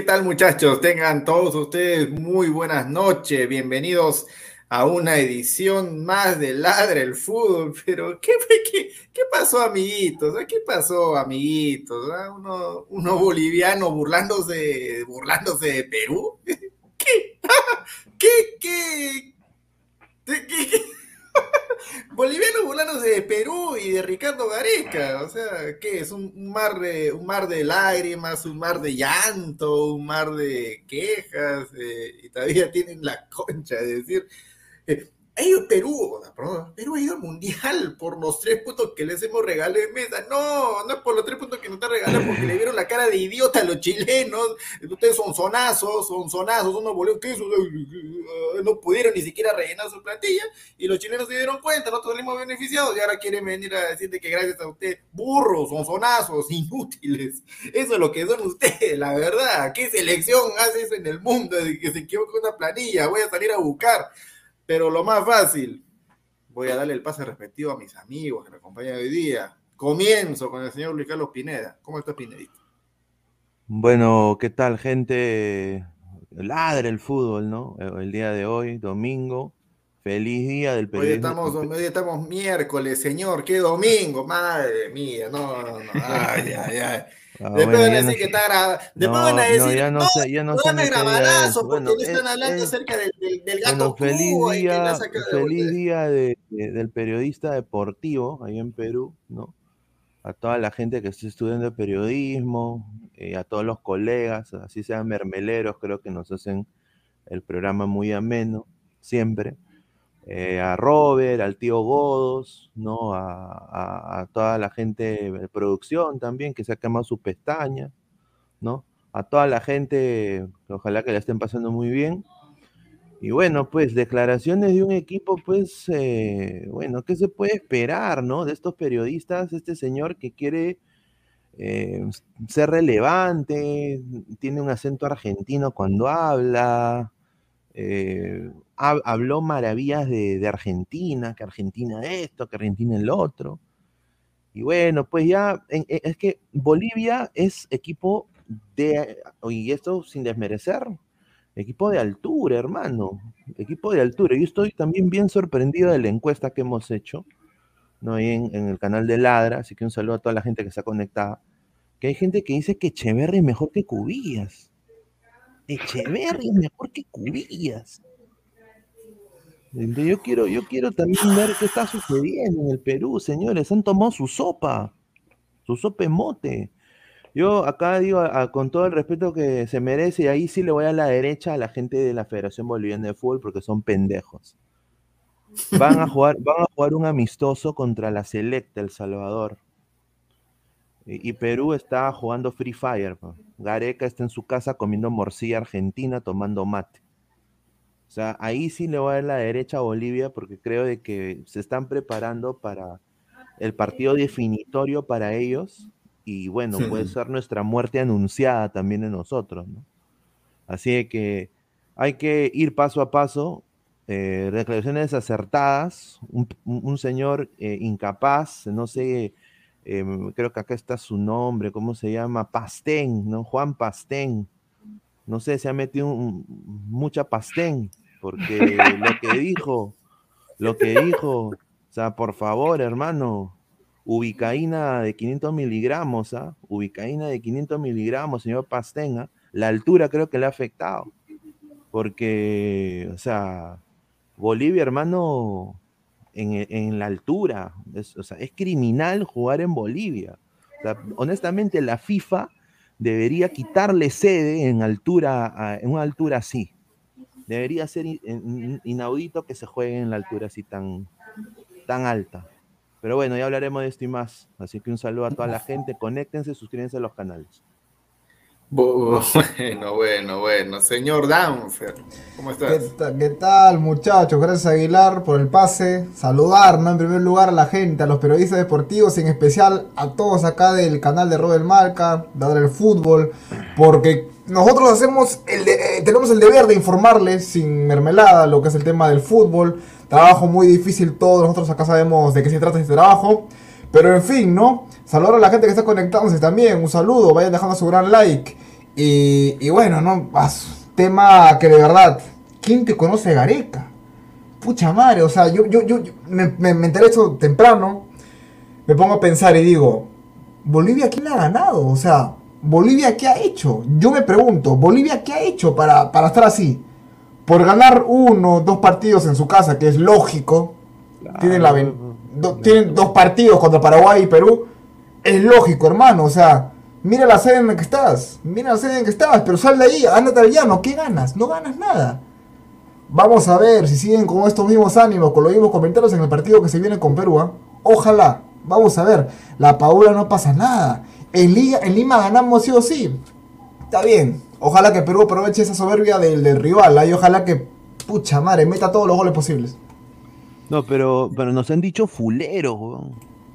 ¿Qué tal muchachos? Tengan todos ustedes muy buenas noches. Bienvenidos a una edición más de Ladre el Fútbol. Pero, ¿qué, qué, qué pasó, amiguitos? ¿Qué pasó, amiguitos? ¿Ah? Uno, uno boliviano burlándose, burlándose de Perú. ¿Qué? ¿Qué? ¿Qué? ¿Qué? ¿Qué? Boliviano burlándose de Perú y de Ricardo Gareca. O sea, ¿qué es? Un mar, de, un mar de lágrimas, un mar de llanto, un mar de quejas. Eh, y todavía tienen la concha de decir. Eh, ha ido Perú, perdón, Perú ha ido al mundial por los tres puntos que les hemos regalado en mesa. No, no es por los tres puntos que nos están regalando porque le vieron la cara de idiota a los chilenos. Ustedes son sonazos, son sonazos, unos boleos que no pudieron ni siquiera rellenar su plantilla y los chilenos se dieron cuenta, nosotros salimos beneficiados y ahora quieren venir a decirte que gracias a usted, burros, son sonazos, inútiles. Eso es lo que son ustedes, la verdad. ¿Qué selección hace eso en el mundo de que se equivoca una planilla? Voy a salir a buscar. Pero lo más fácil, voy a darle el pase respectivo a mis amigos que me acompañan hoy día. Comienzo con el señor Luis Carlos Pineda. ¿Cómo está Pinedito? Bueno, ¿qué tal, gente? Ladre el fútbol, ¿no? El día de hoy, domingo. Feliz día del Hoy periodismo. estamos, hoy estamos miércoles, señor. ¡Qué domingo! Madre mía, no, no, no. Ay, ay, ay. Ah, Después bueno, van a ya no decir que sé- está grabado. Después No, van a no, decir, ya no sé- ya no sé grabadazo porque Bueno, le están es- hablando es- acerca del, del, del gato Bueno, feliz y día, de feliz vuelta. día de- de- del periodista deportivo ahí en Perú, ¿no? A toda la gente que está estudiando periodismo, eh, a todos los colegas, así sean mermeleros, creo que nos hacen el programa muy ameno, siempre. Eh, a Robert, al tío Godos, ¿no? A, toda la gente de producción también que se ha quemado su pestaña, ¿no? A toda la gente, ojalá que la estén pasando muy bien. Y bueno, pues declaraciones de un equipo, pues, eh, bueno, ¿qué se puede esperar, no? De estos periodistas, este señor que quiere eh, ser relevante, tiene un acento argentino cuando habla, eh, hab- habló maravillas de, Argentina, que Argentina esto, que Argentina el otro. Y bueno, pues ya, en- en- es que Bolivia es equipo de, y esto sin desmerecer, equipo de altura, hermano, equipo de altura. Yo estoy también bien sorprendido de la encuesta que hemos hecho, ¿no? En el canal de Ladra, así que un saludo a toda la gente que está conectada, que hay gente que dice que Echeverri es mejor que Cubillas. Echeverri es mejor que Cubillas. Yo quiero, yo quiero también ver qué está sucediendo en el Perú, señores. Han tomado su sopa, su sopa mote. Yo acá digo, con todo el respeto que se merece, y ahí sí le voy a la derecha a la gente de la Federación Boliviana de Fútbol porque son pendejos. Van a jugar, van a jugar un amistoso contra la Selecta El Salvador. Y, Perú está jugando Free Fire. Gareca está en su casa comiendo morcilla argentina, tomando mate. O sea, ahí sí le voy a dar la derecha a Bolivia porque creo de que se están preparando para el partido definitorio para ellos y bueno, puede ser nuestra muerte anunciada también en nosotros, ¿no? Así que hay que ir paso a paso, eh, declaraciones acertadas, un, señor eh, incapaz, no sé, em, creo que acá está su nombre, ¿cómo se llama? Pastén, ¿no? Juan Pastén. No sé, se ha metido mucha pastén porque lo que dijo, lo que dijo, o sea, por favor, hermano, ubicaína de 500 miligramos, ¿ah? Ubicaína de 500 miligramos, señor Pastenga, ¿ah? la altura creo que le ha afectado, porque, o sea, Bolivia, hermano, en, la altura, es, o sea, es criminal jugar en Bolivia. Honestamente, la FIFA debería quitarle sede en altura, en una altura así debería ser inaudito que se juegue en la altura así tan, tan alta. Pero bueno, ya hablaremos de esto y más. Así que un saludo a toda la gente. Conéctense, suscríbanse a los canales. Bueno, bueno, bueno. Señor Danfer, ¿cómo estás? ¿Qué, tal, muchachos? Gracias Aguilar por el pase. Saludar, ¿no? En primer lugar a la gente, a los periodistas deportivos, en especial a todos acá del canal de Robert Marca, de el Fútbol, porque nosotros hacemos el eh, tenemos el deber de informarles sin mermelada lo que es el tema del fútbol. Trabajo muy difícil, todos nosotros acá sabemos de qué se trata este trabajo. Pero en fin, ¿no? Saludar a la gente que está conectándose también. Un saludo, vayan dejando su gran like. Y, bueno, ¿no? tema que de verdad, ¿quién te conoce Gareca? Pucha madre, o sea, yo, yo, yo, me, me, me enteré esto temprano. Me pongo a pensar y digo, ¿Bolivia quién ha ganado? O sea, ¿Bolivia qué ha hecho? Yo me pregunto, ¿Bolivia qué ha hecho para, para estar así? Por ganar uno, dos partidos en su casa, que es lógico. Tienen la, tienen dos partidos contra Paraguay y Perú. Es lógico, hermano. O sea, mira la sede en la que estás. Mira la sede en la que estás. Pero sal de ahí, ándate al llano. ¿Qué ganas? No ganas nada. Vamos a ver si siguen con estos mismos ánimos, con los mismos comentarios en el partido que se viene con Perú. ¿ah? Ojalá. Vamos a ver. La Paula no pasa nada. En, Liga, en Lima ganamos sí o sí. Está bien. Ojalá que Perú aproveche esa soberbia del, del rival. ¿ah? Y ojalá que, pucha madre, meta todos los goles posibles. No, pero, pero nos han dicho fulero,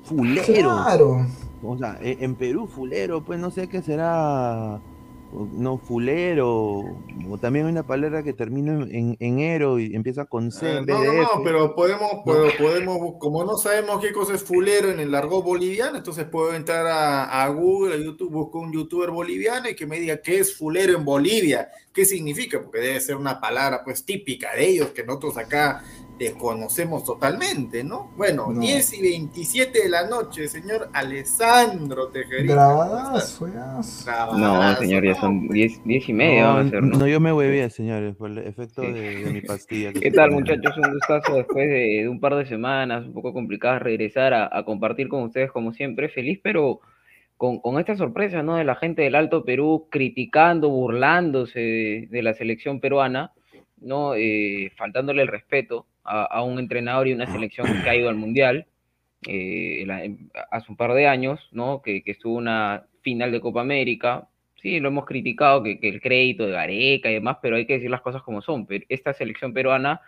fulero. Claro. O sea, e, en Perú fulero, pues no sé qué será, no fulero, o también hay una palabra que termina en, enero y empieza con C. Eh, no, no, no, pero podemos, podemos, como no sabemos qué cosa es fulero en el argot boliviano, entonces puedo entrar a, a, Google, a YouTube, busco un youtuber boliviano y que me diga qué es fulero en Bolivia, qué significa, porque debe ser una palabra pues típica de ellos que nosotros acá desconocemos totalmente, ¿no? Bueno, 10 y 27 de la noche, señor Alessandro Tejerina. Grabadazo, No, señor, ya son 10, y media. No, yo me voy bien, señores, por el efecto de, mi pastilla. ¿Qué tal, muchachos? Un gustazo después de, un par de semanas un poco complicadas regresar a, compartir con ustedes como siempre. Feliz, pero con, esta sorpresa, ¿no? De la gente del Alto Perú criticando, burlándose de, la selección peruana. ¿no? Eh, faltándole el respeto a, un entrenador y una selección que ha ido al Mundial eh, hace un par de años, ¿no? Que, estuvo una final de Copa América. Sí, lo hemos criticado, que, el crédito de Gareca y demás, pero hay que decir las cosas como son. Pero esta selección peruana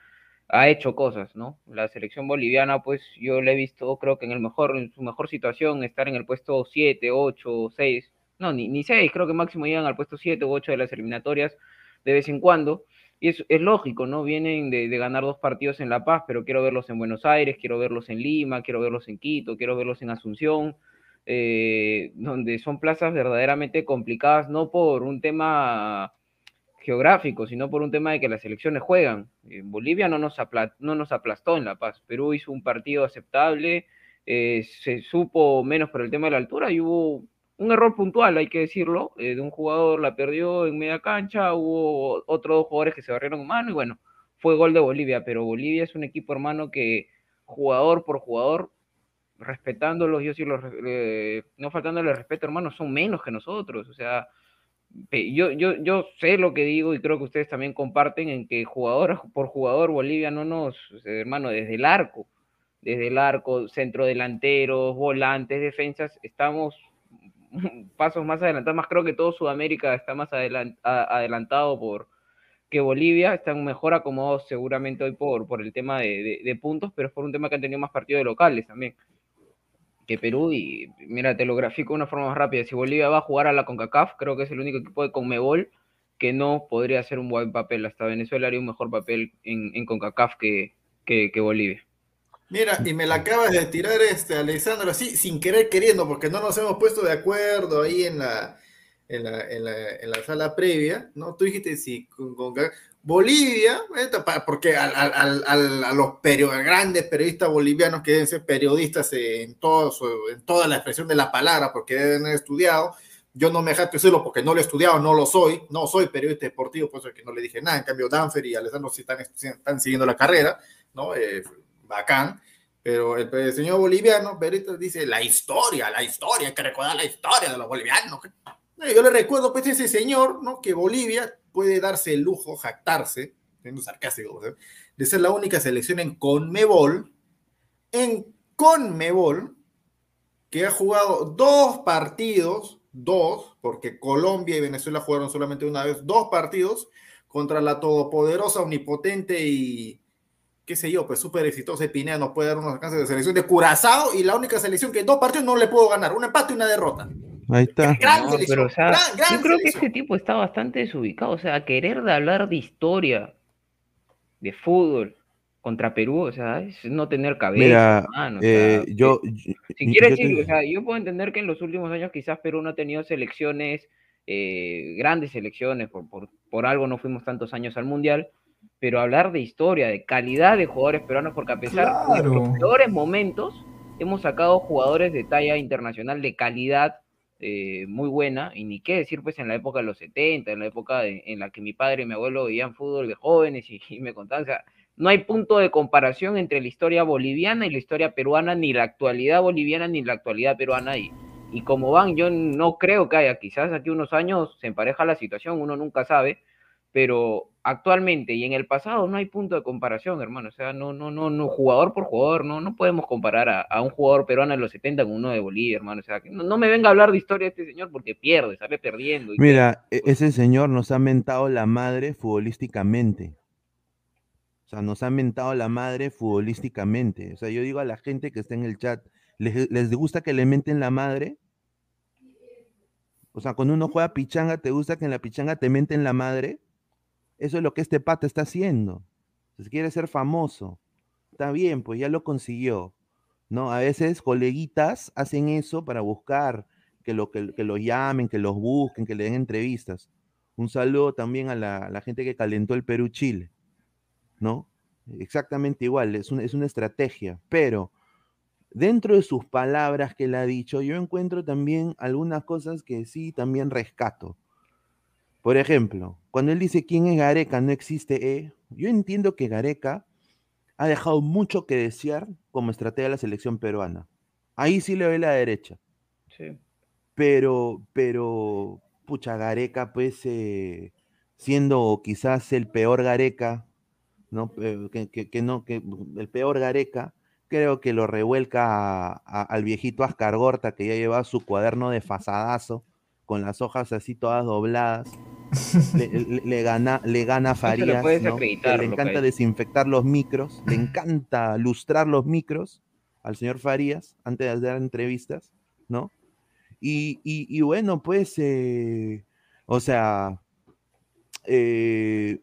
ha hecho cosas, ¿no? La selección boliviana, pues yo la he visto, creo que en el mejor, en su mejor situación, estar en el puesto 7, 8, 6, no, ni, ni 6, creo que máximo llegan al puesto 7 u 8 de las eliminatorias de vez en cuando. Y es, es lógico, ¿no? Vienen de, ganar dos partidos en La Paz, pero quiero verlos en Buenos Aires, quiero verlos en Lima, quiero verlos en Quito, quiero verlos en Asunción. eh, donde son plazas verdaderamente complicadas, no por un tema geográfico, sino por un tema de que las elecciones juegan. En Bolivia no nos, no nos aplastó en La Paz, Perú hizo un partido aceptable, eh, se supo menos por el tema de la altura y hubo un error puntual, hay que decirlo, eh, de un jugador la perdió en media cancha, hubo otros dos jugadores que se barrieron mano y bueno, fue gol de Bolivia, pero Bolivia es un equipo hermano que jugador por jugador, respetándolos, yo sí los, no faltándole respeto hermano, son menos que nosotros, o sea, yo, yo, yo sé lo que digo y creo que ustedes también comparten en que jugador por jugador Bolivia no nos, hermano, desde el arco, desde el arco, centro delanteros, volantes, defensas, estamos pasos más adelantados, más creo que todo Sudamérica está más adelantado por que Bolivia, están mejor acomodados seguramente hoy por, por el tema de, de puntos, pero es por un tema que han tenido más partidos locales también que Perú y mira, te lo grafico de una forma más rápida. Si Bolivia va a jugar a la CONCACAF, creo que es el único equipo de CONMEBOL que no podría hacer un buen papel. Hasta Venezuela haría un mejor papel en, en CONCACAF que, que, Bolivia. Mira, y me la acabas de tirar este Alexandro así, sin querer queriendo, porque no nos hemos puesto de acuerdo ahí en la, en la, en la, en la sala previa, ¿no? Tú dijiste si con, con, Bolivia, porque a, los grandes periodistas bolivianos que deben ser periodistas en, todo, en toda la expresión de la palabra, porque deben haber estudiado, yo no me dejaste decirlo porque no lo he estudiado, no lo soy, no soy periodista deportivo, por eso es que no le dije nada. En cambio, Danfer y Alessandro sí están, están siguiendo la carrera, ¿no? Eh, bacán. Pero el, señor boliviano, dice la historia, la historia, hay que recordar la historia de los bolivianos. Yo le recuerdo, pues, ese señor, ¿no? Que Bolivia puede darse el lujo, jactarse, siendo sarcástico, de ser la única selección en Conmebol, en Conmebol, que ha jugado dos partidos, dos, porque Colombia y Venezuela jugaron solamente una vez, dos partidos contra la todopoderosa, omnipotente y qué sé yo, pues súper exitosa Pineda nos puede dar unos alcances de selección de Curazao y la única selección que en dos partidos no le puedo ganar, un empate y una derrota. Ahí está. pero, yo creo que este tipo está bastante desubicado. O sea, querer de hablar de historia, de fútbol contra Perú, o sea, es no tener cabeza. Mira, eh, yo, si quieres decir, o sea, yo puedo entender que en los últimos años quizás Perú no ha tenido selecciones, eh, grandes selecciones, por, por, por algo no fuimos tantos años al Mundial, pero hablar de historia, de calidad de jugadores peruanos, porque a pesar de los peores momentos, hemos sacado jugadores de talla internacional de calidad eh, muy buena, y ni qué decir pues en la época de los 70, en la época en la que mi padre y mi abuelo veían fútbol de jóvenes y, me contaban, o sea, no hay punto de comparación entre la historia boliviana y la historia peruana, ni la actualidad boliviana ni la actualidad peruana, y, y como van, yo no creo que haya, quizás aquí unos años se empareja la situación, uno nunca sabe, pero actualmente y en el pasado no hay punto de comparación, hermano. O sea, no, no, no, no, jugador por jugador, no, no podemos comparar a, un jugador peruano en los 70 con uno de Bolivia, hermano. O sea, no, no me venga a hablar de historia de este señor porque pierde, sale perdiendo. Mira, e, ese señor nos ha mentado la madre futbolísticamente. O sea, nos ha mentado la madre futbolísticamente. O sea, yo digo a la gente que está en el chat, ¿les, les gusta que le menten la madre? O sea, cuando uno juega pichanga, ¿te gusta que en la pichanga te menten la madre? Eso es lo que este pata está haciendo. Si quiere ser famoso, está bien, pues ya lo consiguió. ¿no? A veces coleguitas hacen eso para buscar que lo, que, lo llamen, que los busquen, que le den entrevistas. Un saludo también a la, gente que calentó el Perú-Chile, ¿no? Exactamente igual, es, es una estrategia, pero dentro de sus palabras que él ha dicho, yo encuentro también algunas cosas que sí también rescato. Por ejemplo, cuando él dice quién es Gareca, no existe E, yo entiendo que Gareca ha dejado mucho que desear como estrategia de la selección peruana. Ahí sí le doy la derecha. Sí. Pero, pero, pucha, Gareca, pues, eh, siendo quizás el peor Gareca, ¿no? Eh, que, no, que el peor Gareca, creo que lo revuelca al viejito Ascar Gorta, que ya lleva su cuaderno de fasadazo, con las hojas así todas dobladas le, gana, le gana Farías, le encanta desinfectar los micros, le encanta lustrar los micros al señor Farías antes de dar entrevistas, ¿no? Y, bueno, pues, eh, o sea, eh,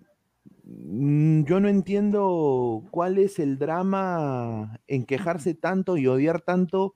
mm, yo no entiendo cuál es el drama en quejarse tanto y odiar tanto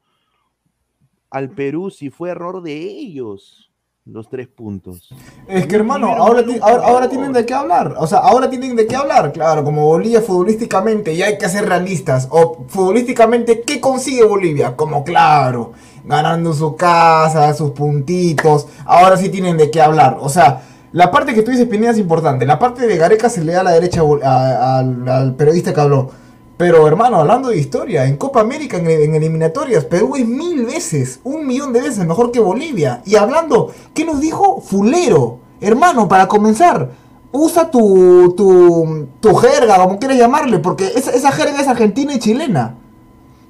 al Perú si fue error de ellos los tres puntos. Es que hermano, ahora, ti- ahora, ahora tienen de qué hablar. O sea, ahora tienen de qué hablar. Claro, como Bolivia futbolísticamente, y hay que ser realistas. O futbolísticamente, ¿qué consigue Bolivia? Como claro, ganando su casa, sus puntitos. Ahora sí tienen de qué hablar. O sea, la parte que tú dices, Pineda, es importante. La parte de Gareca se le da a la derecha a- a- al, al periodista que habló. Pero hermano, hablando de historia, en Copa América, en, eliminatorias, Perú es mil veces, un millón de veces mejor que Bolivia. Y hablando, ¿qué nos dijo? Fulero. Hermano, para comenzar, usa tu, tu, tu jerga, como quieras llamarle, porque esa, esa jerga es argentina y chilena.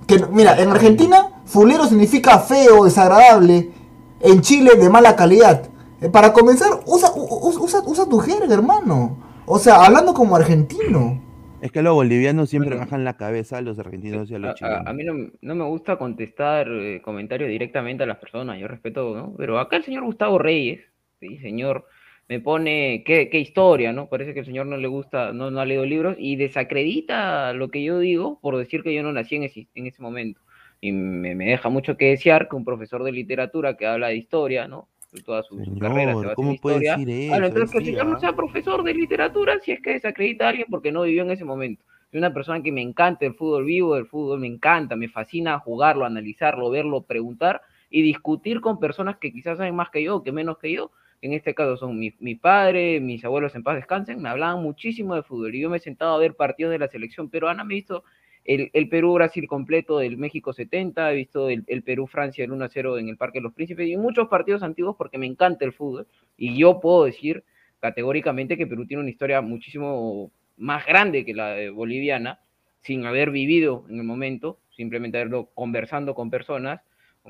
Que, mira, en Argentina, fulero significa feo, desagradable. En Chile, de mala calidad. Eh, Para comenzar, usa, usa, usa tu jerga, hermano. O sea, hablando como argentino. Es que los bolivianos siempre bajan la cabeza a los argentinos y a los chilenos. a- a mí no, no me gusta contestar eh, comentarios directamente a las personas, yo respeto, ¿no? Pero acá el señor Gustavo Reyes, sí, señor, me pone qué, qué historia, ¿no? Parece que el señor no le gusta, no, no ha leído libros y desacredita lo que yo digo por decir que yo no nací en ese, en ese momento. Y me, me deja mucho que desear que un profesor de literatura que habla de historia, ¿no? Toda su, su carrera se Señor, ¿cómo puede historia. decir Bueno, eso? entonces que el señor no ah. sea profesor de literatura si es que desacredita a alguien porque no vivió en ese momento. Soy una persona que me encanta el fútbol vivo, el fútbol me encanta, me fascina jugarlo, analizarlo, verlo, preguntar y discutir con personas que quizás saben más que yo, que menos que yo. En este caso son mi, mi padre, mis abuelos en paz descansen, me hablaban muchísimo de fútbol y yo me he sentado a ver partidos de la selección peruana, me he visto el, Perú-Brasil completo del México 70, he visto el, Perú-Francia el 1-0 en el Parque de los Príncipes y muchos partidos antiguos porque me encanta el fútbol y yo puedo decir categóricamente que Perú tiene una historia muchísimo más grande que la boliviana, sin haber vivido en el momento, simplemente haberlo conversando con personas,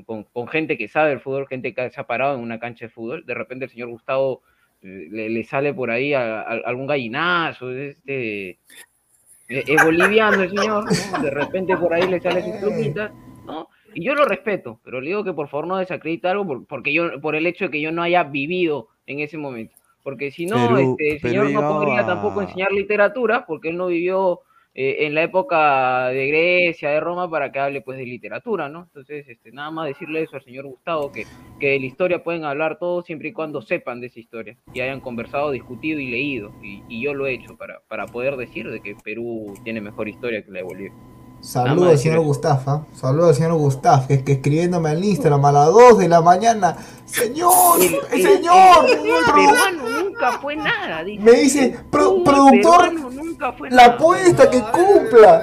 con, gente que sabe el fútbol, gente que se ha parado en una cancha de fútbol. De repente el señor Gustavo eh, le, le sale por ahí a- a- algún gallinazo, este, eh, es boliviano el señor, ¿no? de repente por ahí le sale sus plumitas, ¿no? Y yo lo respeto, pero le digo que por favor no desacredite algo por, porque yo, por el hecho de que yo no haya vivido en ese momento. Porque si no, Perú- este, el señor no podría a- tampoco enseñar literatura, porque él no vivió eh, en la época de Grecia, de Roma, para que hable pues de literatura, ¿no? Entonces, este, nada más decirle eso al señor Gustavo, que, que de la historia pueden hablar todos siempre y cuando sepan de esa historia, y hayan conversado, discutido y leído, y, yo lo he hecho para, para poder decir de que Perú tiene mejor historia que la de Bolivia. Saludos al señor. Gustafa. Saludos al señor Gustaf, que es que escribiéndome al Instagram a las 2 de la mañana. Señor, El- el- señor, el peruano nunca fue nada, dice. me dice, El "Pro- fútbol productor, peruano nunca fue la nada". apuesta que cumpla.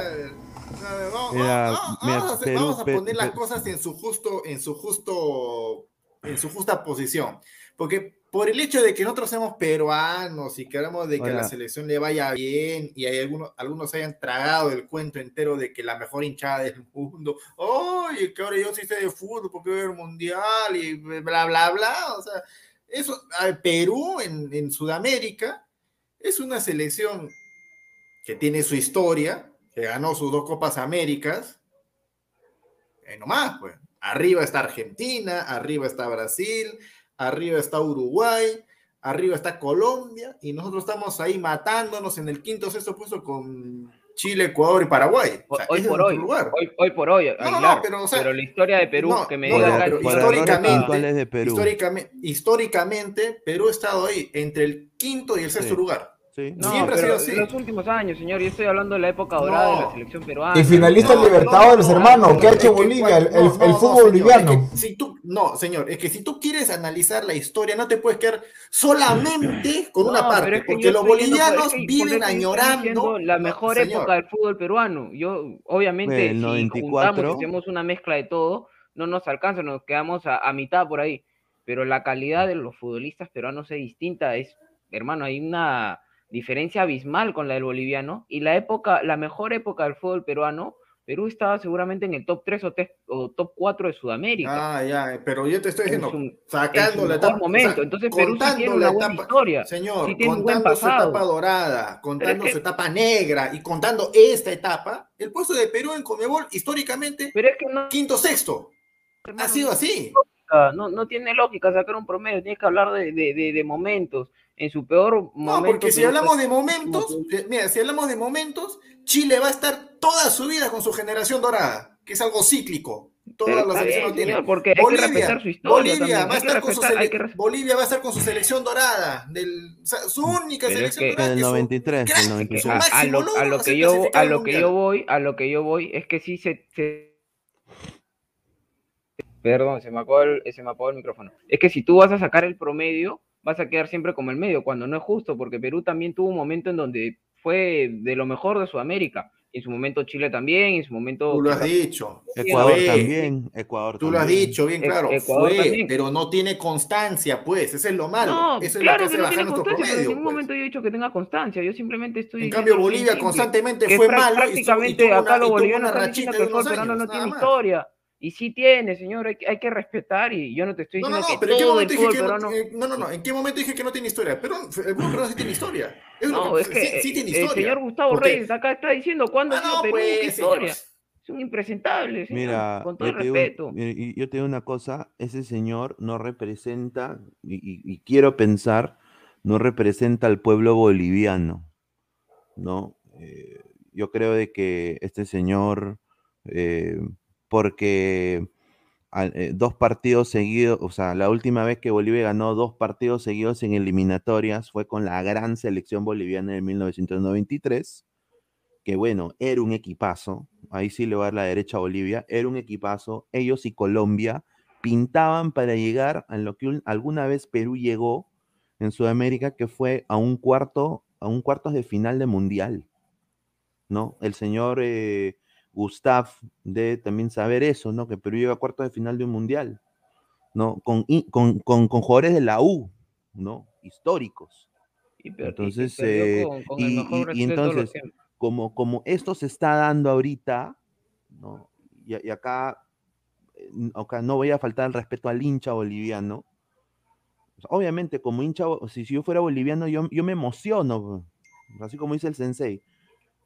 Mira, Vamos, mira, vamos a, hacer- Perú- vamos a Pe- poner las cosas en su justo, en su justo, en su justa posición. Porque por el hecho de que nosotros somos peruanos y queremos de que a la selección le vaya bien y hay algunos, algunos hayan tragado el cuento entero de que la mejor hinchada del mundo, oye, que ahora yo sí sé de fútbol porque veo el mundial y bla, bla, bla. O sea, eso, a ver, Perú en, en Sudamérica es una selección que tiene su historia, que ganó sus dos Copas Américas. Eh, nomás, pues. Arriba está Argentina, arriba está Brasil, arriba está Uruguay, arriba está Colombia, y nosotros estamos ahí matándonos en el quinto sexto puesto con Chile, Ecuador y Paraguay. O sea, hoy por hoy, lugar. hoy, hoy por hoy, no, no, pero, o sea, la historia de Perú, no, que me no, diga pero históricamente, de Perú. históricamente, históricamente, Perú ha estado ahí entre el quinto y el sexto Sí. lugar. Sí. No, Siempre ha pero sido así. los últimos años, señor, yo estoy hablando de la época dorada de la No. selección peruana. Y finalista No, Libertadores, no, no, hermano. no, ¿Qué ha es hecho Bolivia? cual- El, no, el- no, el no, fútbol señor, boliviano. es que si tú, no, señor, es que si tú quieres analizar la historia, no te puedes quedar solamente con una No, parte, es que porque los bolivianos es que por viven añorando la no, mejor época del fútbol peruano. Yo, obviamente, El si 94. juntamos, hacemos una mezcla de todo, no nos alcanza, nos quedamos a, a mitad por ahí. Pero la calidad de los futbolistas peruanos es distinta, es, hermano, hay una diferencia abismal con la del boliviano. Y la época, la mejor época del fútbol peruano, Perú estaba seguramente en el top 3 o, te- o top 4 de Sudamérica. Ah, ya, pero yo te estoy En diciendo, su- sacando la etapa, momento. Entonces Perú sí tiene una buena etapa- historia. Señor, sí contando su etapa dorada, contando que- su etapa negra y contando esta etapa, el puesto de Perú en Conmebol históricamente, Pero es que no, quinto, sexto, ha sido así. no, no tiene lógica sacar un promedio, tienes que hablar de, de, de, de momentos. En su peor No, momento. porque si hablamos de momentos, mira, si hablamos de momentos, Chile va a estar toda su vida con su generación dorada. que es algo cíclico. Pero Todas las selecciones bien, lo tienen. señor, porque hay que respetar su historia Bolivia, va estar con su Bolivia va a estar con su selección dorada. Del, o sea, su única Pero es selección que- dorada. En el que su 93, crack, el 93. su a, a lo, a lo que yo a lo que yo voy a lo que yo voy es que sí se, se- perdón se me acabó el, se me apagó el micrófono es que si tú vas a sacar el promedio vas a quedar siempre como el medio cuando no es justo porque Perú también tuvo un momento en donde fue de lo mejor de Sudamérica en su momento Chile también en su momento Tú lo has dicho. Ecuador Fue. también. Ecuador Tú lo has dicho bien E- claro, Ecuador fue, también. pero no tiene constancia, pues, eso es lo malo. no, eso es claro lo que que hace no tiene constancia, pero en ningún pues. momento yo he dicho que tenga constancia, yo simplemente estoy En cambio, Bolivia constantemente que fue malo y su- y prácticamente tuvo acá los bolivianos una están diciendo rachita que el peruano no tiene más. historia. Y sí tiene, señor, hay, que- hay que respetar y yo no te estoy No, no, diciendo no, que pero ¿en qué todo el momento dije fútbol que no, eh, no, no, no, ¿en qué momento dije que no tiene historia? Pero el fútbol peruano sí tiene historia. Es No, es que sí, sí tiene eh, el historia. señor Gustavo Porque- Reyes acá está diciendo cuándo Ah, no, Perú, pues, qué señor. historia. Es un impresentable, señor, Mira, con todo el respeto. mira, y- yo te digo una cosa, ese señor no representa, y, y- y quiero pensar, no representa al pueblo boliviano, ¿no? Eh, yo creo de que este señor, eh, porque eh, dos partidos seguidos, o sea, la última vez que Bolivia ganó dos partidos seguidos en eliminatorias fue con la gran selección boliviana de 1993 que bueno, era un equipazo, ahí sí le voy a dar la derecha a Bolivia, era un equipazo, ellos y Colombia pintaban para llegar a lo que un- alguna vez Perú llegó en Sudamérica, que fue a un cuarto, a un cuartos de final de mundial, ¿no? El señor eh, Gustav debe también saber eso, ¿no? Que Perú llegó a cuartos de final de un mundial, ¿no? Con, con, con, con jugadores de la U, ¿no? Históricos. Y Entonces, eh, y, entonces, como, como esto se está dando ahorita, ¿no? Y, acá, eh, acá no voy a faltar el respeto al hincha boliviano. Obviamente, como hincha, si, si yo fuera boliviano, yo, yo me emociono, así como dice el sensei,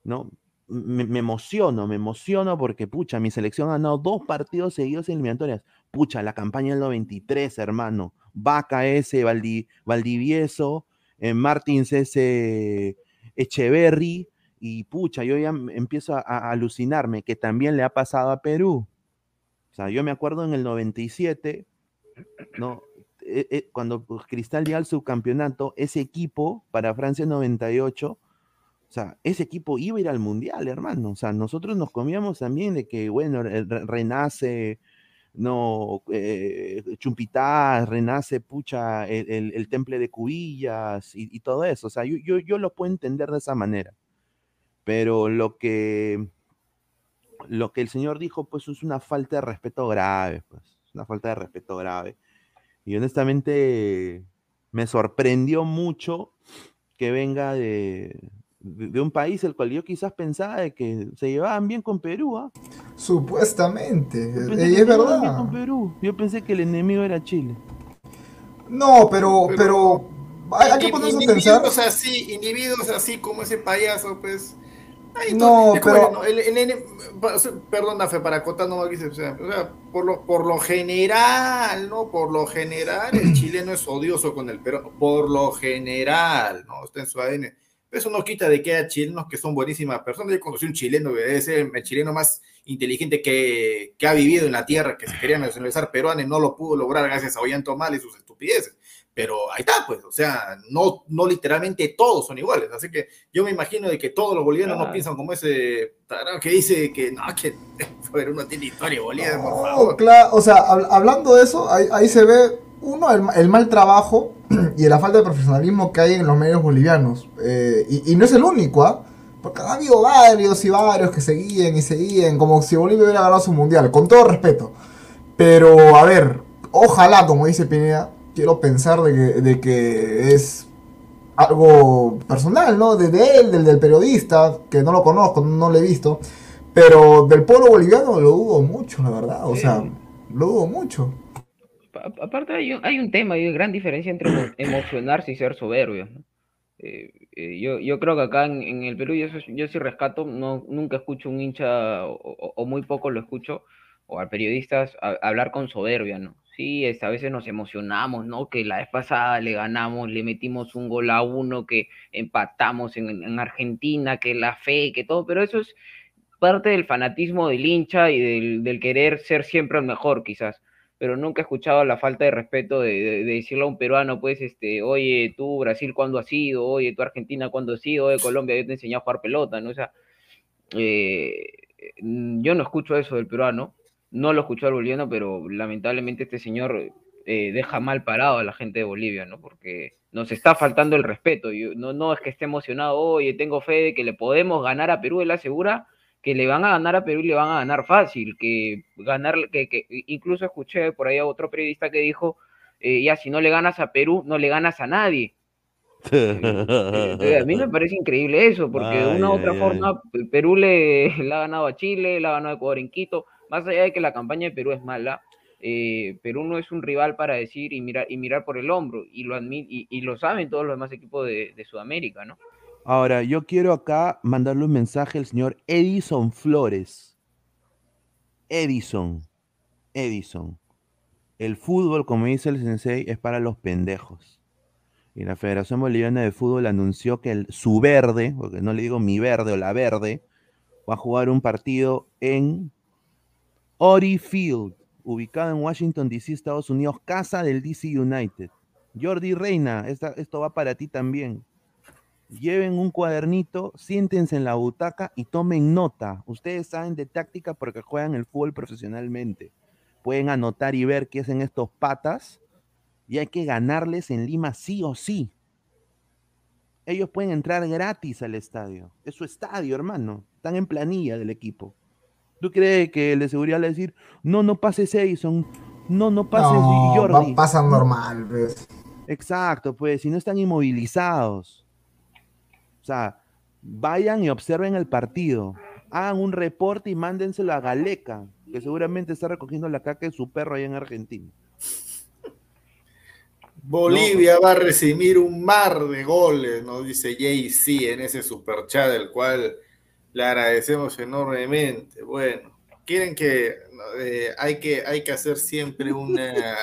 ¿no? Me, emociono, me emociono porque, pucha, mi selección ha ganado dos partidos seguidos en eliminatorias. Pucha, la campaña del 93, hermano. Vaca ese, Valdi- Valdivieso, eh, Martins ese, Echeverry, y pucha, yo ya empiezo a, a alucinarme que también le ha pasado a Perú. O sea, yo me acuerdo en el 97, ¿no? Eh, eh, cuando pues, Cristal llega al subcampeonato, ese equipo para Francia 98, o sea, ese equipo iba a ir al mundial, hermano. O sea, nosotros nos comíamos también de que, bueno, re- re- renace, no, eh, Chumpitaz, renace, pucha, el, el- temple de Cubillas y, y todo eso. O sea, yo, yo, yo lo puedo entender de esa manera. Pero lo que, lo que el señor dijo, pues es una falta de respeto grave, pues, es una falta de respeto grave. Y honestamente me sorprendió mucho que venga de, de, de un país el cual yo quizás pensaba de que se llevaban bien con Perú, ¿ah? Supuestamente. Yo eh, pensé y que es llevaban bien con verdad. Perú. Yo pensé que el enemigo era Chile. No, pero, pero, hay, hay que ponerse a pensar. individuos así, individuos así como ese payaso, pues. Ahí No, to- es como pero- el- no, el- el perdón, Afe, para acotar no o sea, o sea, por lo, por lo general, ¿no? Por lo general, el chileno es odioso con el peruano, por lo general, ¿no? Está en su ADN. Eso no quita de que haya chilenos que son buenísimas personas. Yo conocí un chileno debe ser el chileno más inteligente que, que ha vivido en la tierra, que se quería nacionalizar peruano y no lo pudo lograr gracias a Ollanta Mal y sus estupideces. Pero ahí está, pues, o sea, no, no literalmente todos son iguales. Así que yo me imagino de que todos los bolivianos no piensan como ese tarado que dice que no, que Perú no tiene historia, Bolivia, por No, favor. claro, o sea, hab- hablando de eso, ahí, ahí se ve, uno, el, ma- el mal trabajo y la falta de profesionalismo que hay en los medios bolivianos. Eh, y, y no es el único, ¿ah? Porque ha habido varios y varios que seguían y seguían, como si Bolivia hubiera ganado su mundial, con todo respeto. Pero, a ver, ojalá, como dice Pineda, quiero pensar de que, de que es algo personal, ¿no? De, de él, del, del periodista, que no lo conozco, no lo he visto. Pero del pueblo boliviano lo dudo mucho, la verdad. O sea, lo dudo mucho. Pa- Aparte hay un, hay un tema, hay una gran diferencia entre emo- emocionarse y ser soberbio. ¿no? Eh, eh, yo, yo creo que acá en, en el Perú yo, yo sí rescato, no, nunca escucho un hincha o, o- o muy poco lo escucho, o a periodistas a- hablar con soberbia, ¿no? Sí, es, a veces nos emocionamos, ¿no? Que la vez pasada le ganamos, le metimos un gol a uno, que empatamos en, en Argentina, que la fe, que todo, pero eso es, parte del fanatismo del hincha y del, del querer ser siempre el mejor, quizás pero nunca he escuchado la falta de respeto de, decirle a un peruano, pues, este, oye, tú Brasil, ¿cuándo has sido? Oye, tú Argentina, ¿cuándo has sido? Oye, Colombia, yo te enseñé a jugar pelota, ¿no? O sea, eh, yo no escucho eso del peruano, no lo escucho al boliviano, pero lamentablemente este señor eh, deja mal parado a la gente de Bolivia, ¿no? Porque nos está faltando el respeto. Yo, no, no es que esté emocionado, oye, tengo fe de que le podemos ganar a Perú, él asegura que le van a ganar a Perú y le van a ganar fácil, que ganar, que, que incluso escuché por ahí a otro periodista que dijo, eh, ya si no le ganas a Perú, no le ganas a nadie. a mí me parece increíble eso, porque de una u otra forma Perú le, le, ha ganado a Chile, le ha ganado a Ecuador en Quito, más allá de que la campaña de Perú es mala, eh, Perú no es un rival para decir y mirar, y mirar por el hombro, y lo, y, lo saben todos los demás equipos de, Sudamérica, ¿no? Ahora, yo quiero acá mandarle un mensaje al señor Edison Flores. Edison, Edison. El fútbol, como dice el sensei, es para los pendejos. Y la Federación Boliviana de Fútbol anunció que su verde, porque no le digo mi verde o la verde, va a jugar un partido en Ori Field, ubicado en Washington, D.C., Estados Unidos, casa del DC United. Jordi Reina, esto va para ti también lleven un cuadernito, siéntense en la butaca y tomen nota. Ustedes saben de táctica porque juegan el fútbol profesionalmente. Pueden anotar y ver qué hacen estos patas y hay que ganarles en Lima sí o sí. Ellos pueden entrar gratis al estadio. Es su estadio, hermano. Están en planilla del equipo. ¿Tú crees que el de seguridad le va a decir, no, no pases Edison, no, no pases no, Jordi? Pasan normal, pues. Exacto, pues, si no están inmovilizados. O sea, vayan y observen el partido. Hagan un reporte y mándenselo a Galeca, que seguramente está recogiendo la caca de su perro allá en Argentina. Bolivia va a recibir un mar de goles, nos dice Jay-Z en ese superchat, el cual le agradecemos enormemente. Bueno, quieren que, eh, hay que hay que hacer siempre una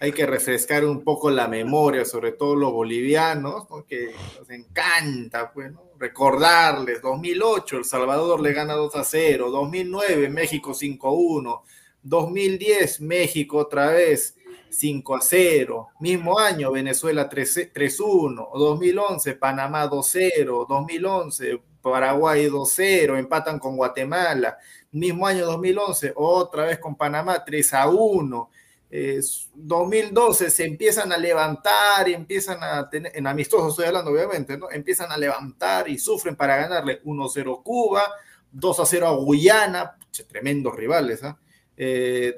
hay que refrescar un poco la memoria, sobre todo los bolivianos, que nos encanta pues, recordarles, 2008 El Salvador le gana 2 a 0, 2009 México 5-1, 2010 México otra vez 5 a 0, mismo año Venezuela 3-1, 2011 Panamá 2-0, 2011 Paraguay 2-0, empatan con Guatemala, mismo año 2011 otra vez con Panamá 3 a 1, 2012 se empiezan a levantar y empiezan a tener, en amistosos estoy hablando obviamente, ¿no? Empiezan a levantar y sufren para ganarle 1-0 Cuba, 2-0 a Guyana, tremendos rivales, ¿ah?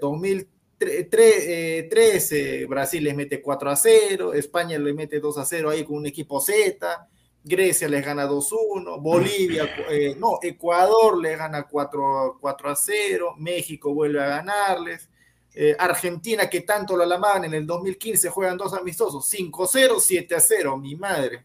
2013 eh, Brasil les mete 4 0, España le mete 2 0 ahí con un equipo Z, Grecia les gana 2-1, Bolivia, eh, no, Ecuador le gana 4, 4 0, México vuelve a ganarles, eh, Argentina, que tanto lo alamaban en el 2015, juegan dos amistosos, 5-0, 7-0, mi madre.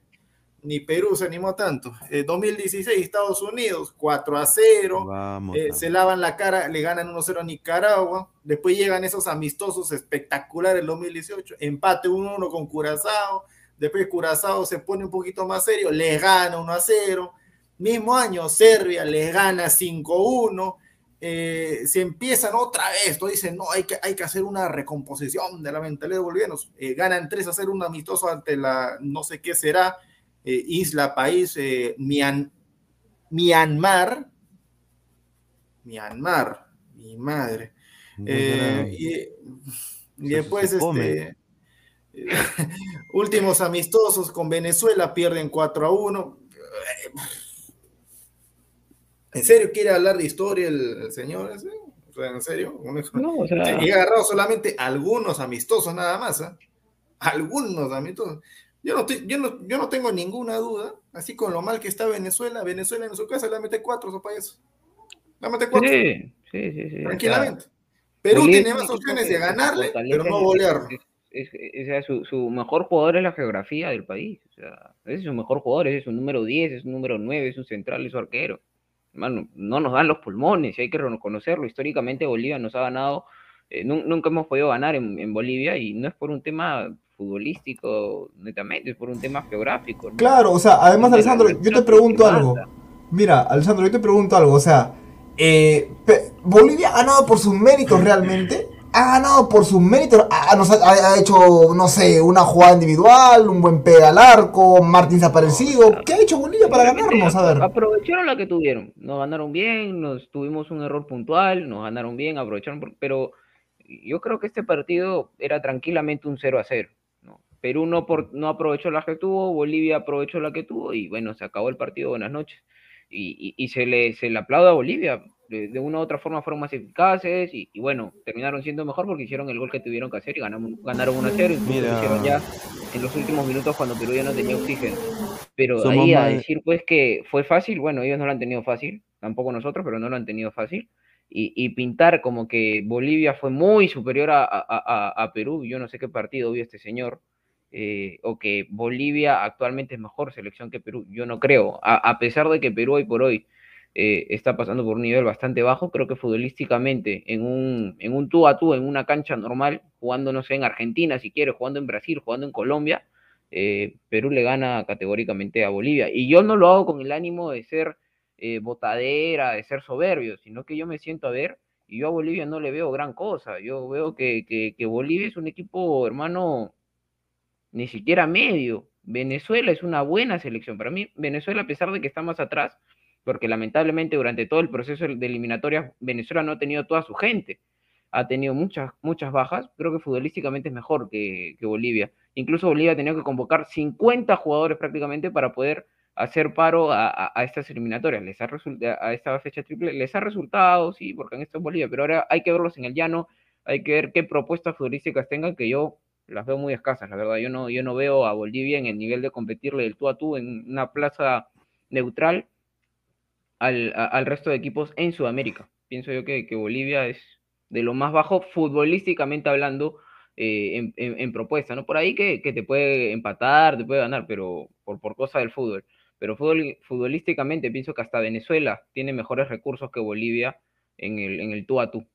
Ni Perú se animó tanto. 2016, eh, Estados Unidos, 4 0. Eh, se lavan la cara, le ganan 1-0 a Nicaragua. Después llegan esos amistosos espectaculares el 2018. Empate 1-1 con Curazao. Después Curazao se pone un poquito más serio, le gana 1-0. Mismo año, Serbia le gana 5-1 eh, se empiezan otra vez, dicen, no, hay que, hay que hacer una recomposición de la mentalidad de bolivianos, eh, ganan 3 a 0 un amistoso ante la, no sé qué será, eh, isla, país, Mian, Myanmar, Myanmar, mi madre. y, después, este, últimos amistosos con Venezuela, pierden 4 a 1 ¿En serio quiere hablar de historia el, señor? ¿En serio? No, o sea... Y agarrado solamente algunos amistosos nada más, ¿eh? Algunos amistosos. Yo no, yo, no, yo no tengo ninguna duda, así con lo mal que está Venezuela, Venezuela en su casa le mete cuatro, eso para eso. Le mete cuatro. Sí, sí, sí. Tranquilamente. Perú tiene más opciones de ganarle, pero no golearlo. Es, es, su, su, mejor jugador es la geografía del país. O sea, ese es su mejor jugador, ese es su número 10, es su número 9, es su central, es su arquero no nos dan los pulmones, hay que reconocerlo. Históricamente Bolivia nos ha ganado, eh, nunca hemos podido ganar en, Bolivia y no es por un tema futbolístico netamente, es por un tema geográfico. Claro, o sea, además Alessandro, yo te pregunto algo. Mira, Alessandro, yo te pregunto algo, o sea, eh, Bolivia ha ganado por sus méritos realmente. Ha ganado por sus méritos. Ha, ha- ha- hecho, no sé, una jugada individual, un buen pega al arco, Martins aparecido. ¿Qué ha hecho Bolivia para ganarnos? A ver. Aprovecharon la que tuvieron. Nos ganaron bien, nos tuvimos un error puntual, nos ganaron bien, aprovecharon. por- Pero yo creo que este partido era tranquilamente un 0 a 0. ¿no? Perú no, por, no aprovechó la que tuvo, Bolivia aprovechó la que tuvo y bueno, se acabó el partido. Buenas noches. Y, y- y se, le, se le aplaude a Bolivia. De, de una u otra forma fueron más eficaces y, y bueno, terminaron siendo mejor porque hicieron el gol que tuvieron que hacer y ganamos, ganaron 1 a 0. Incluso Mira. lo hicieron ya en los últimos minutos cuando Perú ya no tenía oxígeno. Pero Somos ahí a decir pues que fue fácil, bueno, ellos no lo han tenido fácil, tampoco nosotros, pero no lo han tenido fácil. Y, y pintar como que Bolivia fue muy superior a, a- a- a Perú, yo no sé qué partido vio este señor, eh, o que Bolivia actualmente es mejor selección que Perú, yo no creo, a pesar de que Perú hoy por hoy eh, está pasando por un nivel bastante bajo, creo que futbolísticamente en un, en un tú a tú, en una cancha normal, jugando, no sé, en Argentina si quiere, jugando en Brasil, jugando en Colombia, eh, Perú le gana categóricamente a Bolivia. Y yo no lo hago con el ánimo de ser eh, botadera, de ser soberbio, sino que yo me siento a ver y yo a Bolivia no le veo gran cosa. Yo veo que, que, que Bolivia es un equipo, hermano, ni siquiera medio. Venezuela es una buena selección. Para mí, Venezuela, a pesar de que está más atrás, porque lamentablemente durante todo el proceso de eliminatorias, Venezuela no ha tenido toda su gente. Ha tenido muchas, muchas bajas. Creo que futbolísticamente es mejor que, Bolivia. Incluso Bolivia ha tenido que convocar 50 jugadores prácticamente para poder hacer paro a, estas eliminatorias. Les ha a esta fecha triple les ha resultado, sí, porque en esto es Bolivia, pero ahora hay que verlos en el llano, hay que ver qué propuestas futbolísticas tengan, que yo las veo muy escasas, la verdad. Yo no, yo no veo a Bolivia en el nivel de competirle del tú a tú en una plaza neutral al, a- al resto de equipos en Sudamérica. Pienso yo que, que Bolivia es de lo más bajo futbolísticamente hablando eh, en, en- en propuesta, ¿no? Por ahí que, que te puede empatar, te puede ganar, pero por, por cosa del fútbol. Pero fútbol, futbolísticamente pienso que hasta Venezuela tiene mejores recursos que Bolivia en el, en el tú a tú.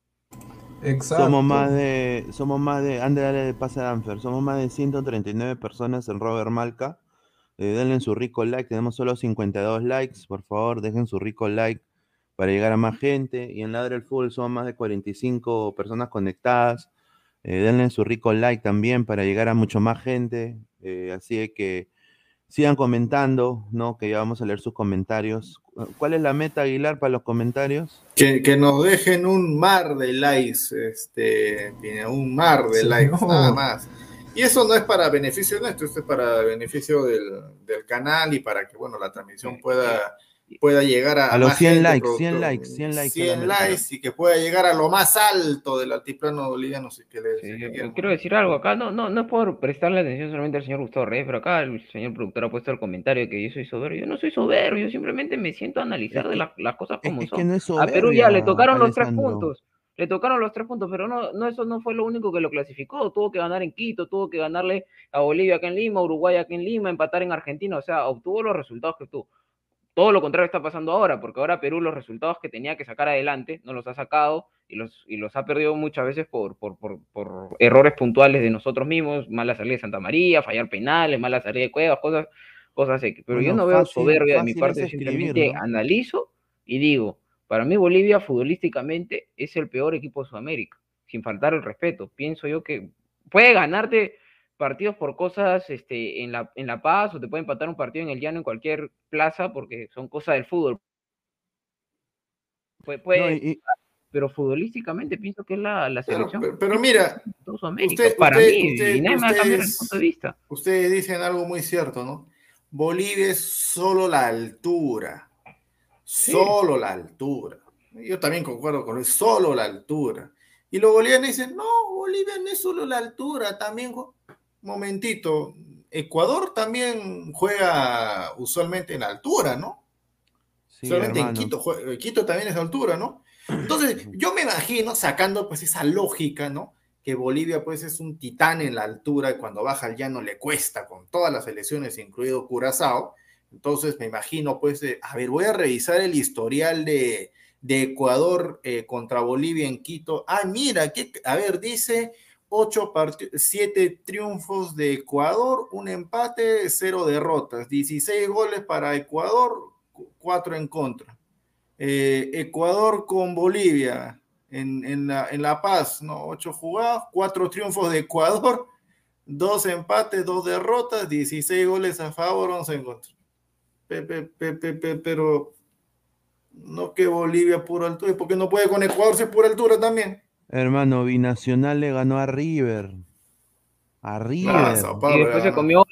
Exacto. Somos más de, somos más de, ande dale de pase a Danfer, somos más de 139 personas en Robert Malca. Eh, denle su rico like, tenemos solo 52 likes, por favor, dejen su rico like para llegar a más gente. Y en Ladre el Fútbol somos más de 45 personas conectadas. Eh, denle su rico like también para llegar a mucho más gente. Eh, así que sigan comentando, ¿no? Que ya vamos a leer sus comentarios. ¿Cuál es la meta, Aguilar, para los comentarios? Que, que nos dejen un mar de likes, este, tiene un mar de Sí, likes, no. nada más. Y eso no es para beneficio nuestro, esto es para beneficio del, del canal y para que, bueno, la transmisión pueda, pueda llegar a, A los más 100 gente, likes, 100 productor. likes, 100 likes. 100 solamente. likes y que pueda llegar a lo más alto del altiplano boliviano, si que le, Sí, si quiero decir algo acá, no, no, no es por prestarle atención solamente al señor Gustavo Reyes, pero acá el señor productor ha puesto el comentario que yo soy soberbio. Yo no soy soberbio, yo simplemente me siento a analizar de las, cosas como es son. que no es A Perú ya le tocaron los tres puntos. Le tocaron los tres puntos, pero no, no, eso no fue lo único que lo clasificó. Tuvo que ganar en Quito, tuvo que ganarle a Bolivia acá en Lima, Uruguay acá en Lima, empatar en Argentina. O sea, obtuvo los resultados que obtuvo. Todo lo contrario está pasando ahora, porque ahora Perú los resultados que tenía que sacar adelante no los ha sacado y los, y los ha perdido muchas veces por, por, por, por errores puntuales de nosotros mismos, mala salida de Santa María, fallar penales, mala salida de Cuevas, cosas, cosas así. Pero yo Bueno, no veo fácil- soberbia de mi parte, yo simplemente ¿no? analizo y digo, para mí Bolivia futbolísticamente es el peor equipo de Sudamérica, sin faltar el respeto. Pienso yo que puede ganarte partidos por cosas este, en, la, en La Paz o te puede empatar un partido en el llano en cualquier plaza porque son cosas del fútbol. Puede, puede- No, y- y- pero futbolísticamente pienso que es la, la selección pero- pero mira, usted- para usted- mí, usted- y el punto de vista. Ustedes dicen algo muy cierto, ¿no? Bolivia es solo la altura. Solo la altura. Yo también concuerdo con eso, solo la altura. Y los bolivianos dicen, no, Bolivia no es solo la altura, también, momentito, Ecuador también juega usualmente en altura, ¿no? sí, Solamente en. Quito, jue- Quito también es altura, ¿no? Entonces, yo me imagino, sacando pues esa lógica, ¿no? Que Bolivia pues es un titán en la altura y cuando baja al llano le cuesta con todas las selecciones, incluido Curazao. Entonces me imagino pues, a ver, voy a revisar el historial de, Ecuador eh, contra Bolivia en Quito. Ah, mira, que, a ver, dice ocho siete triunfos de Ecuador, un empate, cero derrotas, 16 goles para Ecuador, cu- cuatro en contra. Eh, Ecuador con Bolivia en, en, la, en La Paz, ¿no? Ocho jugados, cuatro triunfos de Ecuador, dos empates, dos derrotas, 16 goles a favor, 11 en contra. Pero no que Bolivia pura altura, porque no puede con Ecuador ser pura altura también. Hermano, Binacional le ganó a River. A River. Ah, Sao Paulo, Y después se comió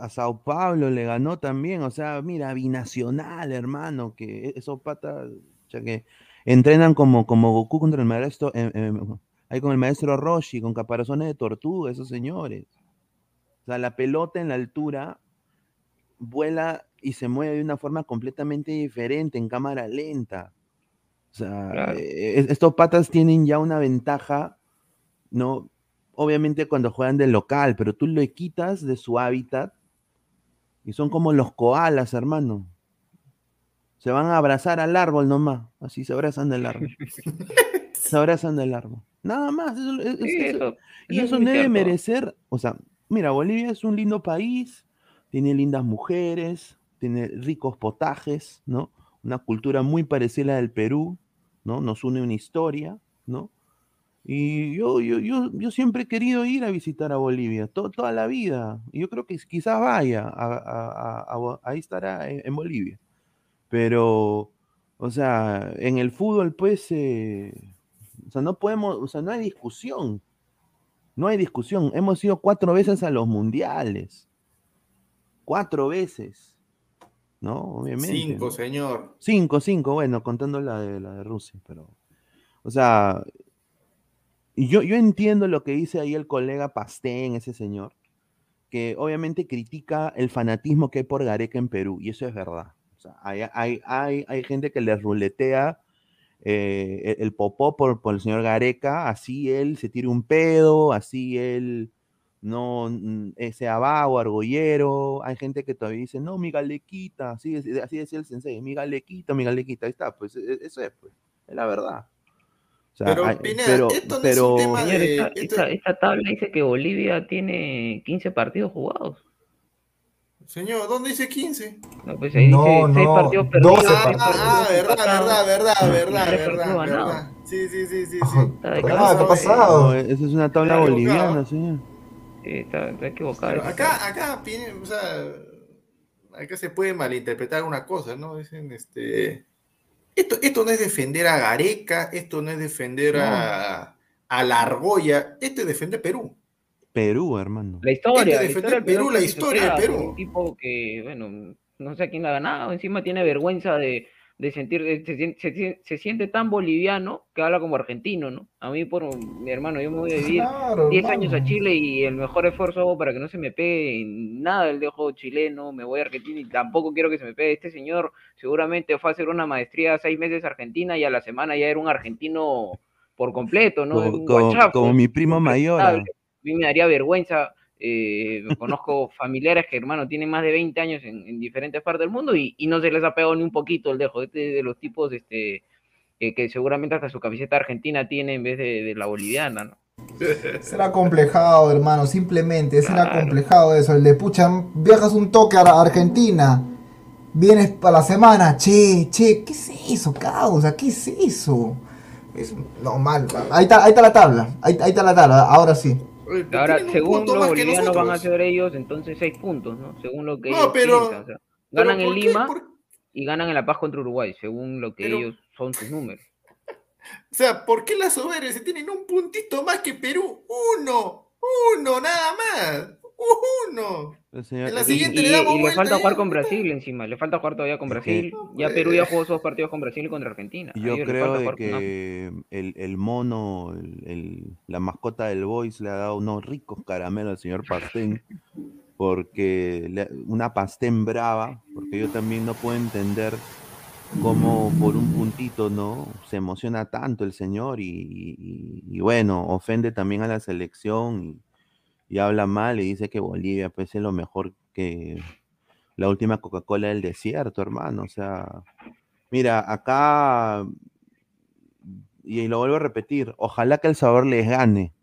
a Sao Paulo le ganó también, o sea, mira, binacional, hermano, que esos patas, o sea, que entrenan como, como Goku contra el maestro, eh, eh, ahí con el maestro Roshi, con caparazones de tortuga, esos señores. O sea, la pelota en la altura vuela y se mueve de una forma completamente diferente, en cámara lenta. O sea, Claro. eh, es- estos patas tienen ya una ventaja, ¿no? Obviamente cuando juegan de local, pero tú lo quitas de su hábitat y son como los koalas, hermano. Se van a abrazar al árbol nomás. Así se abrazan del árbol. se abrazan del árbol. Nada más. eso- Sí, eso- y eso debe merecer. O sea, mira, Bolivia es un lindo país. Tiene lindas mujeres. Tiene ricos potajes, ¿no? Una cultura muy parecida a la del Perú, ¿no? Nos une una historia, ¿no? Y yo, yo, yo, yo siempre he querido ir a visitar a Bolivia, to- toda la vida. Y yo creo que quizás vaya, a, ahí estará en, en Bolivia. Pero, o sea, en el fútbol, pues, eh, o sea, no podemos, o sea, no hay discusión. No hay discusión. Hemos ido cuatro veces a los mundiales. Cuatro veces. ¿No? Obviamente. Cinco, señor. Cinco, cinco, bueno, contando la de, la de Rusia, pero. O sea, yo, yo entiendo lo que dice ahí el colega Pastén, ese señor, que obviamente critica el fanatismo que hay por Gareca en Perú, y eso es verdad. O sea, hay, hay, hay, hay gente que le ruletea eh, el, el popó por, por el señor Gareca, así él se tire un pedo, así él no mm, eh, vago, argollero. Hay gente que todavía dice, no, mi galequita, así, así decía el sensei, mi galequita, mi galequita, ahí está, pues e- eso es, pues, es la verdad. O sea, Pero, hay- Pineda, pero, esto no es un pero- tema Señor, de- esta, esto- esta- esta tabla dice que Bolivia tiene 15 partidos jugados. Señor, ¿dónde dice 15? No, pues ahí No, dice 6 no, partidos perdidos. 12 Ah, ah, ah, verdad, verdad, verdad, verdad, verdad, verdad. Sí, sí, sí, sí, sí. Ah, ¿qué ha pasado? no, esa es una tabla boliviana, señor. Sí, está, está equivocado. Pero acá, acá, o sea, acá se puede malinterpretar una cosa, ¿no? Dicen, este, esto, esto no es defender a Gareca, esto no es defender a, a la argolla, esto es defender Perú. Perú, hermano. La historia, Este la historia del Perú, la historia de pisoteada por Perú. Un tipo que, bueno, no sé a quién la ha ganado, encima tiene vergüenza de, de sentir, de- se, se se siente tan boliviano que habla como argentino, ¿no? A mí, por mi hermano, yo me voy a vivir Claro, 10 años a. Chile y el mejor esfuerzo hago para que no se me pegue nada del dejo chileno, me voy a Argentina y tampoco quiero que se me pegue. Este señor seguramente fue a hacer una maestría seis meses a Argentina y a la semana ya era un argentino por completo, ¿no? Como, como- como mi primo mayor. A mí me daría vergüenza. Eh, conozco familiares que, hermano, tienen más de 20 años en, en diferentes partes del mundo y, y no se les ha pegado ni un poquito el dejo. Este es de los tipos este, que, que seguramente hasta su camiseta argentina tiene en vez de, de la boliviana, ¿no? Será complejado, hermano, simplemente, será Claro. complejado eso. El de pucha, viajas un toque a la Argentina, vienes para la semana, che, che, ¿qué es eso, causa? ¿Qué es eso? Es normal. Ahí está, ahí está la tabla, ahí, ahí está la tabla, ahora sí. Pero Ahora, según los bolivianos van a hacer ellos, entonces 6 puntos, ¿no? Según lo que No, ellos pero- piensan, o sea, pero ganan en. Lima ¿Por- y ganan en La Paz contra Uruguay, según lo que Pero- ellos son sus números. O sea, ¿por qué las soberas se tienen un puntito más que Perú? Uno, uno, nada más. Uno. En la Y, siguiente y- le damos y le vuelta falta jugar con. Brasil encima, le falta jugar todavía con Brasil. Ya. Perú ya jugó dos partidos con Brasil y contra Argentina. Yo creo de con que el, el mono, el, el- la mascota del Boys le ha dado unos ricos caramelos al señor Pastén, porque le- una Pastén brava, porque yo también no puedo entender cómo por un puntito, ¿no? Se emociona tanto el señor y, y- y bueno, ofende también a la selección y, habla mal y dice que Bolivia pues es lo mejor que la última Coca-Cola del desierto, hermano, o sea... Mira, acá, y lo vuelvo a repetir, ojalá que el sabor les gane.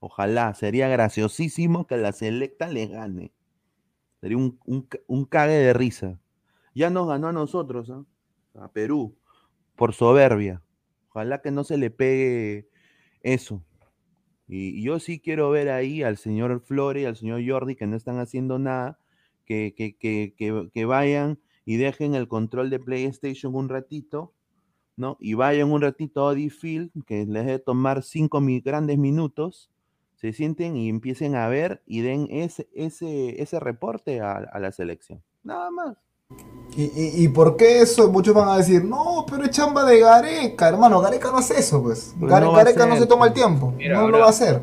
Ojalá, sería graciosísimo que la selecta les gane. Sería un, un, un cague de risa. Ya nos ganó a nosotros, ¿ah? a Perú por soberbia. Ojalá que no se le pegue eso. Y, yo sí quiero ver ahí al señor Flores y al señor Jordi que no están haciendo nada, que, que, que, que, vayan y dejen el control de PlayStation un ratito, ¿no? Y vayan un ratito a Audi Field, que les debe tomar cinco grandes minutos, se sienten y empiecen a ver y den ese, ese, ese reporte a, a la selección. Nada más. ¿Y, y, y por qué eso? Muchos van a decir, no, pero es chamba de Gareca, hermano. Gareca no hace eso, pues. Pues Gare- no va a Gareca no se toma el pues. tiempo. Mira, no lo va a hacer.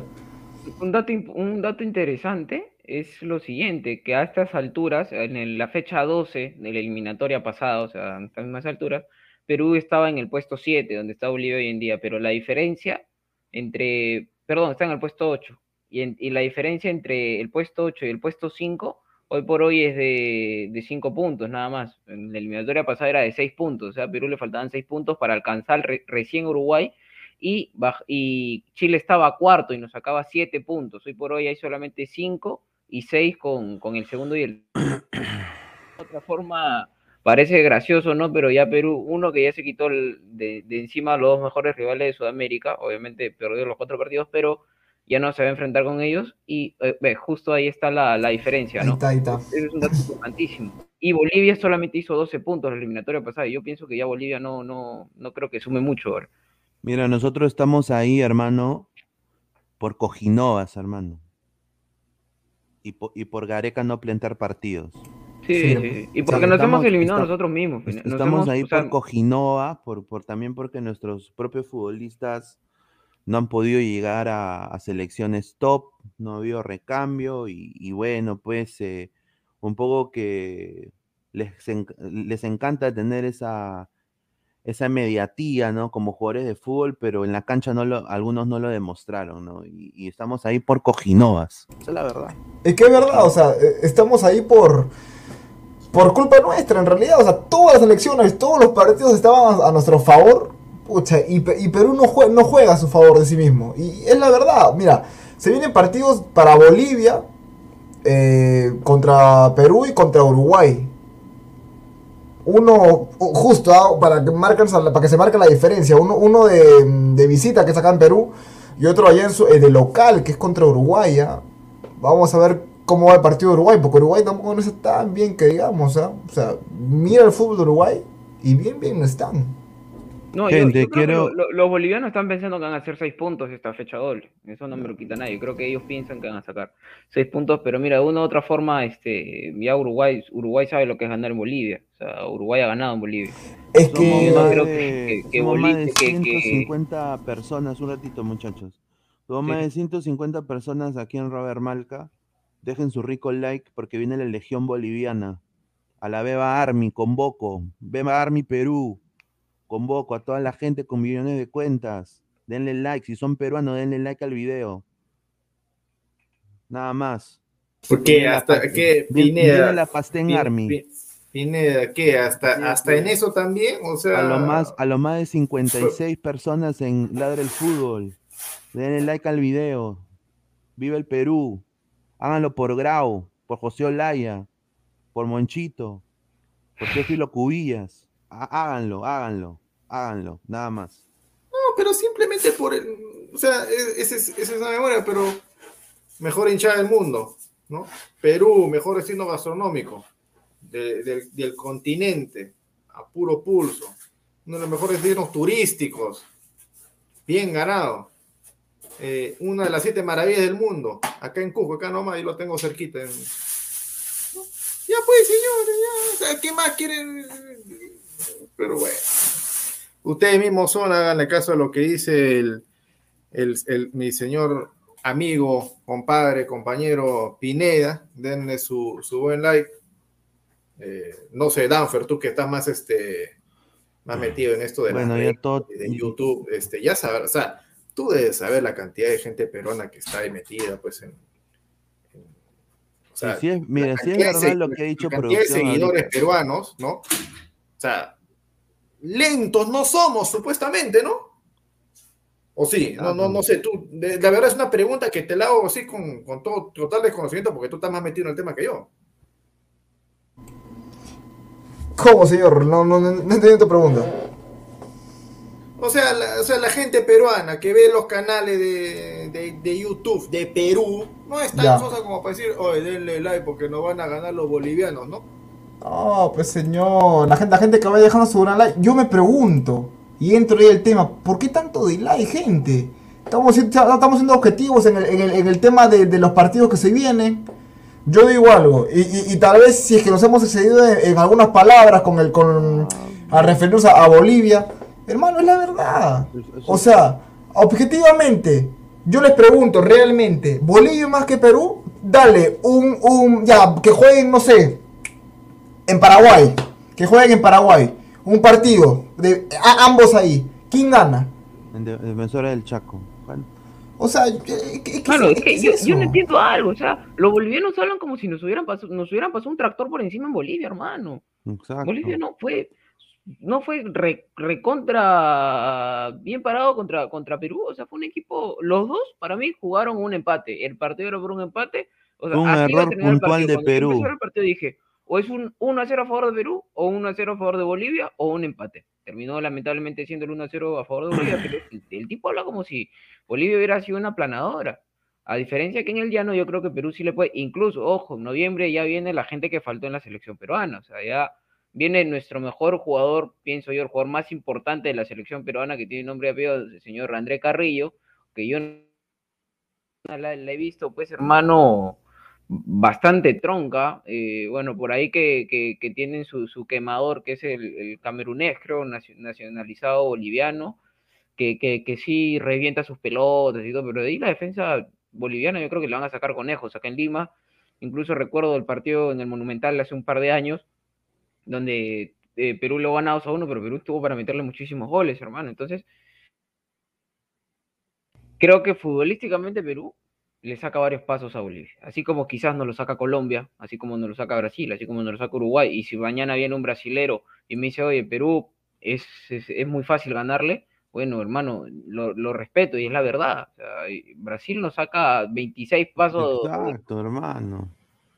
Un dato, un dato interesante es lo siguiente, que a estas alturas, en el- la fecha 12 de la eliminatoria pasada, o sea, en estas mismas alturas, Perú estaba en el puesto 7, donde está Bolivia hoy en día, pero la diferencia entre, perdón, está en el puesto 8, y, en- y la diferencia entre el puesto 8 y el puesto 5, hoy por hoy es de, de 5 puntos nada más. En la eliminatoria pasada era de 6 puntos, o sea, a Perú le faltaban 6 puntos para alcanzar re- recién Uruguay, y, y Chile estaba cuarto y nos sacaba 7 puntos. Hoy por hoy hay solamente 5 y 6 con, con el segundo y el... De otra forma, parece gracioso, ¿no? Pero ya Perú, uno que ya se quitó el- de, de encima a los dos mejores rivales de Sudamérica, obviamente perdió los cuatro partidos, pero ya no se va a enfrentar con ellos y eh, justo ahí está la, la diferencia, Ahí ¿no? está, ahí está. Ese es un dato importantísimo. Y Bolivia solamente hizo 12 puntos en la eliminatoria pasada. y Yo pienso que ya Bolivia no, no, no creo que sume mucho ahora. Mira, nosotros estamos ahí, hermano, por Cojinovas, hermano. Y por, y por Gareca no plantar partidos. Sí, Sí, sí, pues. Y o sea, porque nos estamos- hemos eliminado está- nosotros mismos. Nos Estamos hemos- ahí o sea, por Cojinova, por, por, también porque nuestros propios futbolistas no han podido llegar a, a selecciones top, no ha habido recambio y, y bueno, pues eh, un poco que les, les encanta tener esa, esa mediatía, ¿no? Como jugadores de fútbol, pero en la cancha no lo, algunos no lo demostraron, ¿no? Y, y estamos ahí por Cojinovas. Esa es la verdad. Es que es verdad, o sea, eh, estamos ahí por por culpa nuestra, en realidad. O sea, todas las elecciones, todos los partidos estaban a, a nuestro favor. Pucha, y, Pe- y Perú no juega, a su favor de sí mismo. Y es la verdad, mira, se vienen partidos para Bolivia, eh, contra Perú y contra Uruguay. Uno, justo ah, para, que para que se marque la diferencia. Uno, de, visita, que es acá en Perú, y otro allá en su, eh, de local, que es contra Uruguay. ¿ah? Vamos a ver cómo va el partido de Uruguay, porque Uruguay tampoco no está tan bien que digamos. ¿ah? O sea, mira el fútbol de Uruguay y bien, bien están. No, yo- Gente, yo, que quiero- lo- lo- los bolivianos están pensando que van a hacer seis puntos esta fecha doble. Eso no me lo quita nadie. Creo que ellos piensan que van a sacar seis puntos, pero mira, de una u otra forma, este, ya Uruguay, Uruguay sabe lo que es ganar en Bolivia. O sea, Uruguay ha ganado en Bolivia. Es Somos que... no más creo de, que- que somos más de Bolivia- que- que- 150 personas, un ratito muchachos. Somos más Sí. de 150 personas aquí en Robert Malca. Dejen su rico like porque viene la Legión Boliviana. A la Beba Army, convoco. Beba Army Perú. Convoco a toda la gente con millones de cuentas. Denle like. Si son peruanos, denle like al video. Nada más. Porque Viene la hasta Pas- que viene- Pineda, la Pastén Pin- Army. Pin- Pineda, ¿qué? Hasta, Sí, hasta sí. en eso también, o sea, A lo más, a lo más de 56 personas en Ladra el Fútbol. Denle like al video. Viva el Perú. Háganlo por Grau, por José Olaya, por Monchito, por Teófilo Cubillas. Há- Háganlo, háganlo, háganlo, nada más. no, pero simplemente por o sea, e- es- esa es una memoria, pero mejor hinchada del mundo, ¿no? Perú, mejor destino gastronómico de- del, continente, a puro pulso, uno de los mejores destinos turísticos, bien ganado. Eh, una de las siete maravillas del mundo, acá en Cusco, acá nomás, y lo tengo cerquita. Ya pues, señores, ya, ¿qué más quieren? Pero bueno. Ustedes mismos son, háganle caso a lo que dice el, el- el- mi señor amigo, compadre, compañero Pineda. Denle su, su buen like. Eh, no sé, Danfer, tú que estás más, este, más metido en esto de, Bueno, redes, todo- de YouTube, este, ya sabes, o sea, tú debes saber la cantidad de gente peruana que está ahí metida, pues, en... en- o sea, Y si es- mira, la si es de verdad lo que ha dicho la cantidad de producción seguidores ahorita. peruanos, ¿no? O sea, lentos no somos, supuestamente, ¿no? O sí, no, no, no sé, tú, de- la verdad es una pregunta que te la hago así con, con todo total desconocimiento porque tú estás más metido en el tema que yo. ¿Cómo, señor? No, no, no, no entendí tu pregunta. O sea, la, o sea, la gente peruana que ve los canales de, de- de YouTube de Perú no es tan Ya. sosa como para decir, oye, denle like porque nos van a ganar los bolivianos, ¿no? No, pues señor, la gente, la gente que va dejando su gran like, yo me pregunto, y entro ahí el tema, ¿por qué tanto dislike, gente? Estamos, estamos siendo objetivos en el, en el- en el tema de, de los partidos que se vienen. Yo digo algo, y, y- y tal vez si es que nos hemos excedido en, en algunas palabras con el con a referirnos a, a Bolivia, hermano, es la verdad. O sea, objetivamente, yo les pregunto realmente, ¿Bolivia más que Perú? Dale, un, un, ya, que jueguen, no sé, en Paraguay, que jueguen en Paraguay, un partido, de a- ambos ahí, ¿quién gana? En de- Defensores del Chaco. O sea, ¿qué, qué- Claro, es- que es yo, no entiendo algo, o sea, los bolivianos hablan como si nos hubieran pasado, nos hubieran pasado un tractor por encima en Bolivia, hermano. exacto. Bolivia no fue, no fue re- recontra bien parado contra, contra Perú, o sea, fue un equipo, los dos para mí jugaron un empate, el partido era por un empate, o sea, Fue un error puntual de Cuando yo Perú. el partido dije, o es un 1 a 0 a favor de Perú, o 1 a 0 a favor de Bolivia, o un empate. Terminó lamentablemente siendo el 1 a 0 a favor de Bolivia, pero el, tipo habla como si Bolivia hubiera sido una planadora. A diferencia que en el llano, yo creo que Perú sí le puede, incluso, ojo, en noviembre ya viene la gente que faltó en la selección peruana, o sea, ya viene nuestro mejor jugador, pienso yo, el jugador más importante de la selección peruana, que tiene nombre y apellido, el señor André Carrillo, que yo la, la he visto, pues, hermano, bastante tronca, eh, bueno, por ahí que, que, tienen su, quemador, que es el, el camerunés, creo, nacio- nacionalizado boliviano, que, que, sí revienta sus pelotas y todo, pero de ahí la defensa boliviana yo creo que le van a sacar conejos acá en Lima. Incluso recuerdo el partido en el Monumental hace un par de años, donde eh, Perú lo gana 2 a 1, pero Perú estuvo para meterle muchísimos goles, hermano. Entonces, creo que futbolísticamente Perú le saca varios pasos a Bolivia. Así como quizás nos lo saca Colombia, así como nos lo saca Brasil, así como nos lo saca Uruguay. Y si mañana viene un brasilero y me dice, oye, Perú es, es, es muy fácil ganarle, bueno, hermano, lo, lo respeto y es la verdad. O sea, Brasil nos saca 26 pasos. Exacto, hermano.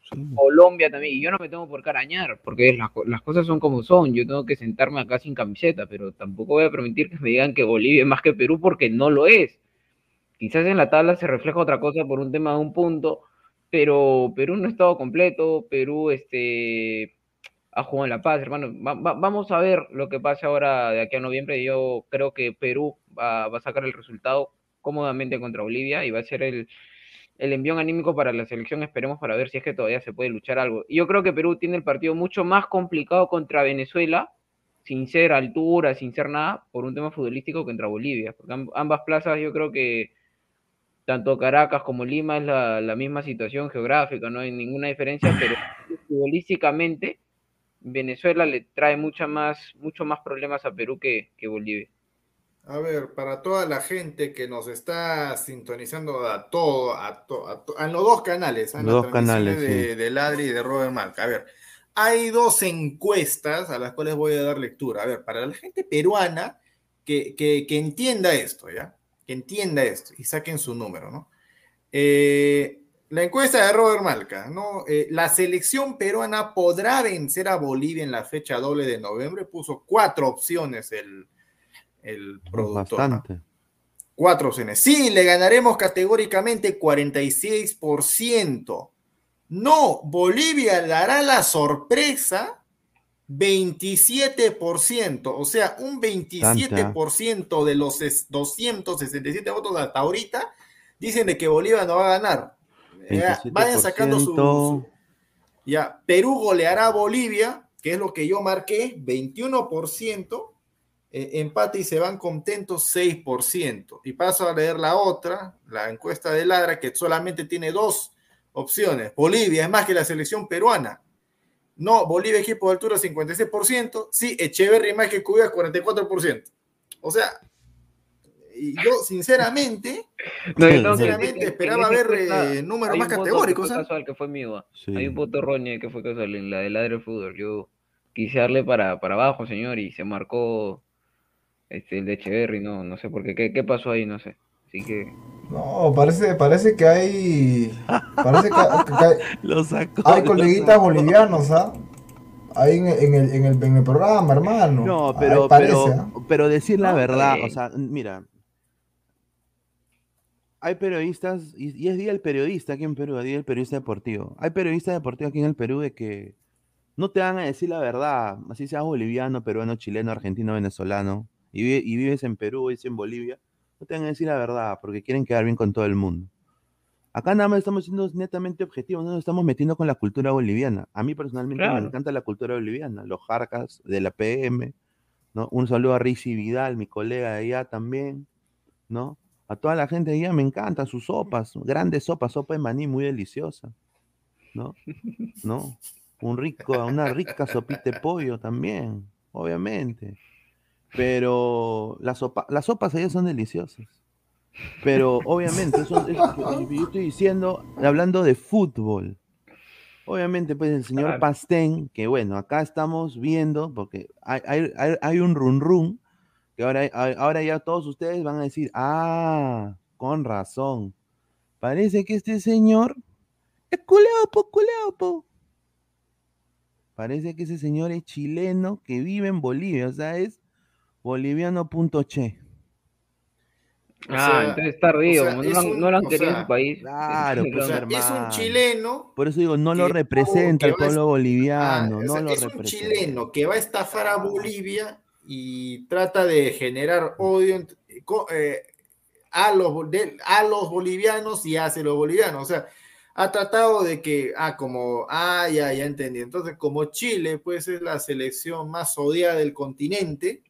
Sí. Colombia también, y yo no me tengo por qué arañar, porque las, las cosas son como son, yo tengo que sentarme acá sin camiseta, pero tampoco voy a permitir que me digan que Bolivia es más que Perú porque no lo es. Quizás en la tabla se refleja otra cosa por un tema de un punto, pero Perú no ha estado completo, Perú este, ha jugado en La Paz, hermano. Va- va- vamos a ver lo que pasa ahora de aquí a noviembre. Yo creo que Perú va, a sacar el resultado cómodamente contra Bolivia y va a ser el, el envión anímico para la selección, esperemos para ver si es que todavía se puede luchar algo. Y yo creo que Perú tiene el partido mucho más complicado contra Venezuela, sin ser altura, sin ser nada, por un tema futbolístico que contra Bolivia. Porque amb- ambas plazas yo creo que tanto Caracas como Lima es la, la misma situación geográfica, no hay ninguna diferencia, pero futbolísticamente Venezuela le trae mucha más, mucho más problemas a Perú que, que Bolivia. A ver, para toda la gente que nos está sintonizando a todo, a, to- a to- a los dos canales, a Los dos canales, de, sí. de Ladri y de Robert Marca. A ver, hay dos encuestas a las cuales voy a dar lectura. A ver, para la gente peruana que, que- que entienda esto, ¿ya? Que entienda esto y saquen su número, ¿no? Eh, la encuesta de Robert Malca, ¿no? Eh, la selección peruana podrá vencer a Bolivia en la fecha doble de noviembre. Puso cuatro opciones el, el productor. Cuatro opciones. Sí, le ganaremos categóricamente 46%. No, Bolivia dará la sorpresa 27%. O sea, un 27% de los es- 267 votos hasta ahorita dicen de que Bolivia no va a ganar. Ya, vayan sacando su, su- ya, Perú goleará a Bolivia, que es lo que yo marqué, 21%. eh, empate y se van contentos 6%. Y paso a leer la otra, la encuesta de Ladra, que solamente tiene dos opciones. Bolivia es más que la selección peruana. No, Bolivia equipo de altura 56%. Sí, Echeverry más que Cuba 44%. O sea, yo sinceramente, No, sinceramente en esperaba ver eh, números hay más un voto que categóricos. casual, que fue mío. ah. Sí. Hay un voto erróneo que fue casual en la de ladre fútbol. Yo quise darle para, para abajo, señor, y se marcó este, el de Echeverry. No, no sé por qué. ¿Qué, qué pasó ahí? No sé. Así que. No, parece, parece que hay. Parece que, que hay, Lo sacó. hay lo coleguitas sacó. bolivianos, ¿ah? ahí en, en el, en, el, en el programa, hermano. No, Ahí pero, parece, pero, ¿ah? pero decir la verdad, pues. o sea, mira, hay periodistas, y, y es día del periodista aquí en Perú, día del periodista deportivo. Hay periodistas deportivos aquí en el Perú de que no te van a decir la verdad, así seas boliviano, peruano, chileno, argentino, venezolano, y, vi- y vives en Perú, vives en Bolivia, no te van a decir la verdad, porque quieren quedar bien con todo el mundo. Acá nada más estamos siendo netamente objetivos, no nos estamos metiendo con la cultura boliviana. A mí personalmente me encanta la cultura boliviana, los jarcas de la PM, ¿no? Un saludo a Rizzi Vidal, mi colega de allá también, ¿no? A toda la gente de allá me encantan sus sopas, grandes sopas, sopa de maní muy deliciosa, ¿no? ¿No? Un rico, una rica sopita de pollo también, obviamente. Pero las sopa, las sopas allá son deliciosas. Pero obviamente, eso es, yo estoy diciendo, hablando de fútbol. Obviamente, pues el señor Claro. Pastén, que bueno, acá estamos viendo, porque hay, hay, hay- hay un run run, que ahora, ahora ya todos ustedes van a decir, ah, con razón. Parece que este señor es culeado, po, culeado, po. Parece que ese señor es chileno que vive en Bolivia, o sea, es boliviano.che. O Ah, sea, entonces está o sea, como no, es lo han- un- no lo han o querido en su país. Claro, pues, O sea, es un chileno Por eso digo, no lo representa el a- pueblo Ah, boliviano, o no lo es un chileno que va a estafar a Bolivia y trata de generar odio eh, a, los, de- a los bolivianos y hacia los bolivianos. O sea, ha tratado de que, ah, como, ah, ya, ya entendí. Entonces, como Chile, pues es la selección más odiada del continente,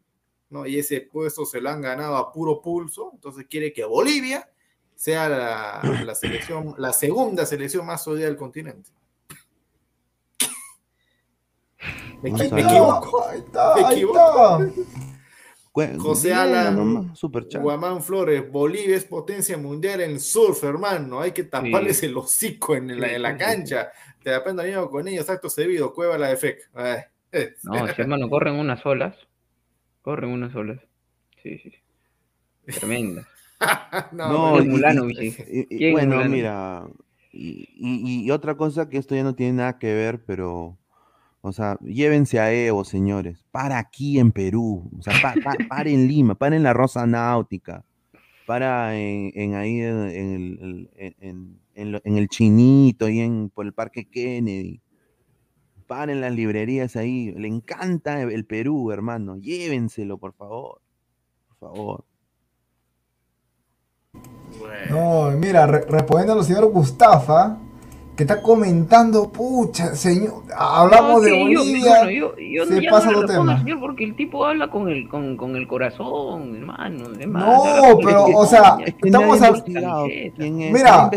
¿no? Y ese puesto se lo han ganado a puro pulso, entonces quiere que Bolivia sea la, la selección, la segunda selección más odiada del continente. Me, me equivoco. Ahí está, Me ahí equivoco. está. Cue- José Alan nomás, super chat. Guamán Flores, Bolivia es potencia mundial en surf, hermano. Hay que taparles el hocico en la, Sí, en la sí, sí. cancha. Te aprendo niño con ellos, acto servido, cueva la de FEC. Eh. No, si hermano, corren unas olas. Corren unas olas. Sí, sí. Tremenda. no, No, y- Mulano, y- y- y- ¿Quién es bueno, Mulano? mira, y, y- y otra cosa que esto ya no tiene nada que ver, pero, o sea, llévense a Evo, señores, para aquí en Perú, o sea, pa- pa- para en Lima, para en la Rosa Náutica, para en, en ahí en, en el, en- en- en lo- en el Chinito, ahí en, por el Parque Kennedy, para en las librerías ahí, le encanta el Perú, hermano, llévenselo, por favor, por favor. No, mira, re- respondiendo al señor Gustafa, que está comentando, pucha, señor, hablamos No, de yo- Bolivia, bueno, yo, yo se ya pasa no le respondo al tema. señor porque el tipo habla con el, con, con el corazón, hermano. No, pero, o sea, ya. Es que Estamos nadie ha hab- investigado Camiseta. quién es. Mira.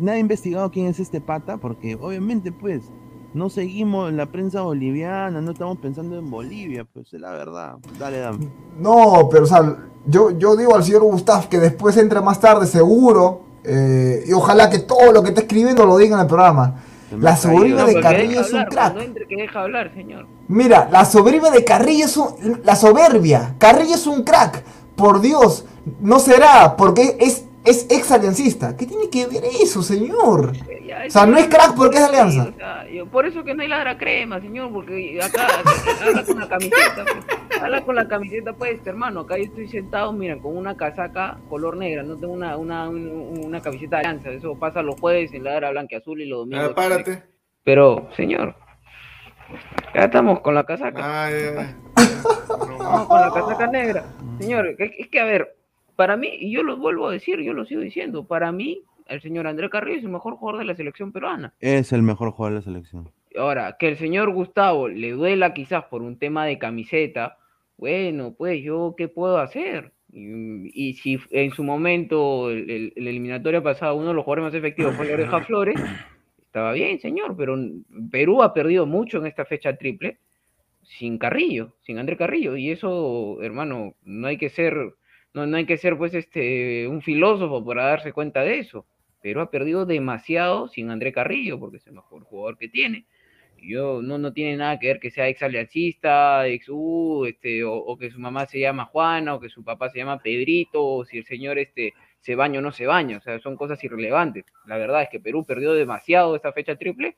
Nadie ha investigado quién es este pata, porque obviamente, pues, no seguimos la prensa boliviana, no estamos pensando en Bolivia, pues, es la verdad. Dale, dame. No, pero o sea, yo, yo digo al señor Gustaf que después entre más tarde, seguro, eh, y ojalá que todo lo que está escribiendo lo diga en el programa. La sobrina de Carrillo es un crack. cuando entre que deja hablar, señor. Mira, la sobrina de Carrillo es un, la soberbia. Carrillo es un crack. Por Dios, no será, porque es, es ex aliancista. ¿Qué tiene que ver eso, señor? Ya, O sea, no es crack porque es alianza. Sí, o sea, yo- por eso que no hay ladra crema, señor, porque acá habla con la camiseta, pues, habla con la camiseta, pues, hermano, acá yo estoy sentado, mira, con una casaca color negra, no tengo una, una, un- una camiseta de alianza, eso pasa los jueves en ladra blanca y azul y los domingos. Ah, párate. Pero, señor, ya estamos con la casaca. Ah, ya. Vamos con la casaca negra. Señor, es que a ver, para mí, y yo lo vuelvo a decir, yo lo sigo diciendo, para mí, el señor André Carrillo es el mejor jugador de la selección peruana. Es el mejor jugador de la selección. Ahora, que el señor Gustavo le duela quizás por un tema de camiseta, bueno, pues yo qué puedo hacer. Y, y si en su momento, el, el, el eliminatorio pasado, uno de los jugadores más efectivos fue la Oreja Flores, estaba bien, señor, pero Perú ha perdido mucho en esta fecha triple sin Carrillo, sin André Carrillo, y eso, hermano, no hay que ser, no, no hay que ser pues este un filósofo para darse cuenta de eso. Perú ha perdido demasiado sin André Carrillo, porque es el mejor jugador que tiene. Yo no, no tiene nada que ver que sea ex aliancista, ex U, este, o, o, que su mamá se llama Juana, o que su papá se llama Pedrito, o si el señor este, se baña o no se baña. O sea, son cosas irrelevantes. La verdad es que Perú perdió demasiado esta fecha triple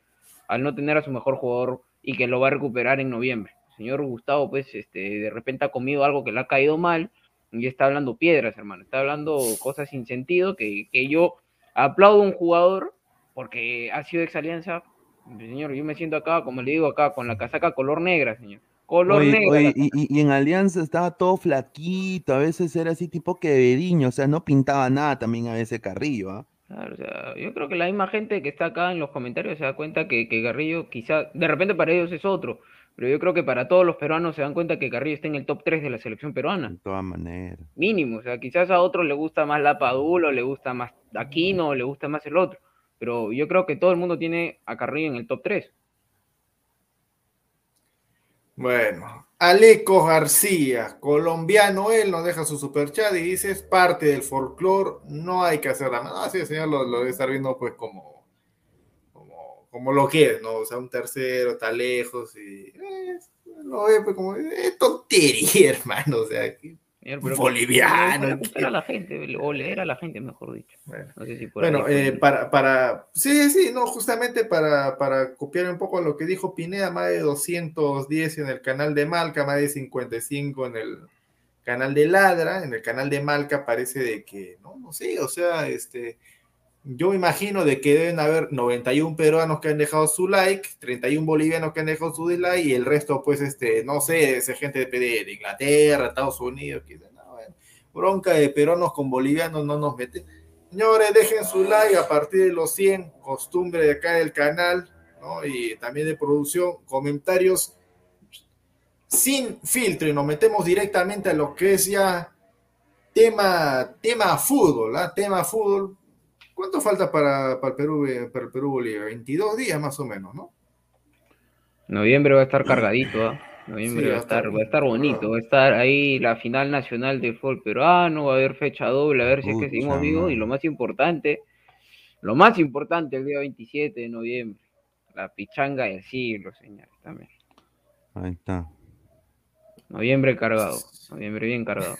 al no tener a su mejor jugador y que lo va a recuperar en noviembre. El señor Gustavo, pues, este, de repente ha comido algo que le ha caído mal y está hablando piedras, hermano. Está hablando cosas sin sentido que, que yo aplaudo a un jugador porque ha sido ex alianza. Señor, yo me siento acá, como le digo acá, con la casaca color negra, señor. Color Oye, negra. oye, y, y- en Alianza estaba todo flaquito, a veces era así tipo quevediño, o sea, no pintaba nada también a veces Carrillo, ¿ah? Claro, o sea, yo creo que la misma gente que está acá en los comentarios se da cuenta que, que Carrillo quizá, de repente para ellos es otro, pero yo creo que para todos los peruanos se dan cuenta que Carrillo está en el top 3 de la selección peruana, De todas maneras. mínimo, o sea, quizás a otros le gusta más la Padula, o le gusta más Aquino, le gusta más el otro, pero yo creo que todo el mundo tiene a Carrillo en el top 3. Bueno, Aleco García, colombiano, él nos deja su superchat y dice, es parte del folclore, no hay que hacer nada. Ah, sí, el señor lo, lo debe estar viendo pues como, como, lo que es, ¿no? O sea, un tercero está lejos y eh, lo ve pues como, es tontería, hermano, o sea, que- Señor, pero- Boliviano, escuchar a la gente, o leer a la gente, mejor dicho. Bueno. No sé si por Bueno, ahí eh, para, para, sí, sí, no, justamente para, para copiar un poco lo que dijo Pineda, más de 210 en el canal de Malca, más de 55 en el canal de Ladra, en el canal de Malca parece de que, no, no sé, o sea, este, yo me imagino de que deben haber 91 peruanos que han dejado su like, 31 bolivianos que han dejado su dislike y el resto, pues, este, no sé, esa gente de, de- Inglaterra, Estados Unidos, no, bronca de peruanos con bolivianos no nos mete. Señores, dejen su like a partir de los 100, costumbre de acá del canal. Y también de producción, comentarios sin filtro y nos metemos directamente a lo que es ya tema, tema fútbol, ¿ah? Tema fútbol. ¿Cuánto falta para, para el Perú, eh, para el Perú Bolivia? 22 días más o menos, ¿no? Noviembre va a estar cargadito, ¿ah? Noviembre Sí, va a estar, va a estar bonito, va a estar ahí la final nacional del fútbol peruano, va a haber fecha doble, a ver si es que seguimos vivos, y lo más importante, lo más importante el día 27 de noviembre, la pichanga del siglo, señores, también. Ahí está. Noviembre cargado, noviembre bien cargado.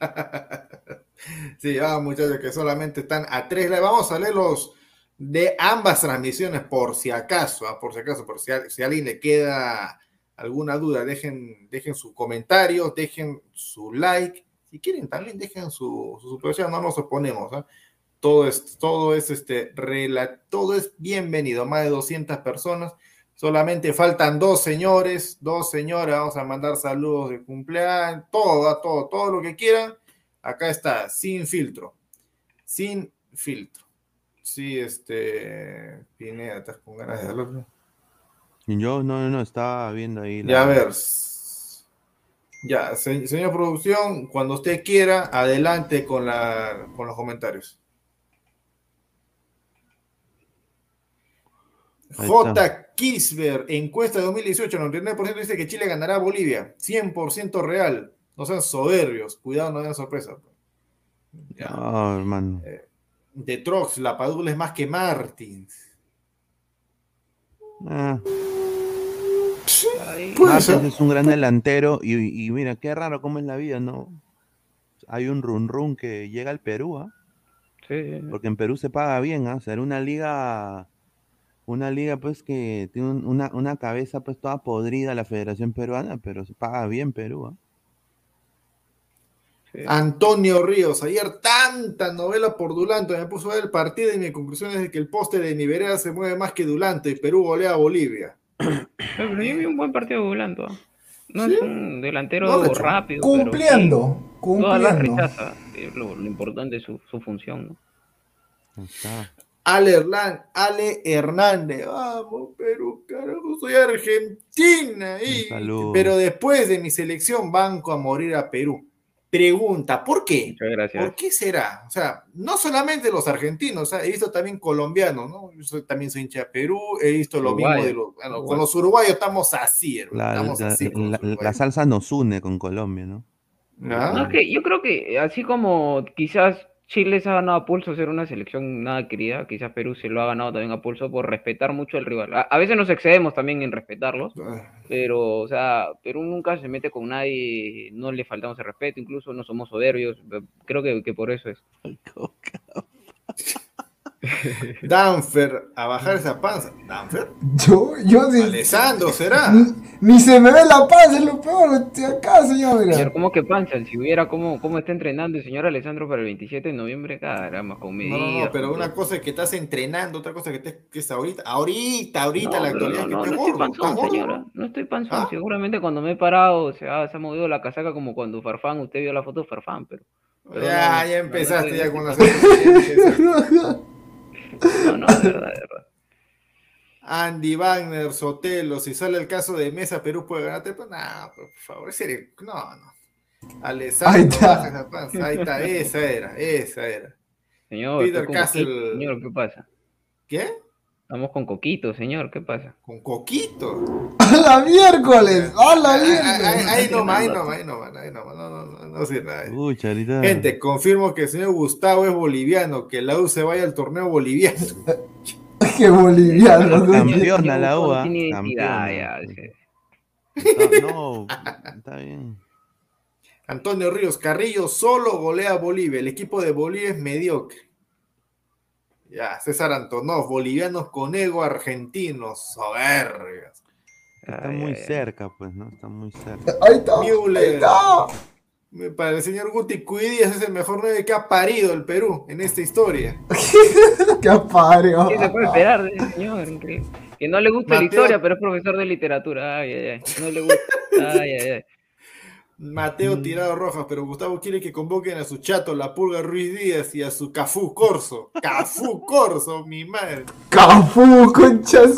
Sí, ah, muchachos que solamente están a tres. Vamos a leer los de ambas transmisiones por si acaso, ah, por si acaso, por si a, alguien le queda alguna duda, dejen, dejen sus comentarios, dejen su like. Si quieren, también dejen su, su no nos oponemos. ah. Todo es, todo es este, rela- todo es bienvenido, más de 200 personas. Solamente faltan dos señores, dos señoras, vamos a mandar saludos de cumpleaños, todo, ah, todo, todo lo que quieran. Acá está, sin filtro. Sin filtro. Sí, este. Pineda, estás con ganas de hablar. Y yo, no, no, no, estaba viendo ahí. Ya, a ver. Ya, se- señor producción, cuando usted quiera, adelante con, la, con los comentarios. J. Kisber, encuesta de 2018, 99% dice que Chile ganará a Bolivia. 100% real. No sean soberbios. Cuidado, no den sorpresa. Ya. No, hermano. De Trox, la Padula es más que Martins. Ah, Martins es un gran delantero y, y mira, qué raro cómo es la vida, ¿no? Hay un run run que llega al Perú, ¿ah? sí. Porque en Perú se paga bien, ¿ah? O sea, era una liga, una liga pues que tiene un- una, una cabeza pues toda podrida la Federación Peruana, pero se paga bien Perú, ¿ah? Sí. Antonio Ríos, ayer tanta novela por Dulanto, me puso a ver el partido y mi conclusión es de que el poste de mi vereda se mueve más que Dulanto y Perú golea a Bolivia. Pero yo vi un buen partido de Bulanto. ¿ah? No Sí. es un delantero No, de hecho, rápido. pero sí, Cumpliendo, cumpliendo. rechaza. Lo, lo importante es su, su función. ¿no? Ahí está. Ale, Ale Hernández, vamos Perú, carajo, soy Argentina. y- pero después de mi selección banco a morir a Perú. Pregunta, ¿por qué? Muchas gracias. ¿Por qué será? O sea, no solamente los argentinos, he visto también colombianos, ¿no? Yo soy- también soy hincha de Perú, he visto lo Uruguay. mismo de los. bueno, con los uruguayos estamos así. La, estamos la- así. la- salsa nos une con Colombia, ¿no? ¿Ah? No, es que yo creo que así como quizás Chile se ha ganado a pulso ser una selección nada querida, quizás Perú se lo ha ganado también a pulso por respetar mucho al rival. A, a veces nos excedemos también en respetarlos, Ah, pero, o sea, Perú nunca se mete con nadie, no le faltamos el respeto, incluso no somos soberbios, creo que, que por eso es. Danfer, a bajar esa panza. ¿Danfer? Yo, yo sí. Alessandro, ¿será? Ni, ni se me ve la panza, es lo peor. Estoy acá, señor. mira. Señor, ¿cómo que panza? Si hubiera cómo, cómo está entrenando el señor Alessandro para el 27 de noviembre, caramba, con No, medidas. no, no, pero con una cosa es que estás entrenando, otra cosa que, te, que es ahorita. Ahorita, ahorita, No, la actualidad. no, que no, estás no estoy gordo, panzón, señora. No estoy panzón. ¿Ah? Seguramente cuando me he parado se ha, se ha movido la casaca como cuando Farfán, usted vio la foto de Farfán, pero. pero Ya, no, ya empezaste no, ya con las. No, no, de verdad, de verdad. Andy Wagner, Sotelo, si sale el caso de Mesa, Perú puede ganarte. Pues nada, por favor, en serio, no, no. Ahí Alessandro, está. baja esa panza. Ahí está, esa era, esa era. Señor, Peter Castle. Señor, ¿qué pasa? ¿Qué? Estamos con Coquito, señor, ¿qué pasa? Con Coquito. ¡A la miércoles! ¡A la miércoles! ahí nomás, ahí nomás, ahí nomás, ahí nomás, no, no, no, no sirve nada. Uy, Charita. Gente, confirmo que el señor Gustavo es boliviano, que la U se vaya al torneo boliviano. ¡Qué boliviano! Campeona la tiene identidad, Campeona. No, está bien. Antonio Ríos Carrillo solo golea a Bolivia. El equipo de Bolivia es mediocre. Ya, César Antonov, bolivianos con ego argentinos, soberbios. Está Ay, muy ay, cerca, pues, ¿no? Está muy cerca. Ahí está. Ahí está. Para el señor Guti Cuidías es el mejor 9 que ha parido el Perú en esta historia. ¡Qué apario! ¿Qué se puede esperar de ese señor? Increíble. Que no le gusta la historia, pero es profesor de literatura. Ay, ay, ay. No le gusta. Ay, ay, ay. Mateo Mm. Tirado Rojas, pero Gustavo quiere que convoquen a su chato, la Pulga Ruiz Díaz y a su Cafú Corso. Cafú Corso, mi madre. ¡Cafú, conchas!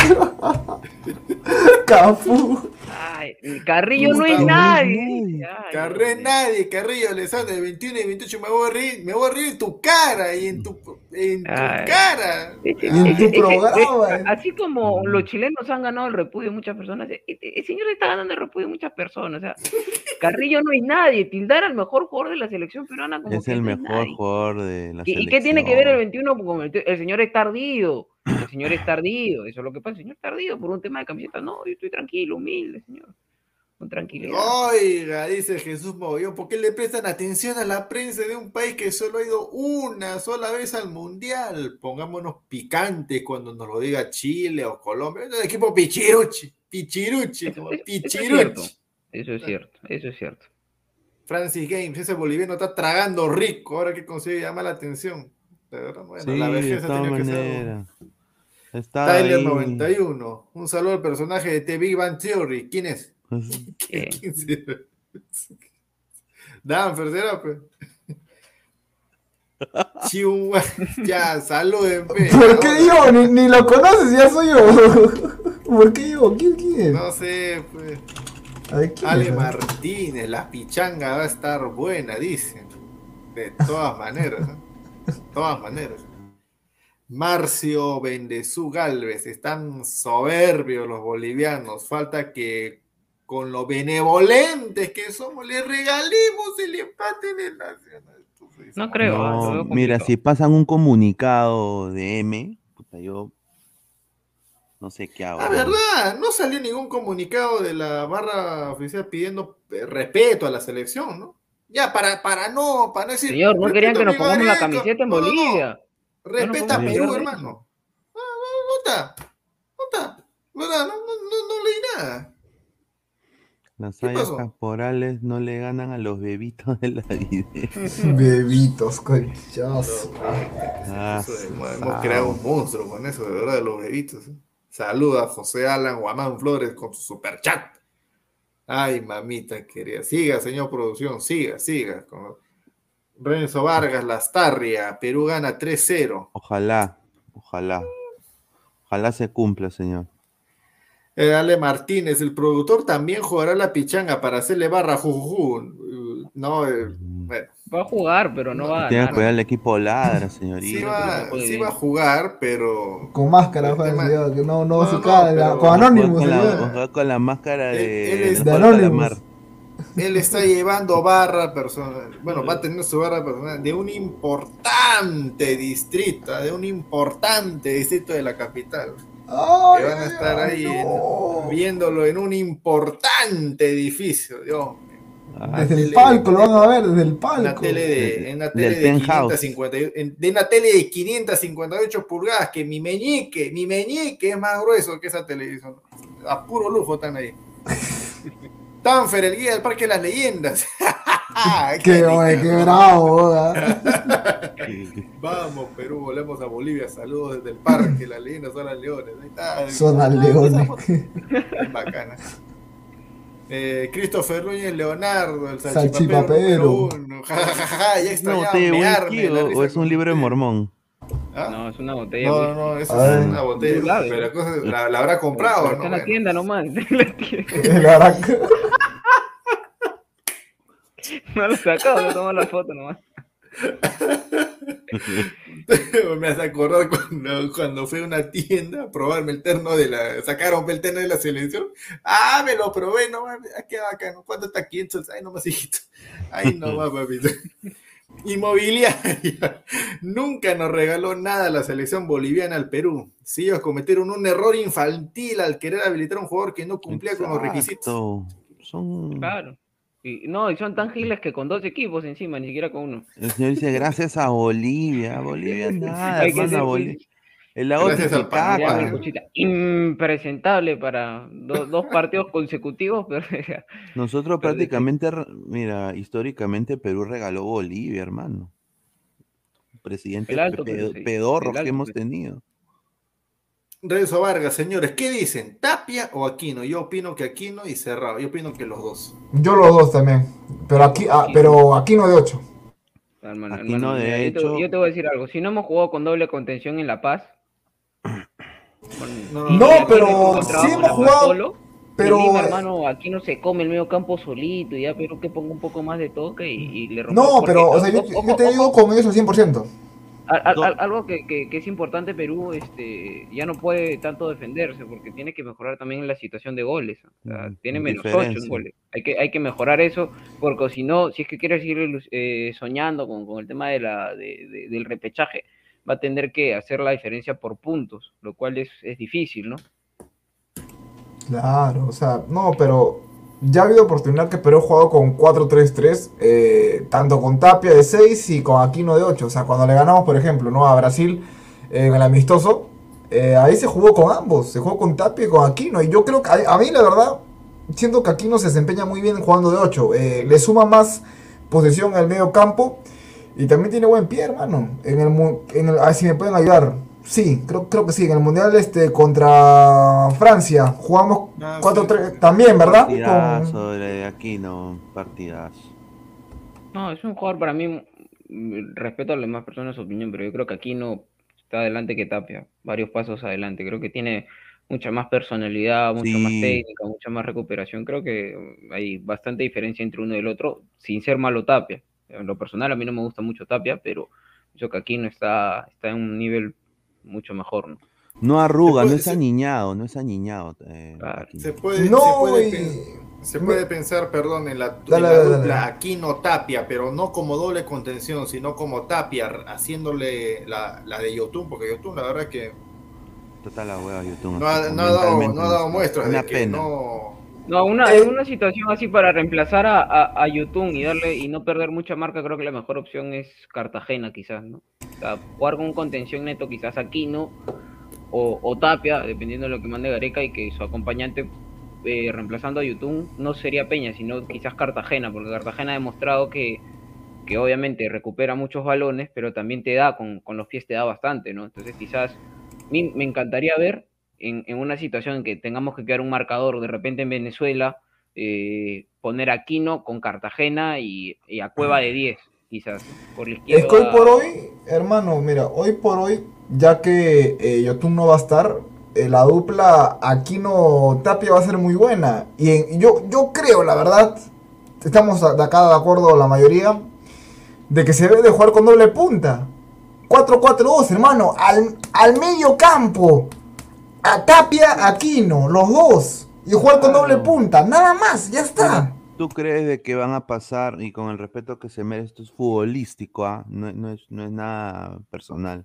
¡Cafú! Ay, Carrillo no es nadie. Ay, Carré nadie, Carrillo Alessandro, de 21 y 28 me voy a reír, me voy a reír en tu cara y en tu, en tu Ay. cara. En tu programa, eh, eh. así como los chilenos han ganado el repudio de muchas personas, eh, el señor está ganando el repudio de muchas personas. O sea, Carrillo no es nadie. Tildar al mejor jugador de la selección peruana como Es que el mejor nadie. jugador de la ¿Y, y selección. qué tiene que ver el 21 con el, el señor es tardío? El señor es tardío. Eso es lo que pasa. El señor es tardío por un tema de camiseta. No, yo estoy tranquilo, humilde, señor. Con tranquilidad. Oiga, dice Jesús Mogollón, ¿por qué le prestan atención a la prensa de un país que solo ha ido una sola vez al Mundial? Pongámonos picantes cuando nos lo diga Chile o Colombia. Es el equipo Pichiruchi, Pichiruchi, Eso- como eso- eso es cierto. Pichiruchi. Eso es cierto. Eso es cierto. Francis Games, ese boliviano está tragando rico, ahora que consigue llamar la atención. Bueno, Sí, la de vejez tenido que ser... maneras. Está Tyler ahí. 91, un saludo al personaje de The Big Bang Theory. ¿Quién es? Danfer, será, pues. Chihuahua. Ya, saluden, pe. ¿Por qué yo? Ni, ni lo conoces, ya soy yo. ¿Por qué yo? ¿Quién, quién es? No sé, pues. A ver, ¿quién Ale es? Martínez, la pichanga va a estar buena, dicen. De todas maneras, ¿eh? De todas maneras. Marcio Bendezú Galvez, están soberbios los bolivianos. Falta que con lo benevolentes que somos, le regalemos el empate en el Nacional. No creo. No, mira, si pasan un comunicado de M, puta, yo no sé qué hago. La verdad, no salió ningún comunicado de la barra oficial pidiendo eh, respeto a la selección, ¿no? Ya, para, para no, para no decir. Señor, no querían "Respeto que nos pongamos la Gareca". camiseta en No, no, no. Bolivia. Respeta a Perú, hermano. No, no, no está. No está. No, no, no leí nada. Las ¿Qué hayas pasó? caporales no le ganan a los bebitos de la vida. Bebitos, conchas. Ah, hemos, creado un monstruo con eso, de verdad, de los bebitos. ¿eh? Saluda a José Alan Guamán Flores con su super chat. Ay, mamita querida. Siga, señor producción, siga, siga. Con- Renzo Vargas, Lastarria, Perú gana 3-0. Ojalá, ojalá. Ojalá se cumpla, señor. Eh, Ale Martínez, el productor también jugará la pichanga para hacerle barra a Jujuju. Uh, No, eh, bueno, Va a jugar, pero no va a Tiene que cuidar el equipo ladra, sí señorita. va, sí va a jugar, pero Con máscara, señor, que no, no, No, su no, cara, pero- con Anonymous, con, con la máscara de, él es- de Anonymous. Él está llevando barra personal. Bueno, va a tener su barra personal de un importante distrito, de un importante distrito de la capital. Ay, Que van a estar ay, ahí en- viéndolo en un importante edificio. Dios mío. Desde el palco lo van a ver, desde el Una palco. tele de, en una tele de, penthouse. 550 en- de una tele de 558 pulgadas, que mi meñique, mi meñique es más grueso que esa televisión. A puro lujo están ahí. Tanfer, el guía del Parque de las Leyendas. Qué, oye, qué bravo. Vamos, Perú, volvemos a Bolivia. Saludos desde el Parque, las Leyendas son las Leones. Ahí está. Son las leones. Bacana. Eh, Christopher Núñez Leonardo, el Salchipapero. salchipapero. Ja, ja, ja, ja, ya No, mearme whisky o, es un libro de mormón. ¿Ah? No, es una botella. No, no, no, eso Ay. es una botella. Pero la, cosa, la, la habrá comprado, Está ¿no? en la tienda nomás. la tienda. No lo sacado, le tomó la foto nomás. Me hace acordar cuando, cuando fui a una tienda a probarme el terno de la. Sacaron el terno de la selección. Ah, me lo probé, no mames. Ah, qué bacano. ¿Cuánto está 500? Ay, no más, hijito. Ay, no más, papito. Inmobiliaria. Nunca nos regaló nada la selección boliviana al Perú. Si ellos cometieron un error infantil al querer habilitar a un jugador que no cumplía con los requisitos. Son... Claro. Y, no, y son tan giles que con dos equipos encima, ni siquiera con uno. El señor dice, gracias a Bolivia. Bolivia nada, ser Bolivia. El lago Gracias al impresentable para do- dos partidos consecutivos, pero Nosotros Pero prácticamente, mira, históricamente Perú regaló Bolivia, hermano. Sí, pedorros que hemos tenido. Renzo Vargas, señores, ¿qué dicen? ¿Tapia o Aquino? Yo opino que Aquino y Cerrado. Yo opino que los dos. Yo los dos también. Pero aquí, ah, pero aquí no de 8. hermano, Aquí hermano, no, de mira, yo, te, hecho- yo te voy a decir algo. Si no hemos jugado con doble contención en La Paz. con- No, No, pero sí hemos jugado, Solo, pero- Lima, hermano, aquí no se come el medio campo solito, ya, pero que ponga un poco más de toque y, y le rompa. No, pero, o sea, yo, ojo, yo te ojo, digo con ellos al 100%. Al- al- algo que, que- que es importante, Perú este, ya no puede tanto defenderse porque tiene que mejorar también la situación de goles. O sea, Mm, tiene menos 8 en diferencia. goles. Hay que, hay que mejorar eso porque si no, si es que quiere seguir eh, soñando con, con el tema de la, de- de- del repechaje, va a tener que hacer la diferencia por puntos, lo cual es, es difícil, ¿no? Claro, o sea, no, pero ya ha habido oportunidad que Perú ha jugado con 4-3-3, eh, tanto con Tapia de 6 y con Aquino de 8. O sea, cuando le ganamos, por ejemplo, ¿no? a Brasil eh, en el amistoso, eh, ahí se jugó con ambos, se jugó con Tapia y con Aquino. Y yo creo que a, a mí, la verdad, siento que Aquino se desempeña muy bien jugando de 8. eh, le suma más posesión al medio campo y también tiene buen pie, hermano. En el, en el, a ver si me pueden ayudar. Sí, creo, creo que sí. En el Mundial este contra Francia jugamos Ah, 4-3 también, ¿verdad? Con- Partidazo de Aquino, partidazo. No, es un jugador para mí, mm, respeto a las demás personas su opinión, pero yo creo que aquí no está adelante que Tapia, varios pasos adelante. Creo que tiene mucha más personalidad, mucha más técnica, mucha más recuperación. Creo que hay bastante diferencia entre uno y el otro, sin ser malo Tapia. En lo personal a mí no me gusta mucho Tapia, pero yo que aquí no está, está en un nivel mucho mejor, ¿no? No arruga, no es aniñado, no es aniñado. eh, Claro. Se puede, No, se puede, y- pen- se puede pensar, perdón, en la, en Dale, la dale, dupla dale. Aquino Tapia, pero no como doble contención, sino como Tapia, haciéndole la, la de Yotun, porque Yotun la verdad que Total la hueva, YouTube. no ha, no ha dado, no ha dado muestras de que pena. no. No, una, Eh. una situación así para reemplazar a, a, a Yotun y darle y no perder mucha marca, creo que la mejor opción es Cartagena, quizás, ¿no? O sea, jugar con un contención neto, quizás Aquino o, o Tapia, dependiendo de lo que mande Gareca, y que su acompañante eh, reemplazando a Yotun no sería Peña, sino quizás Cartagena, porque Cartagena ha demostrado que, que obviamente recupera muchos balones, pero también te da, con, con los pies te da bastante, ¿no? Entonces quizás me encantaría ver en, en una situación en que tengamos que quedar un marcador de repente en Venezuela, eh, poner a Quino con Cartagena y, y a Cueva de 10, quizás, por la izquierda. Es que hoy por hoy, hermano, mira, hoy por hoy, ya que eh, Yotun no va a estar, eh, la dupla Aquino Tapia va a ser muy buena. Y en- yo, yo creo, la verdad, estamos de acá de acuerdo la mayoría, de que se debe de jugar con doble punta. 4-4-2, hermano, al, al medio campo. A Tapia, Aquino, los dos. Y jugar con doble punta, nada más, ya está. ¿Tú crees de que van a pasar, y con el respeto que se merece, esto es futbolístico, ah? no, no es, no es nada personal?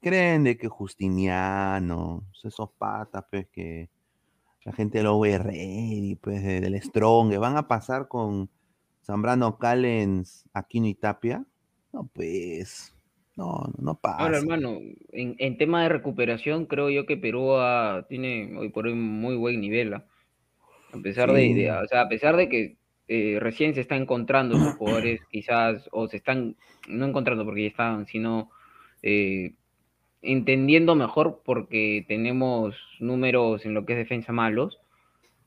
¿Creen de que Justiniano, esos patas, pues, que la gente de lo y pues del Strong, van a pasar con Zambrano Callens, Aquino y Tapia. No, pues, no, no pasa. Ahora, hermano, en, tema de recuperación, creo yo que Perú tiene hoy por hoy muy buen nivel. ¿ah? A pesar de, o sea, a pesar de que eh, recién se está encontrando esos jugadores, quizás, o se están, no encontrando porque ya están, sino eh, entendiendo mejor porque tenemos números en lo que es defensa malos.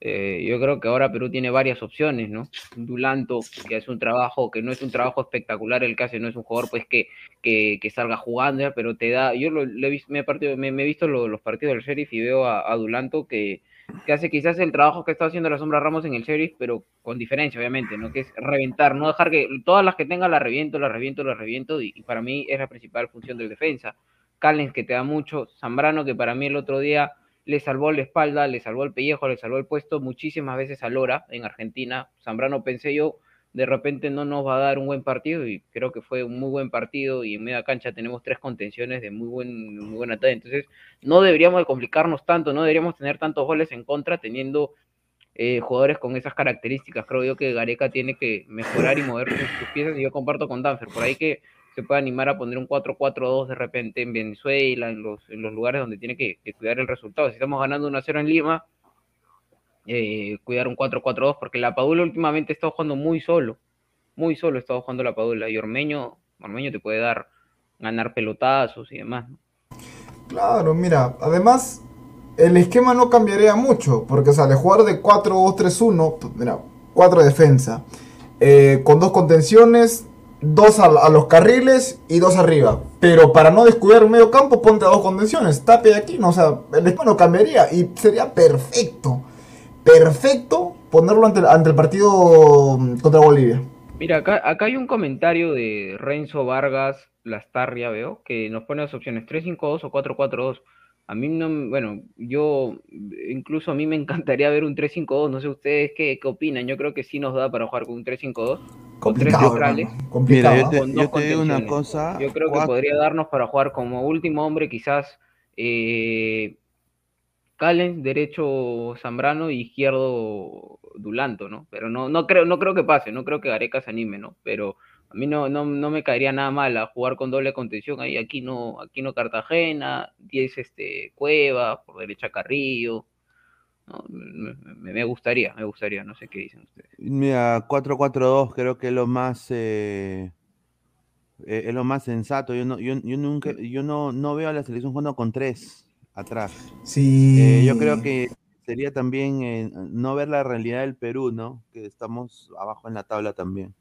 Eh, yo creo que ahora Perú tiene varias opciones, ¿no? Dulanto, que hace un trabajo, que no es un trabajo espectacular el que hace, no es un jugador pues que, que, salga jugando, pero te da, yo lo, visto, me, he me, he visto los partidos del Sheriff y veo a, Dulanto que, que, hace quizás el trabajo que está haciendo la Sombra Ramos en el Sheriff, pero con diferencia, obviamente, ¿no? Que es reventar, no dejar que todas las que tenga las reviento, las reviento, las reviento, y, y para mí es la principal función del defensa. Callens que te da mucho, Zambrano que para mí el otro día le salvó la espalda, le salvó el pellejo, le salvó el puesto muchísimas veces a Lora en Argentina. Zambrano pensé yo, de repente no nos va a dar un buen partido y creo que fue un muy buen partido y en media cancha tenemos tres contenciones de muy, buen, muy buena talla. Entonces no deberíamos de complicarnos tanto, no deberíamos tener tantos goles en contra teniendo eh, jugadores con esas características. Creo yo que Gareca tiene que mejorar y mover sus piezas y yo comparto con Danfer. Por ahí que se puede animar a poner un 4-4-2 de repente en Venezuela, en los, en los lugares donde tiene que, cuidar el resultado. Si estamos ganando 1-0 en Lima, eh, cuidar un 4-4-2, porque la Padula últimamente está jugando muy solo, muy solo está jugando la Padula, y Ormeño, Ormeño te puede dar, ganar pelotazos y demás. Claro, mira, además el esquema no cambiaría mucho, porque o sea, de jugar de 4-2-3-1, pues, mira, 4 defensa, eh, con dos contenciones, dos a, los carriles y dos arriba. Pero para no descuidar un medio campo, ponte a dos contenciones. Tape aquí, no, o sea, el esquema no cambiaría y sería perfecto. Perfecto ponerlo ante, ante el partido mm, contra Bolivia. Mira, acá, acá hay un comentario de Renzo Vargas Lastarria, veo, que nos pone las opciones 3-5-2 o 4-4-2. A mí no, bueno, yo incluso a mí me encantaría ver un 3-5-2, no sé ustedes qué, qué, opinan, yo creo que sí nos da para jugar con un 3-5-2, con tres neutrales, Mira, yo te, yo te digo una cosa. Yo creo que podría darnos para jugar como último hombre quizás eh, Callens, derecho Zambrano y izquierdo Dulanto, ¿no? Pero no, no creo, no creo que pase, no creo que Gareca se anime, ¿no? Pero a mí no, no, no me caería nada mal a jugar con doble contención. Ahí aquí no, aquí no Cartagena, 10 este, Cueva, por derecha Carrillo. Me, gustaría, me gustaría, no sé qué dicen ustedes. Mira, 4-4-2 creo que es lo más eh, eh, es lo más sensato. Yo no, yo, nunca, yo no, no veo a la selección jugando con tres atrás. Sí. Eh, yo creo que sería también no ver la realidad del Perú, ¿no? Que estamos abajo en la tabla también.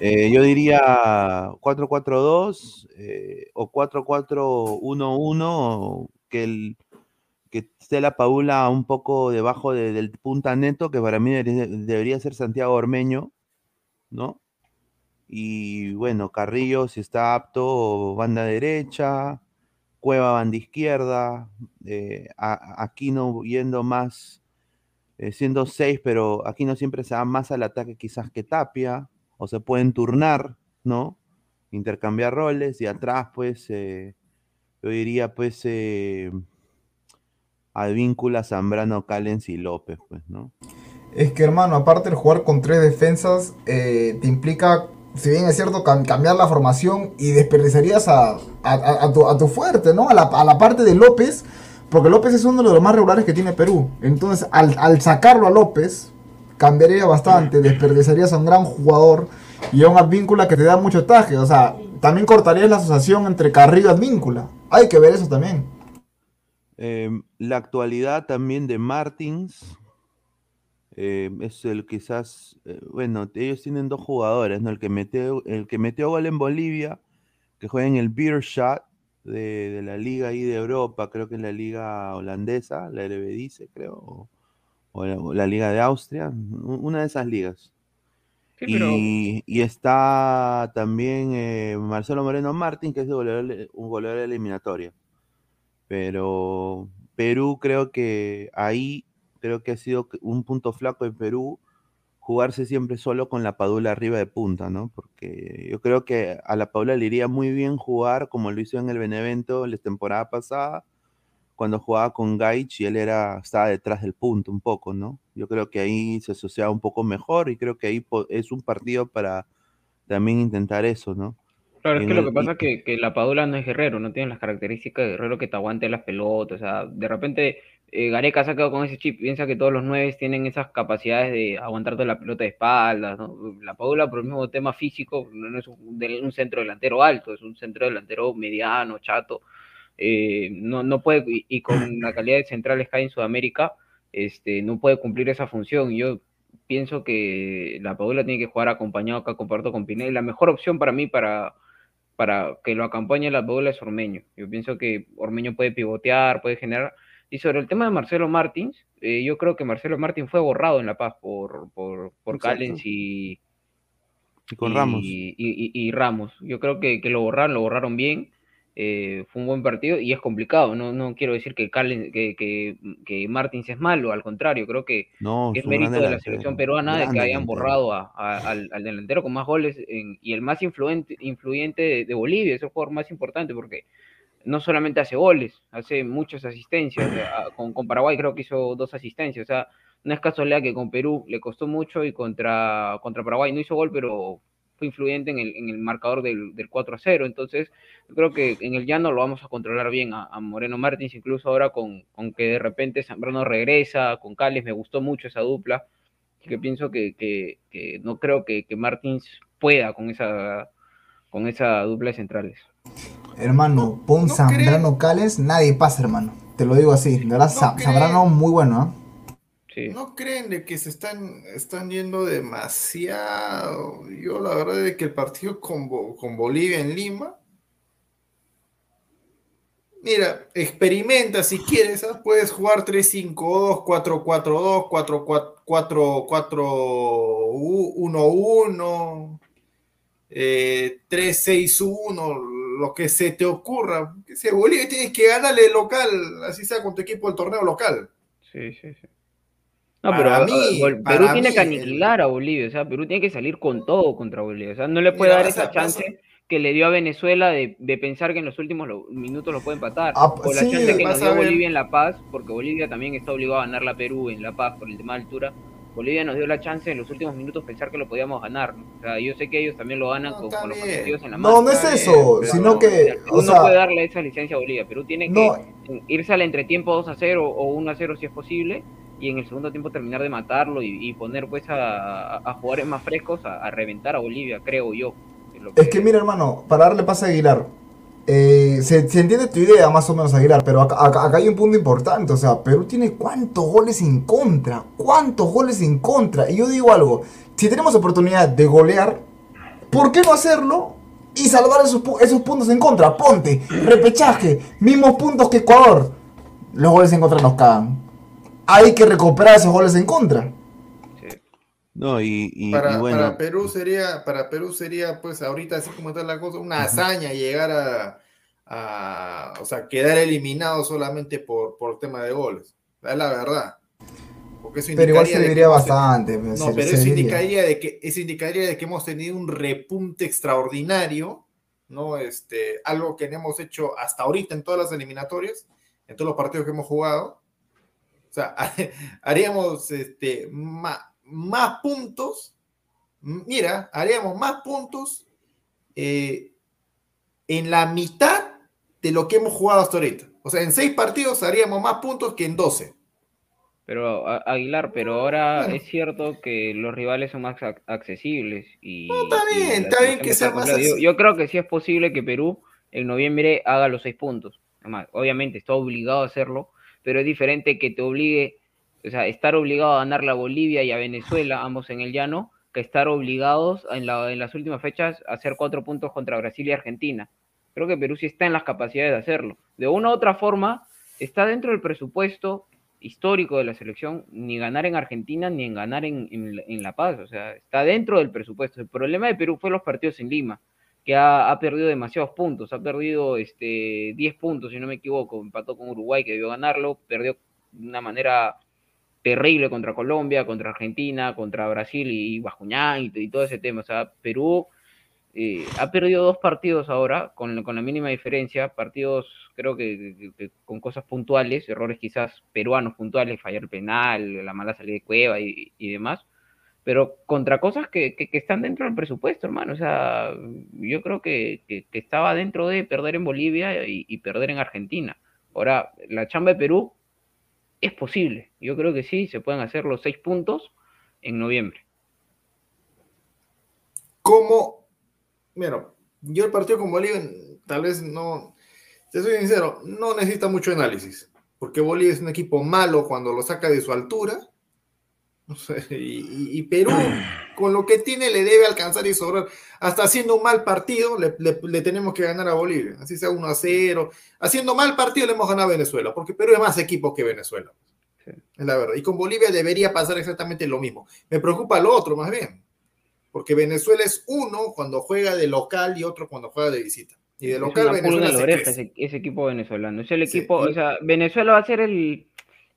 Eh, yo diría 4-4-2 eh, o 4-4-1-1, que, el, que esté la Paula un poco debajo del punta neto, que para mí debería, ser Santiago Ormeño, ¿no? Y bueno, Carrillo, si está apto, banda derecha, Cueva, banda izquierda, eh, Aquino yendo más, eh, siendo 6, pero Aquino siempre se va más al ataque quizás que Tapia o se pueden turnar, ¿no? Intercambiar roles y atrás, pues, eh, yo diría, pues, eh, Advíncula, Zambrano, Callens y López, pues, ¿no? Es que, hermano, aparte de jugar con tres defensas, eh, te implica, si bien es cierto, cambiar la formación y desperdiciarías a, tu, fuerte, ¿no? A la, parte de López, porque López es uno de los más regulares que tiene Perú. Entonces, al, al sacarlo a López, cambiaría bastante, desperdiciarías a un gran jugador y a un Advíncula que te da mucho taje. O sea, también cortarías la asociación entre Carrillo y Advíncula. Hay que ver eso también. Em, la actualidad también de Martins em, es el quizás, eh, bueno, ellos tienen dos jugadores, ¿no? El que metió, el que metió gol en Bolivia, que juega en el Beer Shot de, de, la liga ahí de Europa, creo que es la liga holandesa, la dice creo, o la, Liga de Austria, una de esas ligas. y, está también eh, Marcelo Moreno Martín, que es un goleador eliminatorio. Pero Perú creo que ahí, creo que ha sido un punto flaco en Perú, jugarse siempre solo con la Padula arriba de punta, ¿no? Porque yo creo que a la Padula le iría muy bien jugar como lo hizo en el Benevento la temporada pasada, cuando jugaba con Gaich y él era, estaba detrás del punto un poco, ¿no? Yo creo que ahí se asociaba un poco mejor y creo que ahí es un partido para también intentar eso, ¿no? Claro, es que lo que pasa es que, que, la Padula no es guerrero, no tiene las características de guerrero que te aguante las pelotas, o sea, de repente eh, Gareca se ha quedado con ese chip, piensa que todos los nueve tienen esas capacidades de aguantarte la pelota de espaldas, ¿no? La Padula por el mismo tema físico no es un, centro delantero alto, es un centro delantero mediano, chato, eh, no, no puede, y, con la calidad de centrales que hay en Sudamérica, este, no puede cumplir esa función, yo pienso que la Padula tiene que jugar acompañado acá comparto con Pineda, la mejor opción para mí para para que lo acompañe la bola es Ormeño. Yo pienso que Ormeño puede pivotear, puede generar. Y sobre el tema de Marcelo Martins, eh, yo creo que Marcelo Martins fue borrado en La Paz por, por, por Callens y, y, con Ramos. Y, Ramos. Yo creo que, que, lo borraron, lo borraron bien. Eh, fue un buen partido y es complicado. No, no quiero decir que, que, que, Martins es malo, al contrario, creo que, es mérito de la selección peruana de que hayan borrado al, delantero con más goles y el más influente, influyente de, Bolivia, es el jugador más importante porque no solamente hace goles, hace muchas asistencias. con, con, Paraguay creo que hizo dos asistencias. O sea, no es casualidad que con Perú le costó mucho y contra, contra Paraguay no hizo gol, pero fue influyente en el, en el marcador del, del, 4 a 0. Entonces, yo creo que en el llano lo vamos a controlar bien a, Moreno Martins, incluso ahora con, con, que de repente Zambrano regresa, con Cales, me gustó mucho esa dupla, que pienso que, que, que no creo que, que, Martins pueda con esa, con esa dupla de centrales. Hermano, pon Zambrano Cales, nadie pasa, hermano. Te lo digo así, de verdad, Zambrano muy bueno, ¿eh? ¿No creen de que se están, están yendo demasiado? Yo la verdad es que el partido con, con Bolivia en Lima, mira, experimenta si quieres, ¿ah? puedes jugar 3-5-2, 4-4-2, 4-4-1-1, 3-6-1, lo que se te ocurra. Si Bolivia tienes que ganarle local, así sea con tu equipo del torneo local. Sí, sí, sí. No, pero a mí, Perú tiene que aniquilar a Bolivia, o sea, Perú tiene que salir con todo contra Bolivia, o sea, no le puede dar esa chance que le dio a Venezuela de, pensar que en los últimos minutos lo puede empatar, ah, o la chance que nos dio Bolivia en La Paz, porque Bolivia también está obligado a ganar la Perú en La Paz por el tema de altura, Bolivia nos dio la chance en los últimos minutos pensar que lo podíamos ganar. O sea, yo sé que ellos también lo ganan con, los objetivos en la mano. No, no es eso, sino que. Uno no puede darle esa licencia a Bolivia. Perú tiene que irse al entretiempo 2 a 0 o 1 a 0 si es posible y en el segundo tiempo terminar de matarlo y, poner pues a, a, jugadores más frescos a, reventar a Bolivia, creo yo. Es, que... mira hermano, para darle pase a Aguilar, eh, se, entiende tu idea más o menos Aguilar, pero acá, acá, hay un punto importante, o sea, Perú tiene cuántos goles en contra, cuántos goles en contra, y yo digo algo, si tenemos oportunidad de golear, ¿por qué no hacerlo? Y salvar esos, esos puntos en contra, ponte, repechaje, mismos puntos que Ecuador, los goles en contra nos cagan hay que recuperar esos goles en contra. No, y, para, bueno. para, Perú sería, para Perú sería, pues ahorita así como está la cosa, una hazaña llegar a, o sea, quedar eliminado solamente por, por tema de goles. Es la verdad. Porque eso pero igual se diría bastante. Pues, no, pero eso indicaría, de que, eso indicaría de que hemos tenido un repunte extraordinario, ¿no? Este, algo que no hemos hecho hasta ahorita en todas las eliminatorias, en todos los partidos que hemos jugado, sea, haríamos este, más, puntos. Mira, haríamos más puntos eh, en la mitad de lo que hemos jugado hasta ahorita. O sea, en seis partidos haríamos más puntos que en doce. Pero Aguilar, pero ahora es cierto que los rivales son más accesibles y. No, está bien, está bien que sea más yo, yo, creo que sí es posible que Perú en noviembre haga los seis puntos. Además, obviamente está obligado a hacerlo, pero es diferente que te obligue, o sea, estar obligado a ganar la Bolivia y a Venezuela, ambos en el llano, que estar obligados en, las últimas fechas a hacer cuatro puntos contra Brasil y Argentina. Creo que Perú sí está en las capacidades de hacerlo. De una u otra forma, está dentro del presupuesto histórico de la selección, ni ganar en Argentina ni en ganar en, La Paz. O sea, está dentro del presupuesto. El problema de Perú fue los partidos en Lima que ha, perdido demasiados puntos, ha perdido este, 10 puntos, si no me equivoco, empató con Uruguay, que debió ganarlo, perdió de una manera terrible contra Colombia, contra Argentina, contra Brasil y Bajuñán y, todo ese tema. O sea, Perú eh, ha perdido dos partidos ahora con, con, la mínima diferencia, partidos creo que, con cosas puntuales, errores quizás peruanos puntuales, fallar penal, la mala salida de Cueva y, demás, pero contra cosas que, están dentro del presupuesto, hermano. O sea, yo creo que, estaba dentro de perder en Bolivia y, perder en Argentina. Ahora, la chamba de Perú es posible. Yo creo que sí, se pueden hacer los seis puntos en noviembre. ¿Cómo Mira, yo el partido con Bolivia tal vez no, te soy sincero, no necesita mucho análisis, porque Bolivia es un equipo malo cuando lo saca de su altura, y, Perú con lo que tiene le debe alcanzar y sobrar, hasta haciendo un mal partido le, tenemos que ganar a Bolivia, así sea 1 a 0, haciendo mal partido le hemos ganado a Venezuela, porque Perú es más equipo que Venezuela, es la verdad, y con Bolivia debería pasar exactamente lo mismo, me preocupa lo otro más bien porque Venezuela es uno cuando juega de local y otro cuando juega de visita. Y de local Venezuela ese, equipo venezolano. Es el equipo, o sea, Venezuela va a ser el,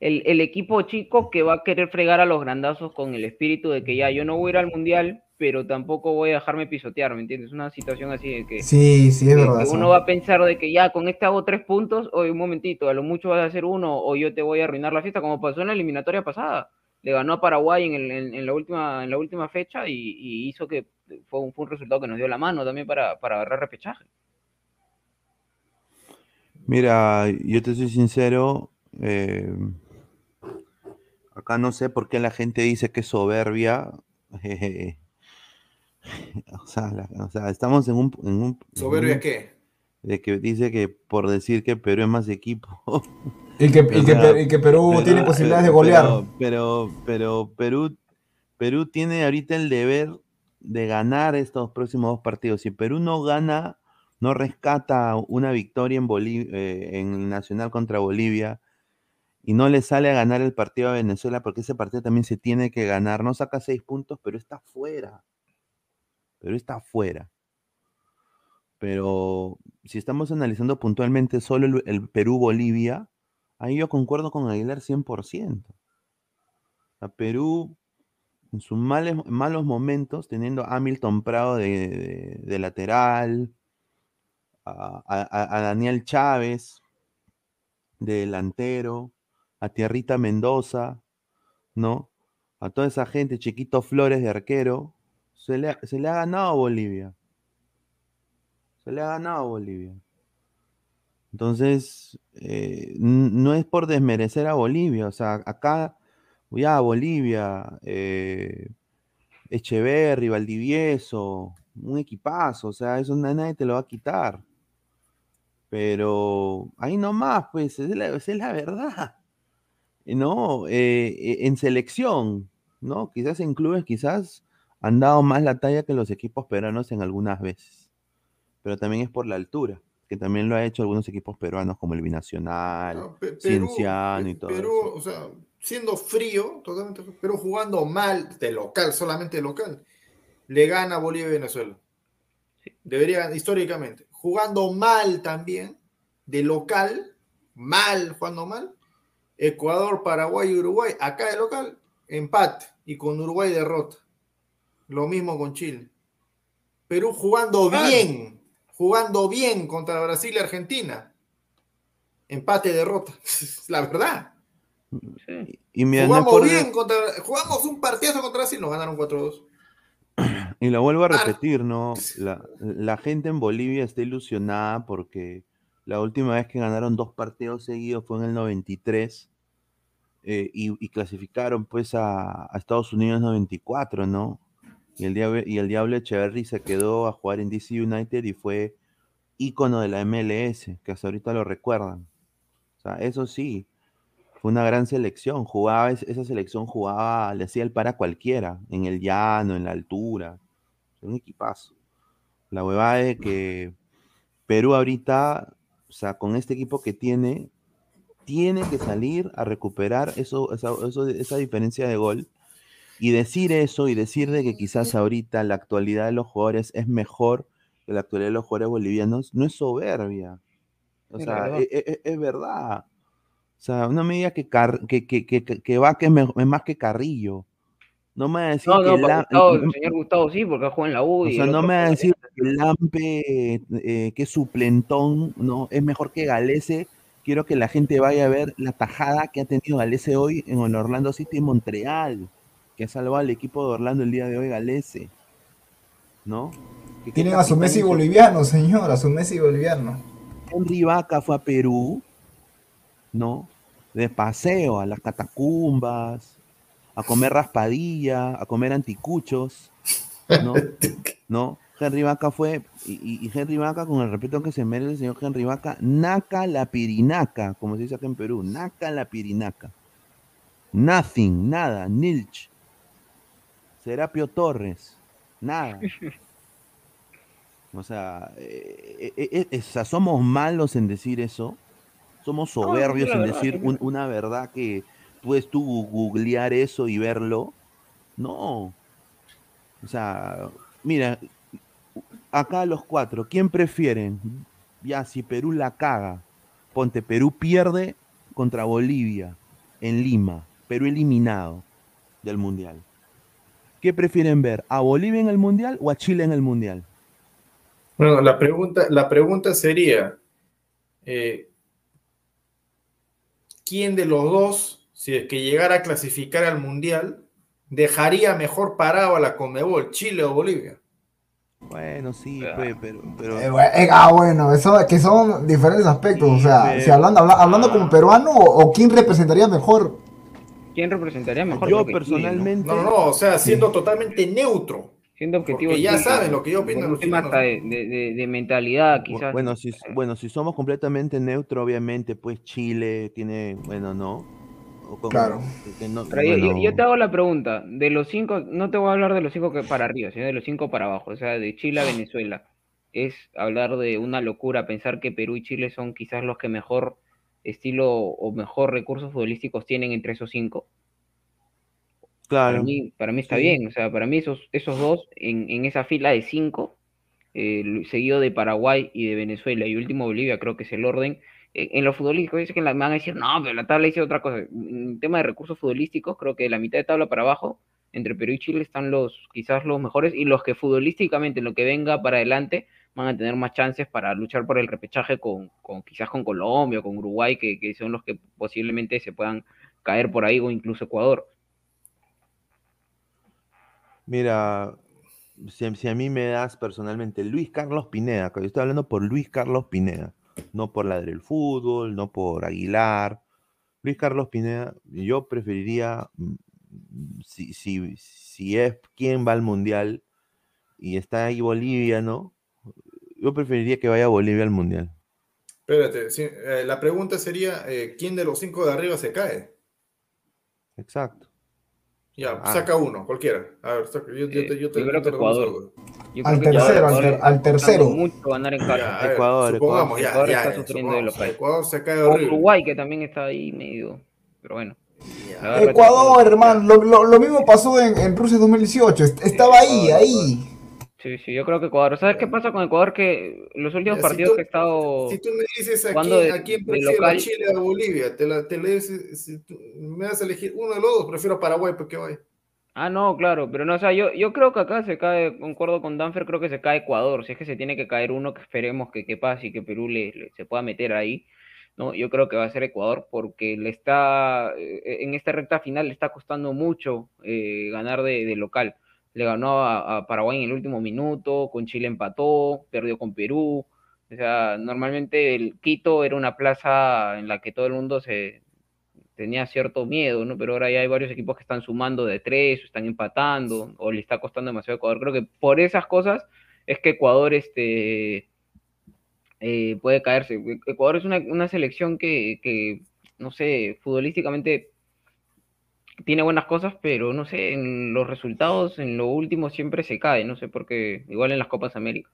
el, equipo chico que va a querer fregar a los grandazos con el espíritu de que ya yo no voy a ir al mundial, pero tampoco voy a dejarme pisotear, ¿me entiendes? Una situación así de que, sí, sí, es verdad, uno va a pensar de que ya con este hago tres puntos, o un momentito, a lo mucho vas a hacer uno, o yo te voy a arruinar la fiesta, como pasó en la eliminatoria pasada le ganó a Paraguay en, la, última, en la última fecha y, hizo que fue un, fue un, resultado que nos dio la mano también para, para agarrar repechaje. Mira, yo te soy sincero, eh, acá no sé por qué la gente dice que es soberbia. o, sea, estamos en un... ¿Soberbia qué? De que dice que por decir que Perú es más equipo. Y que, Perú tiene posibilidades de golear. Pero, pero, Perú, Perú tiene ahorita el deber de ganar estos próximos dos partidos. Si Perú no gana, no rescata una victoria en, eh, en Nacional contra Bolivia y no le sale a ganar el partido a Venezuela, porque ese partido también se tiene que ganar. No saca seis puntos, pero está fuera. Pero está fuera. Pero si estamos analizando puntualmente solo el Perú-Bolivia, Ahí yo concuerdo con Aguilar 100%. A Perú, en sus malos momentos, teniendo a Hamilton Prado de, lateral, a, Daniel Chávez de delantero, a Tierrita Mendoza, ¿no? A toda esa gente, Chiquito Flores de arquero, se le, se le ha ganado Bolivia. Se le ha ganado Bolivia. Entonces, eh, no es por desmerecer a Bolivia, o sea, acá, ya Bolivia, eh, Echeverri, Valdivieso, un equipazo, o sea, eso nadie te lo va a quitar. Pero ahí nomás, pues, es es la verdad. ¿No? Eh, en selección, ¿no? Quizás en clubes, quizás han dado más la talla que los equipos peruanos en algunas veces. Pero también es por la altura que también lo ha hecho algunos equipos peruanos como el Binacional, Cienciano y todo. Perú, o sea, siendo frío, totalmente, pero jugando mal de local, solamente de local, le gana Bolivia y Venezuela. Debería, históricamente. Jugando mal también, de local, mal, jugando mal, Ecuador, Paraguay y Uruguay, acá de local, empate, y con Uruguay derrota. Lo mismo con Chile. Perú jugando bien, jugando bien contra Brasil y Argentina. Empate, derrota. La verdad. Y jugamos bien contra, jugamos un partido contra Brasil, nos ganaron 4-2. Y lo vuelvo a repetir, ¿no? La, gente en Bolivia está ilusionada porque la última vez que ganaron dos partidos seguidos fue en el 93 eh, y, clasificaron pues a, Estados Unidos 94, ¿no? Y el, Diablo, y el Diablo Echeverry se quedó a jugar en DC United y fue ícono de la MLS, que hasta ahorita lo recuerdan. O sea, eso sí, fue una gran selección. Jugaba, esa selección jugaba, le hacía el para cualquiera, en el llano, en la altura. Un equipazo. La huevada de que Perú ahorita, o sea, con este equipo que tiene, tiene que salir a recuperar eso, esa diferencia de gol y decir eso y decir de que quizás ahorita la actualidad de los jugadores es mejor que la actualidad de los jugadores bolivianos, no es soberbia. O sea, e, e, e, es, verdad. O sea, una medida que, que, que, que, va que es, más que Carrillo. No me va a decir No, no, que Gustavo, el señor Gustavo sí, porque juega en la U. O sea, no me va a decir que Lampe, eh, que es suplentón, no, es mejor que Galese. Quiero que la gente vaya a ver la tajada que ha tenido Galese hoy en el Orlando City en Montreal, que ha salvado al equipo de Orlando el día de hoy, Galese. ¿No? Que Tienen a su Messi boliviano, señor, a su Messi boliviano. Henry Vaca fue a Perú, ¿no? De paseo a las catacumbas, a comer raspadilla, a comer anticuchos, ¿no? ¿No? Henry Vaca fue, y, y- Henry Vaca, con el respeto que se merece el señor Henry Vaca, naca la pirinaca, como se dice acá en Perú, naca la pirinaca. Nothing, nada, nilch. Serapio Torres, nada. O sea, eh, eh, eh, somos malos en decir eso. Somos soberbios en verdad, decir un- una verdad que puedes tú googlear eso y verlo. No. O sea, mira, acá los cuatro, ¿quién prefieren? Ya, si Perú la caga, ponte, Perú pierde contra Bolivia en Lima, Perú eliminado del Mundial. ¿Qué prefieren ver? ¿A Bolivia en el Mundial o a Chile en el Mundial? Bueno, la pregunta, la pregunta sería, eh, ¿quién de los dos, si es que llegara a clasificar al Mundial, dejaría mejor parado a la Conmebol, Chile o Bolivia? Bueno, sí, pe- pero, pero Eh, bue- eh, ah, bueno, eso que son diferentes aspectos. o sea, pero- si hablando, habla- hablando como peruano o, o quién representaría mejor. ¿Quién representaría mejor? yo personalmente, No, no, no, o sea, siendo totalmente neutro. Siendo objetivo. Porque ya saben lo que yo opino un hasta de, de- de- de mentalidad, quizás. Bueno, si, bueno, si somos completamente neutro, obviamente, pues Chile tiene, bueno, no. O Claro. que- no- Pero yo- yo, bueno, yo te hago la pregunta, de los cinco, no te voy a hablar de los cinco que para arriba, sino de los cinco para abajo, o sea, de Chile a Venezuela. Es hablar de una locura pensar que Perú y Chile son quizás los que mejor estilo o mejor recursos futbolísticos tienen entre esos cinco. Para claro. mí, para mí está Sí. bien, o sea, para mí esos, esos dos en, en esa fila de cinco, eh, seguido de Paraguay y de Venezuela y último Bolivia, creo que es el orden. En, en lo futbolístico, dice que la, me van a decir, no, pero la tabla dice otra cosa. En tema de recursos futbolísticos, creo que la mitad de tabla para abajo, entre Perú y Chile están los quizás los mejores y los que futbolísticamente, en lo que venga para adelante, van a tener más chances para luchar por el repechaje con, quizás con Colombia o con Uruguay, que, que son los que posiblemente se puedan caer por ahí o incluso Ecuador. Mira, si, a mí me das personalmente Luis Carlos Pineda, yo estoy hablando por Luis Carlos Pineda, no por la del fútbol, no por Aguilar. Luis Carlos Pineda, yo preferiría, mm, si, si, si es quien va al Mundial y está ahí Bolivia, ¿no? Yo preferiría que vaya Bolivia al Mundial. Espérate, eh, la pregunta sería, eh, ¿quién de los cinco de arriba se cae? Exacto. Ya, Ah. saca uno, cualquiera. A ver, saca, yo, yo te, yo te- creo que. Ecuador. Yo Al creo tercero, Ecuador al tercero. costando mucho ganar en casa. Ya, a ver, Ecuador, ya, Ecuador ya, está ya, sufriendo de supongamos, local. Ecuador se cae O horrible. Uruguay, que también está ahí medio. Pero bueno. Ecuador, hermano, lo, lo- lo mismo pasó en, en Rusia 2018. est- Estaba ahí, Ecuador, ahí. Sí, sí, yo creo que Ecuador. ¿Sabes qué pasa con Ecuador? Que los últimos si partidos tú- que he estado. Si tú me dices a jugando quién, de- a quién de prefiero, local. a Chile o a Bolivia, te la, te la- si, si tú me das a elegir uno de los dos, prefiero a Paraguay porque vaya. Ah, no, claro, pero no, o sea, yo, yo creo que acá se cae, concuerdo con Danfer, creo que se cae Ecuador. Si es que se tiene que caer uno, que esperemos que, que pase y que Perú le, le- se pueda meter ahí. No, yo creo que va a ser Ecuador porque le está, eh, en esta recta final le está costando mucho eh, ganar de, de local. Le ganó a, Paraguay en el último minuto, con Chile empató, perdió con Perú. O sea, normalmente el Quito era una plaza en la que todo el mundo se tenía cierto miedo, ¿no? Pero ahora ya hay varios equipos que están sumando de tres, están empatando, o le está costando demasiado a Ecuador. Creo que por esas cosas es que Ecuador este, eh, puede caerse. Ecuador es una, una selección que, que, no sé, futbolísticamente tiene buenas cosas, pero no sé, en los resultados, en lo último siempre se cae, no sé por qué, igual en las Copas América.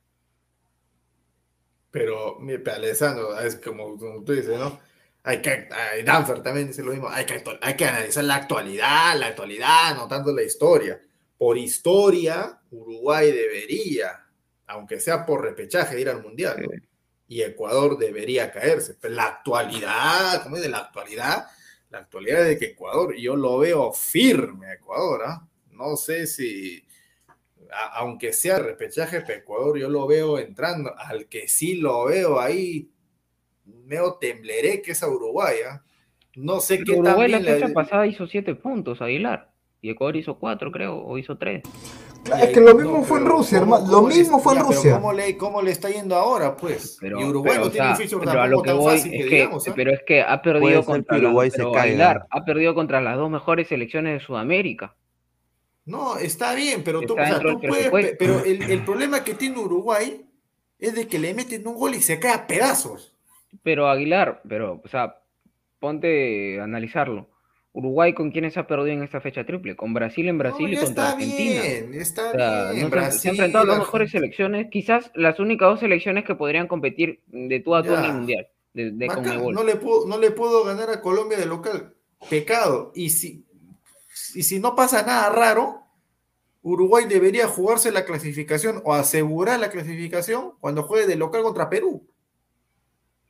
Pero, mira, Alessandro, es como, como tú dices, ¿no? Hay que, ay, Danfer también dice lo mismo, hay que, hay que analizar la actualidad, la actualidad, no tanto la historia. Por historia, Uruguay debería, aunque sea por repechaje, ir al Mundial, ¿no? Y Ecuador debería caerse. Pero la actualidad, ¿cómo es de la actualidad? La actualidad es de que Ecuador, yo lo veo firme a Ecuador, ¿ah? no sé si, a- aunque sea repechaje para Ecuador, yo lo veo entrando. Al que sí lo veo ahí, medio tembleré que es a Uruguay. ¿ah? No sé qué Pero Uruguay la fecha pasada hizo siete puntos, Aguilar. Y Ecuador hizo cuatro, creo, o hizo tres. Es que lo mismo fue en Rusia, hermano. Lo mismo fue en Rusia. ¿cómo le, ¿Cómo le está yendo ahora, pues? Pero, y Uruguay pero, no o tiene sea, un fixture pero a lo que tan voy fácil que, es que, digamos. ¿ah? pero es que ha perdido contra Uruguay se. Aguilar, ha perdido contra las dos mejores selecciones de Sudamérica. No, está bien, pero tú, o sea, puedes, pe- pero el, el problema que tiene Uruguay es de que le meten un gol y se cae a pedazos. Pero Aguilar, pero, o sea, ponte a analizarlo. Uruguay con quiénes ha perdido en esta fecha triple, con Brasil en Brasil No, y contra está Argentina. bien, está O sea, bien. no se, han- se han enfrentado las mejores selecciones, quizás las únicas dos selecciones que podrían competir de tú a tú en el mundial, de, de Bacán, Conmebol. no le puedo, no le puedo ganar a Colombia de local. Pecado. Y si, y si no pasa nada raro, Uruguay debería jugarse la clasificación o asegurar la clasificación cuando juegue de local contra Perú.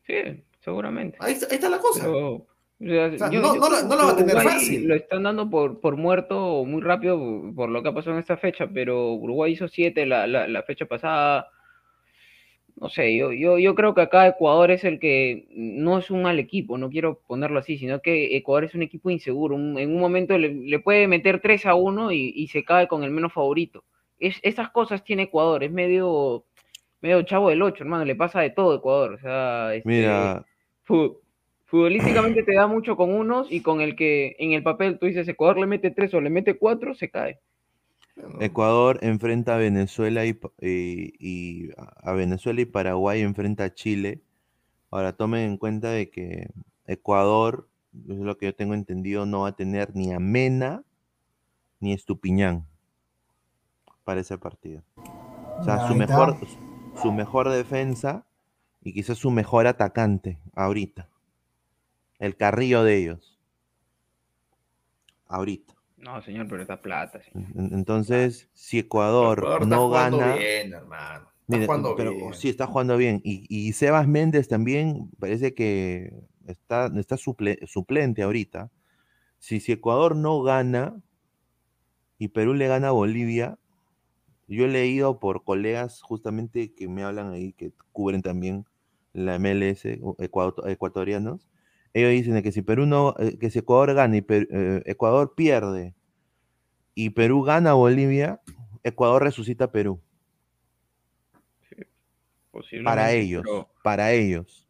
Sí, seguramente. Ahí está, ahí está la cosa. Pero, o sea, O sea, yo- no- yo no no la va a tener Uruguay fácil. Lo están dando por, por muerto muy rápido por lo que ha pasado en esta fecha, pero Uruguay hizo siete la, la, la fecha pasada. No sé, yo, yo, yo creo que acá Ecuador es el que no es un mal equipo, no quiero ponerlo así, sino que Ecuador es un equipo inseguro. un- en un momento le, le puede meter 3 a 1 y, y se cae con el menos favorito. Es, esas cosas tiene Ecuador, es medio, medio chavo del 8, hermano, le pasa de todo a Ecuador. O sea, este, Mira, futbolísticamente te da mucho con unos y con el que en el papel tú dices Ecuador le mete tres o le mete cuatro, se cae. Ecuador enfrenta a Venezuela y, pa- y- y a Venezuela y Paraguay enfrenta a Chile. Ahora tomen en cuenta de que Ecuador, es lo que yo tengo entendido, no va a tener ni a Mena ni a Estupiñán para ese partido. O sea, su mejor, su mejor defensa y quizás su mejor atacante ahorita. El carrillo de ellos. Ahorita. No, señor, pero esta plata. señor. En- Entonces, si Ecuador, no gana, bien, hermano. Está jugando pero bien. sí está jugando bien. Y, y Sebas Méndez también parece que está, está suple- suplente ahorita. Si, si Ecuador no gana y Perú le gana a Bolivia, yo he leído por colegas justamente que me hablan ahí, que cubren también la MLS, ecuatorianos. Ellos dicen que si Perú no, eh, que si Ecuador gana y Per- eh, Ecuador pierde y Perú gana a Bolivia, Ecuador resucita a Perú. Para ellos, Pero, para ellos.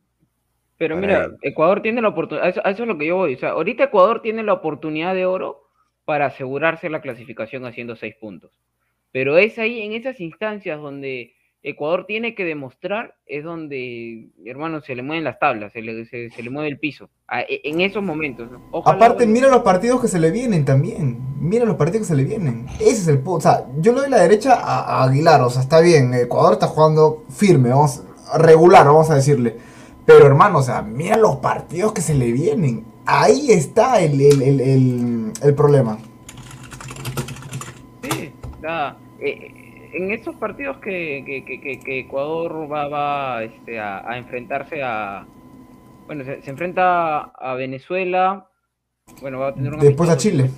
pero para mira, ellos. Ecuador tiene la oportunidad, eso, eso es lo que yo voy. O sea, ahorita Ecuador tiene la oportunidad de oro para asegurarse la clasificación haciendo seis puntos. Pero es ahí, en esas instancias donde Ecuador tiene que demostrar, es donde, hermano, se le mueven las tablas, se le, se, se le mueve el piso. A- e- en esos momentos. Aparte, mira los partidos que se le vienen también. Mira los partidos que se le vienen. Ese es el punto. O sea, yo le doy la derecha a, a Aguilar. O sea, está bien. Ecuador está jugando firme, vamos, regular, vamos a decirle. Pero hermano, o sea, mira los partidos que se le vienen. Ahí está el, el, el, el- el problema. Sí, da, eh, en estos partidos que, que, que- que- que Ecuador va, va este, a, a enfrentarse a... Bueno, se, se enfrenta a Venezuela, bueno, va a tener un Después a Chile.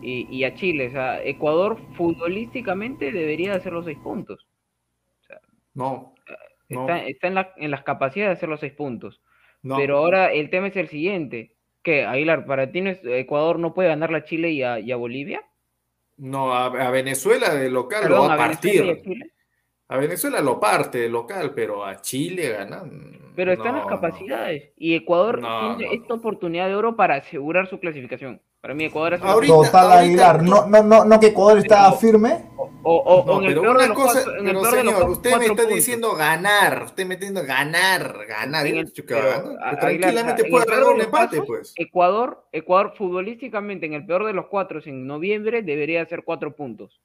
Y, y a Chile, o sea, Ecuador futbolísticamente debería hacer los seis puntos. No, no, Está, está en, la- en las capacidades de hacer los seis puntos. no. Pero ahora el tema es el siguiente. que Aguilar, para ti no es- Ecuador no puede ganarle a Chile y a, y a Bolivia? No, a, a Venezuela de local Perdón, lo va a partir. A Venezuela lo parte de local, pero a Chile ganan. Pero están las no, capacidades. Y Ecuador No, tiene esta oportunidad de oro para asegurar su clasificación. Para mí, Ecuador hace Ahorita- Total ahorita Aguilar. No, no, no, no que Ecuador está Pero- firme. O, o- o No, en el peor de los cosa, cuatro- en el pero peor de los señor, usted me está puntos. diciendo ganar, usted me está diciendo ganar, ganar, En el- pero, Aguilar, tranquilamente en puede de un empate, casos, pues. Ecuador, Ecuador futbolísticamente en el peor de los cuatro, en noviembre, debería hacer cuatro puntos.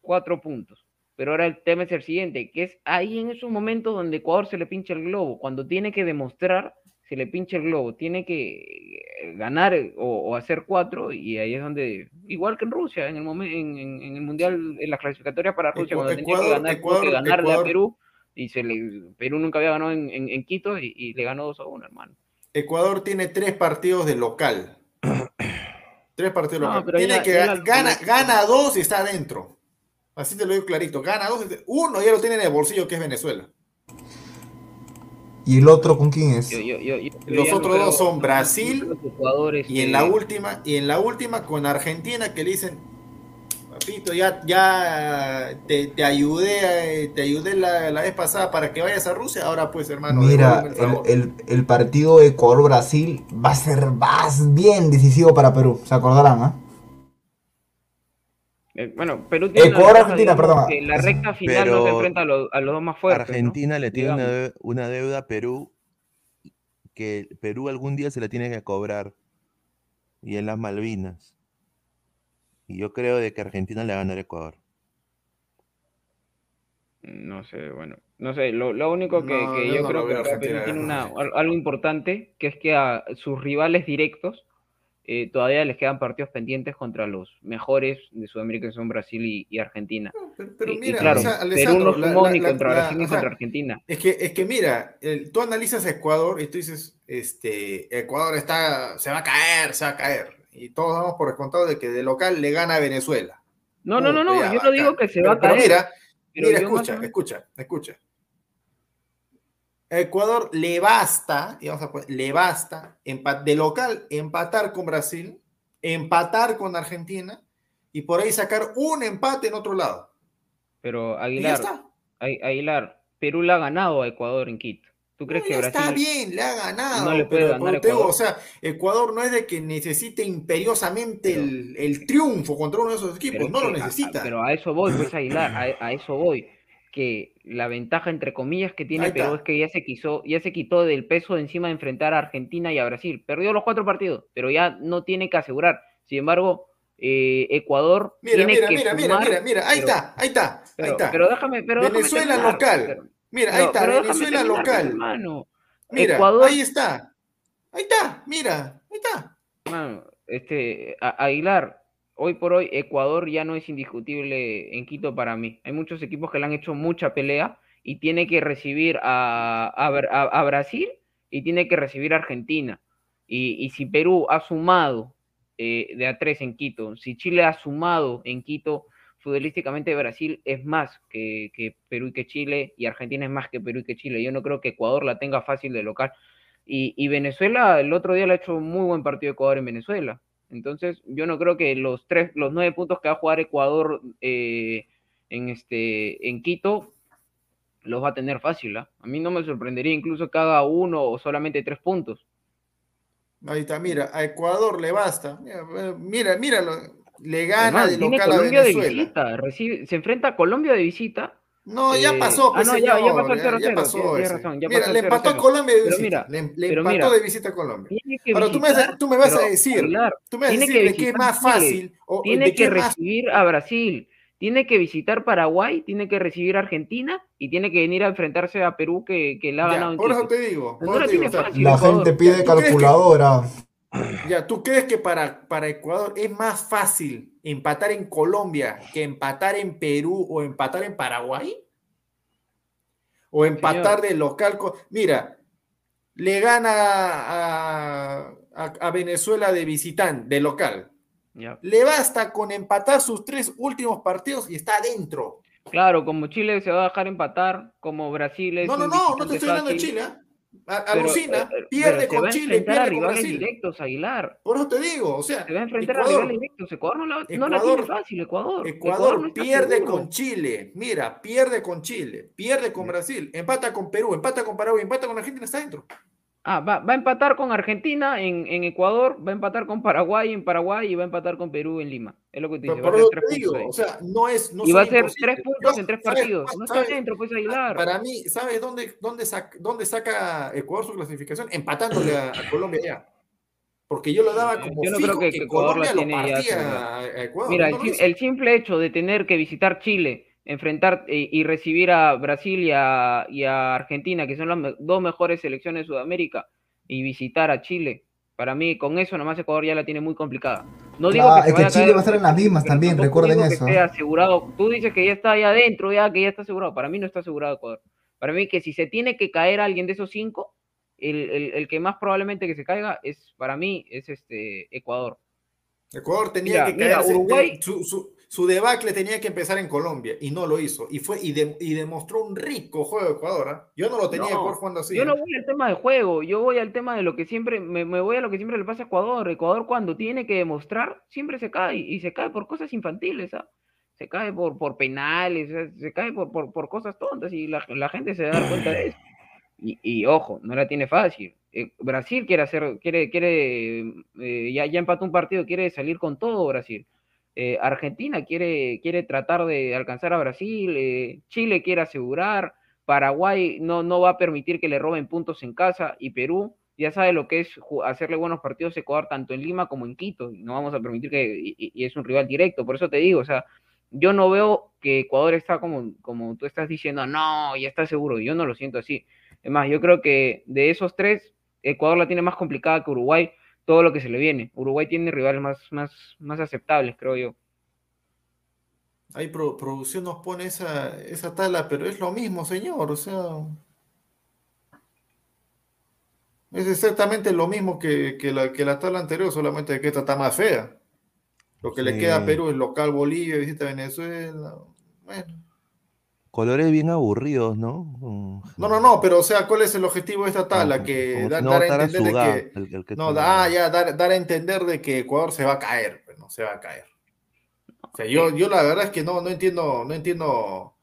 Cuatro puntos. Pero ahora el tema es el siguiente, que es ahí en esos momentos donde Ecuador se le pincha el globo, cuando tiene que demostrar, se le pincha el globo, tiene que eh, ganar o, o hacer cuatro, y ahí es donde, igual que en Rusia, en el, momen- en, en- en el Mundial, en las clasificatorias para Rusia, cuando tenía que Ecuador- ganar, tuvo que Ecuador- ganarle a Ecuador- Perú, y se le, Perú nunca había ganado en, en- Quito, y, y le ganó 2 a 1, hermano. Ecuador tiene tres partidos de local. Tres partidos No, locales. pero Tiene ya- que ya la- gana, gana dos y está adentro. Así te lo digo clarito. Gana dos. Uno ya lo tiene en el bolsillo, que es Venezuela. ¿Y el otro con quién es? Yo- yo- yo- yo- yo Los otros dos son Brasil Ecuador, y en la última, y en la última con Argentina que le dicen, papito, ya, ya te, te ayudé, eh, te ayudé la, la vez pasada para que vayas a Rusia, ahora pues hermano, Mira, el favor". el, el- partido Ecuador-Brasil va a ser más bien decisivo para Perú, se acordarán, ¿ah? eh, bueno, Perú tiene una Ecuador, ventaja, Argentina, digamos, perdón. que la recta final no se enfrenta a los, a los dos más fuertes. ¿no? Argentina le tiene una, deuda a Perú que Perú algún día se la tiene que cobrar. Y en las Malvinas. Y yo creo de que Argentina le va a ganar a Ecuador. No sé, bueno, no sé, lo, lo único que, No, que yo yo, no creo que Argentina Perú tiene una, algo importante, que es que a sus rivales directos eh, todavía les quedan partidos pendientes contra los mejores de Sudamérica, que son Brasil y, y Argentina. Pero, pero y, y mira, claro, o sea, Perú Alessandro, no la- sumó la- ni contra la- Brasil ni o sea, contra Argentina. Es que, es que mira, el- tú analizas a Ecuador y tú dices, este, Ecuador está, se va a caer, se va a caer. Y todos damos por descontado de que de local le gana a Venezuela. No, no, no, no, yo no digo que se va a pero caer. mira, pero mira, o escucha, escucha, escucha. A Ecuador le basta, y vamos a poner, le basta de local empatar con Brasil, empatar con Argentina y por ahí sacar un empate en otro lado. Pero Aguilar, Aguilar, Perú le ha ganado a Ecuador en Quito. ¿Tú crees No, que Brasil está bien, le ha ganado. no le puede pero ganar Ecuador? o sea, Ecuador no es de que necesite imperiosamente el, el triunfo contra uno de esos equipos, no lo a- necesita. pero a eso voy, pues Aguilar, a, a eso voy. Que la ventaja, entre comillas, que tiene. Perú es que ya se quiso, ya se quitó del peso de encima de enfrentar a Argentina y a Brasil. Perdió los cuatro partidos, pero ya no tiene que asegurar. Sin embargo, eh, Ecuador Mira, tiene mira, que mira, mira, sumar, mira, mira, ahí pero- está, ahí está, ahí Pero, está. pero déjame, pero déjame Venezuela terminar, local. pero- Mira, ahí está, déjame Venezuela terminar, local. hermano. Mira, Ecuador- ahí está. Ahí está, mira, ahí está. Mano, este, A- Aguilar, hoy por hoy Ecuador ya no es indiscutible en Quito para mí. Hay muchos equipos que le han hecho mucha pelea y tiene que recibir a, a Bra- a- a Brasil y tiene que recibir a Argentina. Y, si Perú ha sumado eh, de a tres en Quito, si Chile ha sumado en Quito, futbolísticamente Brasil es más que, Perú y que Chile y Argentina es más que Perú y que Chile. Yo no creo que Ecuador la tenga fácil de local. Y, Venezuela, el otro día le ha hecho un muy buen partido Ecuador en Venezuela. Entonces, yo no creo que los tres, los nueve puntos que va a jugar Ecuador eh, en este, en Quito los va a tener fácil. ¿ah? A mí no me sorprendería incluso que haga uno o solamente tres puntos. Ahí está, mira, a Ecuador le basta. Mira, mira, míralo, le gana Además, de tiene local a Colombia de visita, recibe, se enfrenta a Colombia de visita. No, ya Eh, pasó, ah, pues, no, ya- ya pasó el ya- 0-0, ya pasó tienes ese. razón, ya Mira, pasó el le empató a 0-0. Colombia de Pero visita. mira, le, le pero empató mira, de visita a Colombia. Ahora tú me, tú me vas a pero, decir, Aguilar, tú me vas a tiene decir que de qué es visitar más fácil o tiene de que más recibir a Brasil, tiene que visitar Paraguay, tiene que recibir a Argentina y tiene que venir a enfrentarse a Perú que, que le ha Ya, ganado en por eso te digo, por la eso te digo, tiene o sea, fácil, La gente pide ¿Tú crees que- calculadora. Ya, ¿tú crees que para, para Ecuador es más fácil empatar en Colombia que empatar en Perú o empatar en Paraguay? ¿O empatar de local? con- Mira, le gana a, a- a Venezuela de visitante, de local. Le basta con empatar sus tres últimos partidos y está adentro. Claro, como Chile se va a dejar empatar, como Brasil es No, no, no, no te estoy hablando de Chile. ¿ah? Alucina, eh, pero pierde con Chile, a pierde con rivales Brasil. directos, Aguilar. Por eso te digo, o sea, Se va a enfrentar a rivales directos. Ecuador no la, no la Ecuador- tiene fácil, Ecuador. Ecuador no pierde seguro. con Chile, mira, pierde con Chile, pierde con Brasil, empata con Perú, empata con Paraguay, empata con Argentina, está dentro. Ah, va, va a empatar con Argentina en, en Ecuador, va a empatar con Paraguay en Paraguay y va a empatar con Perú en Lima. Es lo que te Pero dice. A ser tres te digo, puntos o sea, no es. No y va a ser tres puntos Yo- en tres ¿sabes- partidos. No está dentro, pues Aguilar. Para mí, ¿sabes dónde, dónde, saca, dónde saca Ecuador su clasificación? Empatándole a, a Colombia ya. Porque yo lo daba como Yo no fijo creo que- Ecuador la Colombia tiene partía a, Ecuador. Mira, no el simple hecho de tener que visitar Chile, enfrentar eh, y recibir a Brasil y a, y a Argentina, que son las dos mejores selecciones de Sudamérica, y visitar a Chile, para mí con eso nomás Ecuador ya la tiene muy complicada. No digo Ah, que, es que Chile caer, va a estar en las mismas también, recuerden que eso. esté asegurado. Tú dices que ya está ahí adentro, ya que ya está asegurado. Para mí no está asegurado Ecuador. Para mí que si se tiene que caer alguien de esos cinco, el, el- el que más probablemente que se caiga es, para mí, es este Ecuador. Ecuador tenía Mira, que caerse. Uruguay- su, su- su debacle tenía que empezar en Colombia y no lo hizo. Y fue y, de- y demostró un rico juego de Ecuador. ¿ah? Yo no lo tenía No, Ecuador jugando así. Yo ¿eh? no voy al tema de juego, yo voy al tema de lo que siempre, me, me voy a lo que siempre le pasa a Ecuador. Ecuador cuando tiene que demostrar, siempre se cae, y se cae por cosas infantiles, ¿ah? Se cae por, por penales, se cae por, por, por cosas tontas, y la, la gente se da cuenta de eso. Y, y ojo, no la tiene fácil. Eh, Brasil quiere hacer, quiere, quiere, eh, ya, ya empató un partido, quiere salir con todo Brasil. Eh, Argentina quiere, quiere tratar de alcanzar a Brasil, eh, Chile quiere asegurar, Paraguay no, no va a permitir que le roben puntos en casa y Perú ya sabe lo que es hacerle buenos partidos a Ecuador tanto en Lima como en Quito. y No vamos a permitir que, y es un rival directo, por eso te digo, o sea, yo no veo que Ecuador está como, como tú estás diciendo, no, ya está seguro, yo no lo siento así. Es más, yo creo que de esos tres, Ecuador la tiene más complicada que Uruguay, todo lo que se le viene. Uruguay tiene rivales más, más, más aceptables, creo yo. Ahí pro- producción nos pone esa, esa tabla, pero es lo mismo, señor. O sea, es exactamente lo mismo que, que la, que la tabla anterior, solamente que esta está más fea. Lo que le queda a Perú es local Bolivia, visita Venezuela. Bueno. Colores bien aburridos, ¿no? No, no, no, pero o sea, ¿cuál es el objetivo de esta tabla? Que da- no dar a entender de que. el- el que No, te- da, ah, ya, dar, dar a entender de que Ecuador se va a caer, pues no se va a caer. O sea, yo, yo la verdad es que no, no entiendo, no entiendo,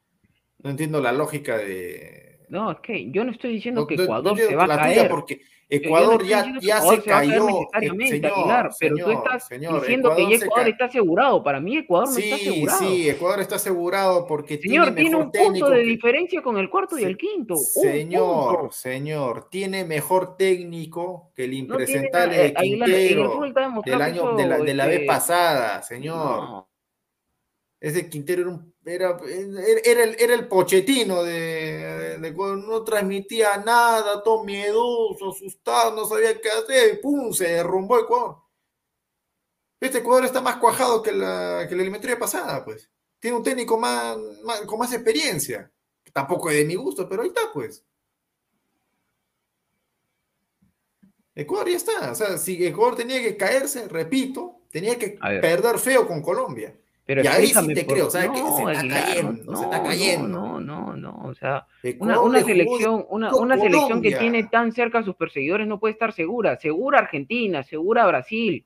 no entiendo la lógica de. No, es que yo no estoy diciendo no- que no- no Ecuador se va a caer. porque Ecuador ya, ya se se cayó. señor, Aguilar, pero tú señor, estás señor, diciendo que ya Ecuador está asegurado. Para mí Ecuador no está asegurado. sí, Ecuador está asegurado porque Señor, tiene tiene mejor un punto de que- diferencia con el cuarto y el quinto. Señor, señor, tiene mejor técnico que el No tiene impresentable nada, de eh, el Quintero demostrado del año, de la, de la vez este, pasada, señor. no. Ese Quintero era, un- era, era- el, era el pochetino de, de cuando no transmitía nada, todo miedoso, asustado, no sabía qué hacer, ¡pum! se derrumbó Ecuador. Este Ecuador está más cuajado que la, que la eliminatoria pasada, pues. Tiene un técnico más, más- con más experiencia. Tampoco es de mi gusto, pero ahí está, pues. Ecuador ya está. O sea, si Ecuador tenía que caerse, repito, tenía que perder feo con Colombia. Pero y ahí sí te por- creo, ¿sabes qué? no, Se está cayendo, no, se está no, cayendo. No, no, no, o sea, una, una le selección, una, una selección que tiene tan cerca a sus perseguidores no puede estar segura. Segura Argentina, segura Brasil,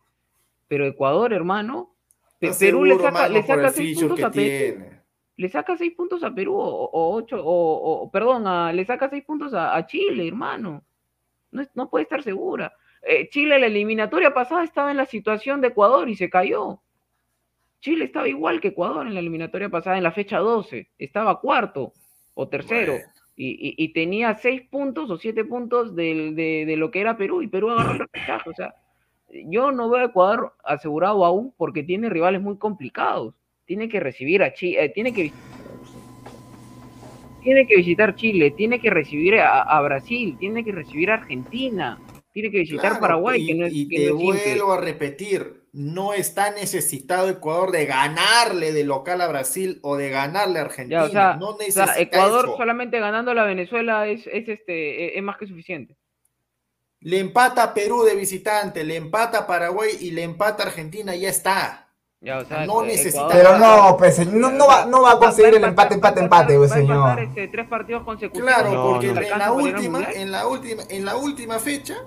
pero Ecuador, hermano, Pe- Perú le seguro, saca, mano, le saca seis puntos que a Perú. tiene. Le saca seis puntos a Perú o, o ocho, o, o- perdón, a- le saca seis puntos a, a Chile, hermano. No, es- no puede estar segura. Eh, Chile, la eliminatoria pasada estaba en la situación de Ecuador y se cayó. Chile estaba igual que Ecuador en la eliminatoria pasada, en la fecha 12. Estaba cuarto o tercero. Bueno. Y, y- y tenía seis puntos o siete puntos de, de lo que era Perú. Y Perú agarró el repechaje. O sea, yo no veo a Ecuador asegurado aún porque tiene rivales muy complicados. Tiene que recibir a Chile, tiene que tiene que visitar Chile, tiene que recibir a, a Brasil, tiene que recibir a Argentina, tiene que visitar Claro, Paraguay, y, que no es, y que te no es simple. vuelvo a repetir, no está necesitado Ecuador de ganarle de local a Brasil o de ganarle a Argentina. Ya, o sea, no o sea, necesita Ecuador eso. solamente ganando a la Venezuela es, es este es, es más que suficiente. Le empata a Perú de visitante, le empata a Paraguay y le empata a Argentina, ya está. Ya, o sea, No necesita- Pero no, pues no, no va, no va a conseguir el empate, empate, empate, pues va a señor. este, tres partidos consecutivos. Claro, No, porque no. en la última, en la última, en la última fecha,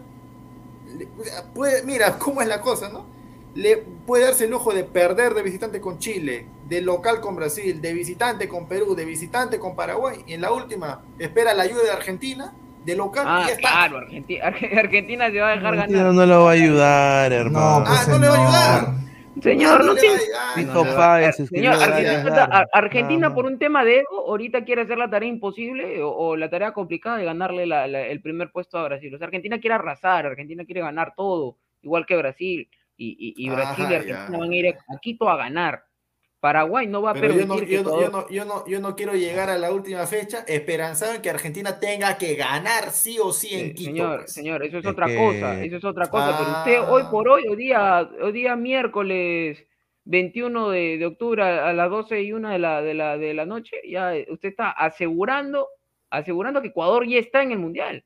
puede, mira cómo es la cosa, ¿no? Le puede darse el lujo de perder de visitante con Chile, de local con Brasil, de visitante con Perú, de visitante con Paraguay, y en la última espera la ayuda de Argentina, de local, Ah, y ya está. claro, Argentina, Argentina se va a dejar Argentina ganar. no lo va a ayudar, hermano. No, pues Ah, no le va a ayudar. Señor, no tiene- no Señor, Argentina, Argentina por un tema de ego, ahorita quiere hacer la tarea imposible o, o la tarea complicada de ganarle la- la- el primer puesto a Brasil. O sea, Argentina quiere arrasar, Argentina quiere ganar todo, igual que Brasil. Y, y- y Brasil Ajá, y Argentina ya. van a ir a Quito a ganar. Paraguay no va a Pero yo permitir no, que yo, no, yo, no, yo, no, yo no quiero llegar a la última fecha esperanzado en que Argentina tenga que ganar sí o sí en Quito. señor, pues. señor, eso es, Es otra que- cosa, eso es otra cosa, pero Ah. usted hoy por hoy, hoy día, hoy día miércoles 21 de, de octubre a a las 12 y 1 de la, de la, de la noche, ya usted está asegurando, asegurando que Ecuador ya está en el Mundial.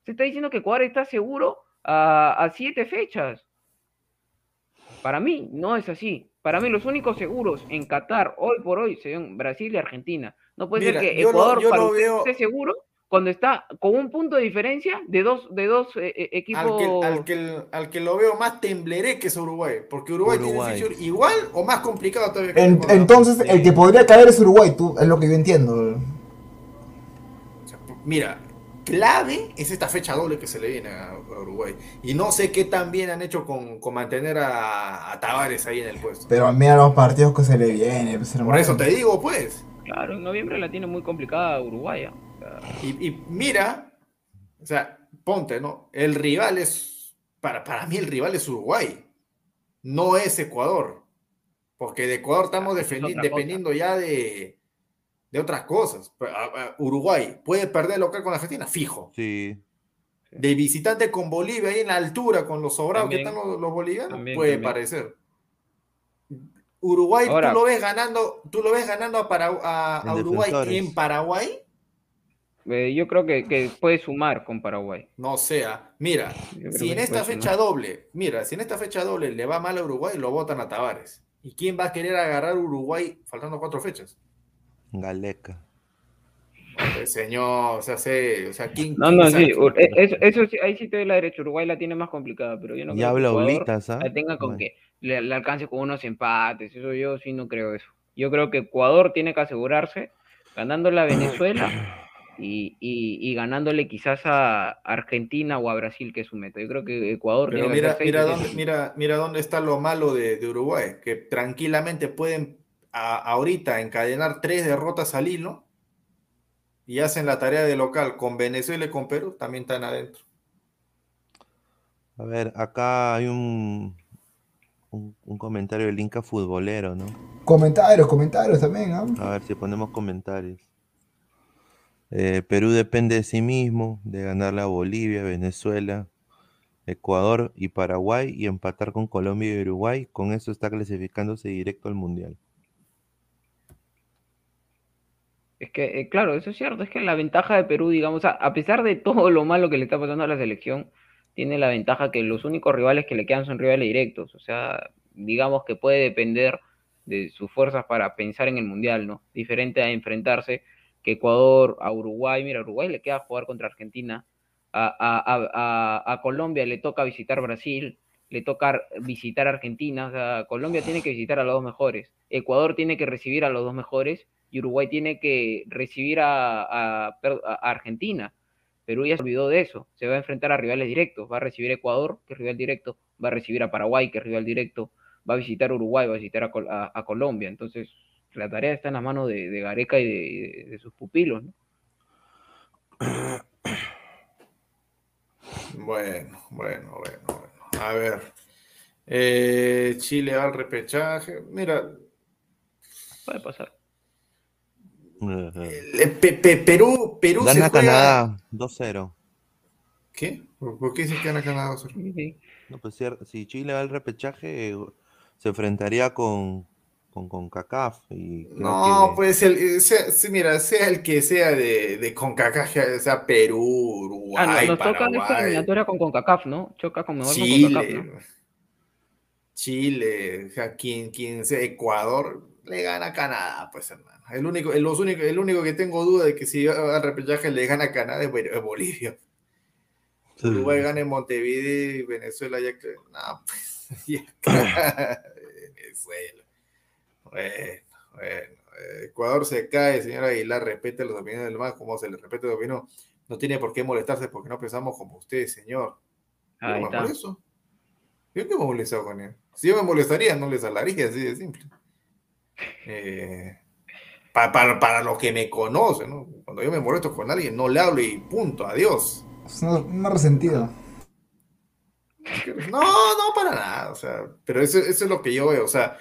Usted está diciendo que Ecuador está seguro a, a siete fechas. Para mí no es así. Para mí los únicos seguros en Qatar hoy por hoy son Brasil y Argentina. No puede Mira, ser que Ecuador para veo- esté seguro cuando está con un punto de diferencia de dos, de dos eh, eh, equipos. Al que, al, que, al que lo veo más tembleré que es Uruguay, porque Uruguay, Uruguay. tiene fixture igual o más complicado todavía que En- Ecuador. entonces, el que podría caer es Uruguay, tú, es lo que yo entiendo. Mira, clave es esta fecha doble que se le viene a, a Uruguay. Y no sé qué tan bien han hecho con, con mantener a, a Tavares ahí en el puesto. Pero mira los partidos que se le vienen. pues, Por eso te digo, pues. Claro, en noviembre la tiene muy complicada Uruguay. ¿ah? Y, y mira, o sea, ponte, ¿no? El rival es, para, para mí el rival es Uruguay, no es Ecuador. Porque de Ecuador estamos es dependiendo ya de, de otras cosas. Uruguay puede perder local con Argentina, fijo. Sí. De visitante con Bolivia ahí en la altura, con los sobrados que están los, los bolivianos, También, puede también. parecer. Uruguay, Ahora- tú lo ves ganando, tú lo ves ganando a, Para- a- a En Uruguay defensores. en Paraguay. eh, yo creo que, que puede sumar con Paraguay. No sea, mira, si en esta fecha sumar. doble, mira, si en esta fecha doble le va mal a Uruguay, lo votan a Tavares. ¿Y quién va a querer agarrar a Uruguay faltando cuatro fechas? Galeca. Pues, señor, o sea, sé, o sea, ¿quién? No, no, sí, eh, eso, eso sí, ahí sí te doy la derecha. Uruguay la tiene más complicada, pero yo no Y creo que habla Ecuador ¿ah? la tenga con Bueno. que le, le alcance con unos empates. Eso yo sí no creo eso. Yo creo que Ecuador tiene que asegurarse ganándole a Venezuela y, y- y ganándole quizás a Argentina o a Brasil, que es su meta. Yo creo que Ecuador Pero tiene mira, mira, de dónde, mira, mira dónde está lo malo de, de Uruguay, que tranquilamente pueden a- ahorita encadenar tres derrotas al hilo y hacen la tarea de local con Venezuela y con Perú, también están adentro. A ver, acá hay un, un, un comentario del Inca futbolero, ¿no? Comentarios, comentarios también, ¿ah? A ver si ponemos comentarios. Eh, Perú depende de sí mismo, de ganarle a Bolivia, Venezuela, Ecuador y Paraguay y empatar con Colombia y Uruguay. Con eso está clasificándose directo al Mundial. Es que, eh, claro, eso es cierto, es que la ventaja de Perú, digamos, a, a pesar de todo lo malo que le está pasando a la selección, tiene la ventaja que los únicos rivales que le quedan son rivales directos, o sea, digamos que puede depender de sus fuerzas para pensar en el Mundial, ¿no? Diferente a enfrentarse que Ecuador, a Uruguay, mira, Uruguay le queda jugar contra Argentina, a- a- a Colombia le toca visitar Brasil, le toca visitar Argentina, o sea, Colombia tiene que visitar a los dos mejores, Ecuador tiene que recibir a los dos mejores y Uruguay tiene que recibir a, a- per- a Argentina. Perú ya se olvidó de eso, se va a enfrentar a rivales directos, va a recibir a Ecuador, que es rival directo, va a recibir a Paraguay, que es rival directo, va a visitar a Uruguay, va a visitar a, Col- a- a Colombia, entonces la tarea está en las manos de, de Gareca y de, de sus pupilos, ¿no? Bueno, bueno, bueno, bueno. A ver. Eh, Chile al repechaje. Mira, Puede pasar. Eh, Pe- Pe- Perú, Perú se Gana juega- Canadá 2-0. ¿Qué? ¿Por qué dices que gana Canadá 2-0? Sí, sí. No, pues, si, si Chile va al repechaje, eh, se enfrentaría con, con, con CACAF. Y No, que- pues el, eh, sea, sí, mira, sea el que sea de, de CONCACAF, sea Perú, Uruguay, Ah, no, nos toca esta eliminatoria con CONCACAF, ¿no? Choca con mejor con CONCACAF, Chile, ¿no? Chile, o sea, quien, quien sea Ecuador, le gana a Canadá, pues hermano. El único, el, los único, el único que tengo duda de que si va al repechaje le gana a Canadá es Bol- es Bolivia. Uruguay gana en Montevideo y Venezuela ya que. No, pues. ya, Venezuela. Bueno, bueno. Ecuador se cae, señor Aguilar, respete las opiniones del más, como se le respete la opinión. No tiene por qué molestarse porque no pensamos como usted, señor. Ahí está. Yo que me he molestado con él. Si yo me molestaría, no les hablaría, así de simple. Eh, pa- para, para los que me conocen, ¿no? Cuando yo me molesto con alguien, no le hablo y punto, adiós. Es una, resentida. No, no, para nada. O sea, pero eso, eso es lo que yo veo. O sea,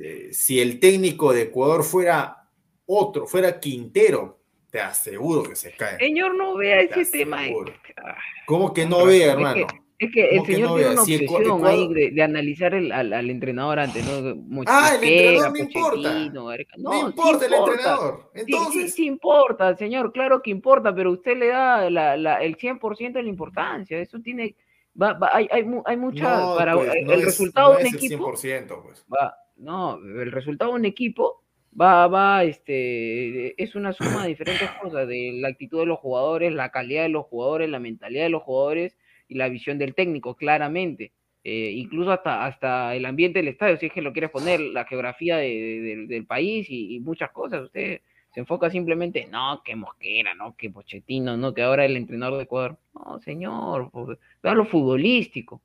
eh, si el técnico de Ecuador fuera otro, fuera Quintero, te aseguro que se cae. Señor, no vea Te ese tema. aseguro. Ah, ¿Cómo que no vea, hermano? Es que el ¿Cómo que señor tiene una obsesión ahí de, analizar el- al, entrenador antes, ¿no? Ah, el entrenador no importa. No, importa el entrenador. Sí, sí, Entonces, sí importa, señor, claro que importa, pero usted le da la- la- el 100% de la importancia. Eso tiene va, va- hay, hay, mu- hay mucha. Para pues, el, resultado de un equipo. 100%, pues. Va, no, el resultado de un equipo va, va, este, es una suma de diferentes cosas, de la actitud de los jugadores, la calidad de los jugadores, la mentalidad de los jugadores y la visión del técnico, claramente. Eh, incluso hasta, hasta el ambiente del estadio, si es que lo quieres poner, la geografía de- de- del- país y, muchas cosas. Usted se enfoca simplemente, no, que Mosquera, no, que Pochettino, no, que ahora el entrenador de Ecuador. No, señor, pues, vea lo futbolístico.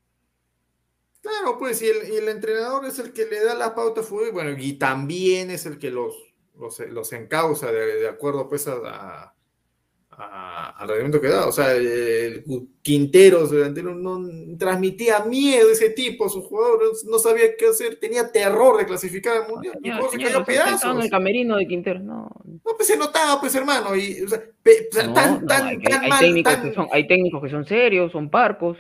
Claro, pues, y el, entrenador es el que le da la pauta fútbol, bueno, y también es el que los, los, los encausa de, de acuerdo, pues, a, a- al reglamento que da. O sea, el Quinteros, el delantero, no transmitía miedo ese tipo a sus jugadores, no sabía qué hacer, tenía terror de clasificar al mundial. y Señor, eso señor, cayó estaba en pedazos. el camerino de Quintero, no, No, pues se notaba, pues, hermano, y, o sea, pe- o sea, No, tan, no, tan, hay, tan hay mal, técnicos tan- que son, hay técnicos que son serios, son parcos.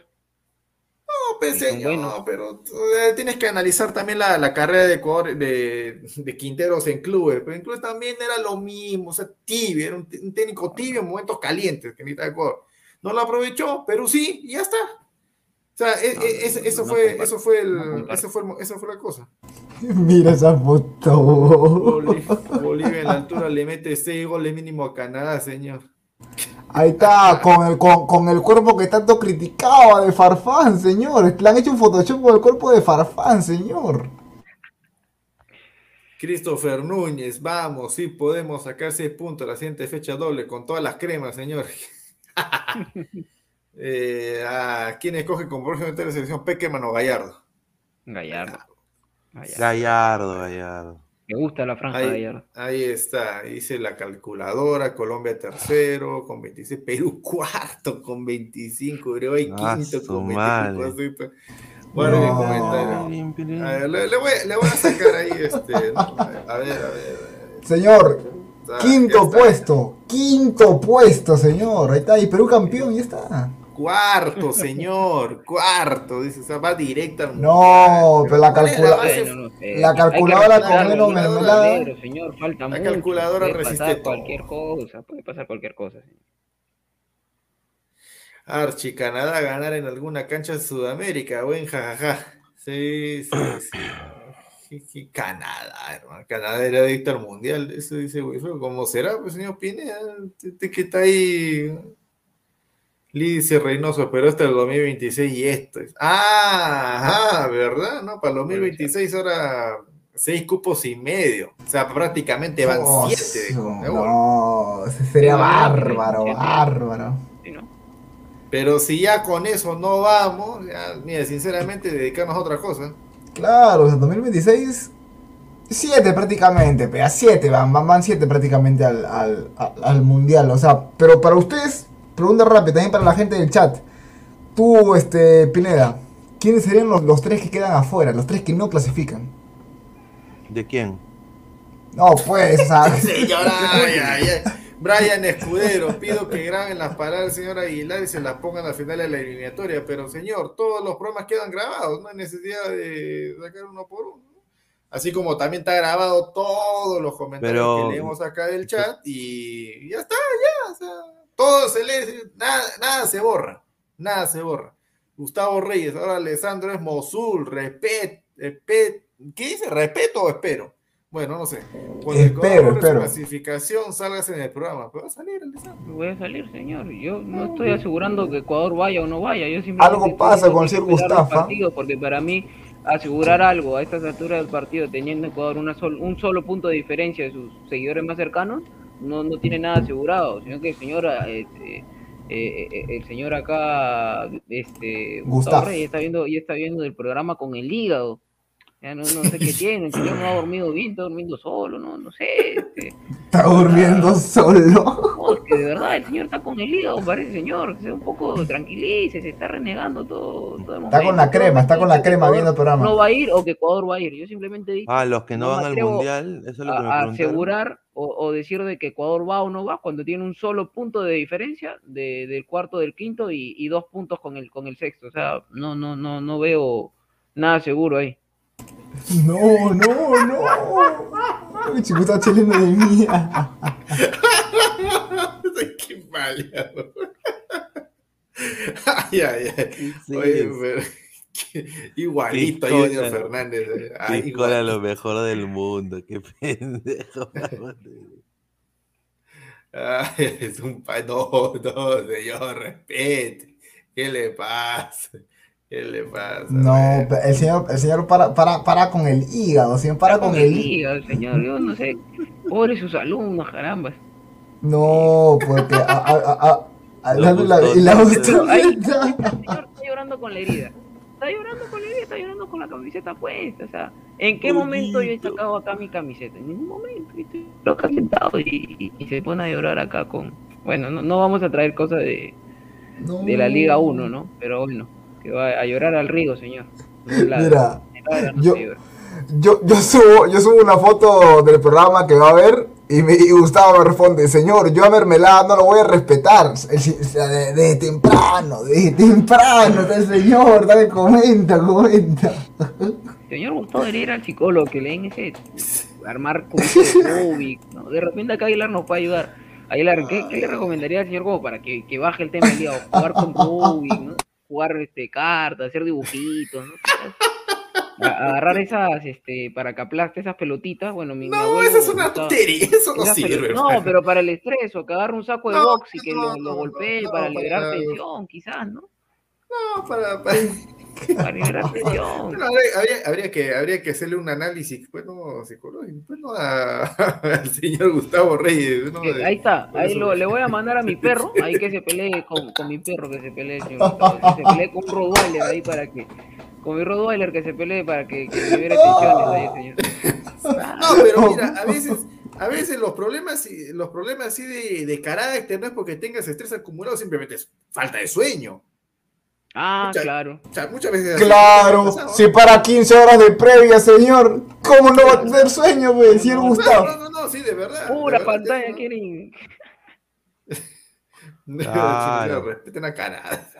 Buenos. pero eh, tienes que analizar también la, la carrera de, Ecuador- de, de Quinteros en clubes. Pero en clubes también era lo mismo, o sea, tibio, era un, técnico tibio en momentos calientes que necesitaba Ecuador. No lo aprovechó, pero sí, y ya está. O sea, e- No, e- no, eso, no fue, eso, fue el, eso, fue esa fue la cosa. Mira esa foto. Boli- Bolivia en la altura le mete 6 goles mínimo a Canadá, señor. Ahí está, con el, con, con el cuerpo que tanto criticaba de Farfán, señor. Le han hecho un Photoshop con el cuerpo de Farfán, señor. Christopher Núñez, vamos, sí podemos sacar 6 puntos la siguiente fecha doble con todas las cremas, señor. eh, ah, ¿Quién escoge como próximo de la selección? Peckerman o Gallardo. Gallardo. Gallardo. Gallardo, Gallardo. Me gusta la franja de Ahí, Gallardo. ahí está, dice la calculadora, Colombia tercero con 26, Perú cuarto con 25, Uruguay Ah, quinto con 25. madre. así, Bueno, No. comentario. A ver, le, le voy, le voy a sacar ahí este, ¿no? a ver, a ver. Señor, Ah, quinto está. puesto. Quinto puesto, señor. Ahí está. Y Perú campeón, ya está. Cuarto, señor, cuarto, dice, o sea, va directa al No, mundial. pero la ¿Cuál es calcula- base? Bueno, no sé. la calculadora con menos calculadora mermelada. negro, señor, falta La mucho. calculadora puede resiste pasar todo. cualquier cosa, puede pasar cualquier cosa. señor. Archi, Canadá ganar en alguna cancha de Sudamérica, buen jajaja. Sí, sí, sí. Canadá, hermano. Canadá era adicto al mundial. Eso dice, güey. ¿Cómo será, pues, señor Pineda? Que está ahí. Lee dice Reynoso, pero hasta el 2026 y esto es. Ah, ajá, ¿verdad? No, para el 2026 ahora seis cupos y medio. O sea, prácticamente van Oh, siete no, sería bárbaro, bárbaro. Sí, ¿no? Pero si ya con eso no vamos, ya, mira, sinceramente, dedicarnos a otra cosa. Claro, en 2026, 7 prácticamente, pe, a 7 van, van, van 7 prácticamente al, al, al- al mundial. O sea, pero para ustedes, pregunta rápida, también para la gente del chat. Tú, este, Pineda, ¿quiénes serían los, los tres que quedan afuera, los tres que no clasifican? ¿De quién? No, pues, Señora, ay, ay. Brian Escudero, pido que graben las palabras del señor Aguilar y se las pongan al final de la eliminatoria. Pero, señor, todos los programas quedan grabados, no hay necesidad de sacar uno por uno. Así como también está grabado todos los comentarios Pero- que leemos acá del chat y ya está, ya. O sea, todo se lee, nada, nada se borra, nada se borra. Gustavo Reyes, ahora Alessandro es Mosul, respet, respet, ¿qué dice? ¿Respeto o espero? Bueno, no sé. Cuando Espero, su espero. clasificación, salgas en el programa. Pero va a salir, Alessandro. Voy a salir, señor. Yo no estoy asegurando que Ecuador vaya o no vaya. Yo simplemente Algo pasa con Sir partido, Porque para mí, asegurar algo a estas alturas del partido, teniendo Ecuador una sol- un solo punto de diferencia de sus seguidores más cercanos, no, no tiene nada asegurado. Sino que el señor, este, eh, eh, el señor acá, este, Gustavo está viendo, ya está viendo el programa con el hígado. Ya no, no sé qué tiene, el señor no ha dormido bien, está durmiendo solo, no, no sé. Este, está durmiendo solo. Que de verdad el señor está con el hígado, parece señor, que sea un poco tranquilice, se está renegando todo, todo el Está con la crema, está con la crema viendo el programa. No va a ir o que Ecuador va a ir. Yo simplemente digo Ah, los que no, van al mundial, eso es lo que me a, asegurar o, o decir de que Ecuador va o no va cuando tiene un solo punto de diferencia de- del cuarto del quinto y, y dos puntos con el con el sexto. O sea, no no no no veo nada seguro ahí. No, no, no. Uy, chico, está chileno de mía. Qué mal. Ay, ay, ay. Sí, Oye, pero- igualito Piscola. Junior Fernández. eh. Ay, Piscola igual. lo mejor del mundo, qué pendejo. Ay, es un pa... No, no, señor, respete. ¿Qué le pasa? ¿Qué le pasa? No, el señor, el señor para, para, para con el hígado, señor, para con el hígado. hígado, señor. Yo no sé. Pobre sus alumnos, caramba. No, porque a, a, a, a- a- Lo la, la señor está llorando con la herida. Está llorando con la herida, está llorando con la camiseta puesta. O sea, ¿en qué momento yo he sacado acá mi camiseta? En ningún momento. y Estoy loca sentado y, y- y se pone a llorar acá con. Bueno, no, no vamos a traer cosas de, No. de la Liga 1, ¿no? Pero bueno, que va a llorar al río, señor. No la- Mira, la no yo- se llora. Yo, yo, subo, yo subo una foto del programa que va a ver y, me, y Gustavo me responde, señor, yo a Mermelada no lo voy a respetar. Desde temprano, desde temprano el señor, dale, comenta, comenta. Señor Gustavo debería ir al psicólogo que le den ese armar Rubik, ¿no? De repente acá Aguilar nos puede ayudar. Aguilar, ¿qué, qué le recomendaría al señor como para que, que baje el tema del día? Jugar con Rubik, ¿no? Jugar este, cartas, hacer dibujitos, ¿no? Agarrar esas, este, para que aplaste esas pelotitas, bueno, mi, mi No, abuelo esa es una tontería, eso no sirve. No, pero para el estrés, o que agarre un saco de No, box y que no, lo, lo no, golpee no, para no, liberar tensión, quizás, ¿no? No, para, para- Para. No, habría, habría- que, habría que hacerle un análisis bueno, psicológico bueno, a- al señor Gustavo Reyes. ¿no? De- Ahí está, ahí lo, le voy a mandar a mi perro, ahí que se pelee con, con mi perro, que se pelee, señor Gustavo, que se pelee con un Rottweiler ahí para que, con mi Rottweiler que se pelee para que, que libere tensiones ahí, señor. No, pero mira, a veces, a veces los problemas, los problemas así de, de carácter no es porque tengas estrés acumulado, simplemente es falta de sueño. Ah, Mucha- claro. O sea, muchas veces Claro, ¿no? si para 15 horas de previa, señor, ¿cómo no va a tener sueño, pues, señor No, Gustavo? No, no, no, sí, de verdad. Pura de verdad, pantalla ¿no? quieren. No, Claro. respeten la cara.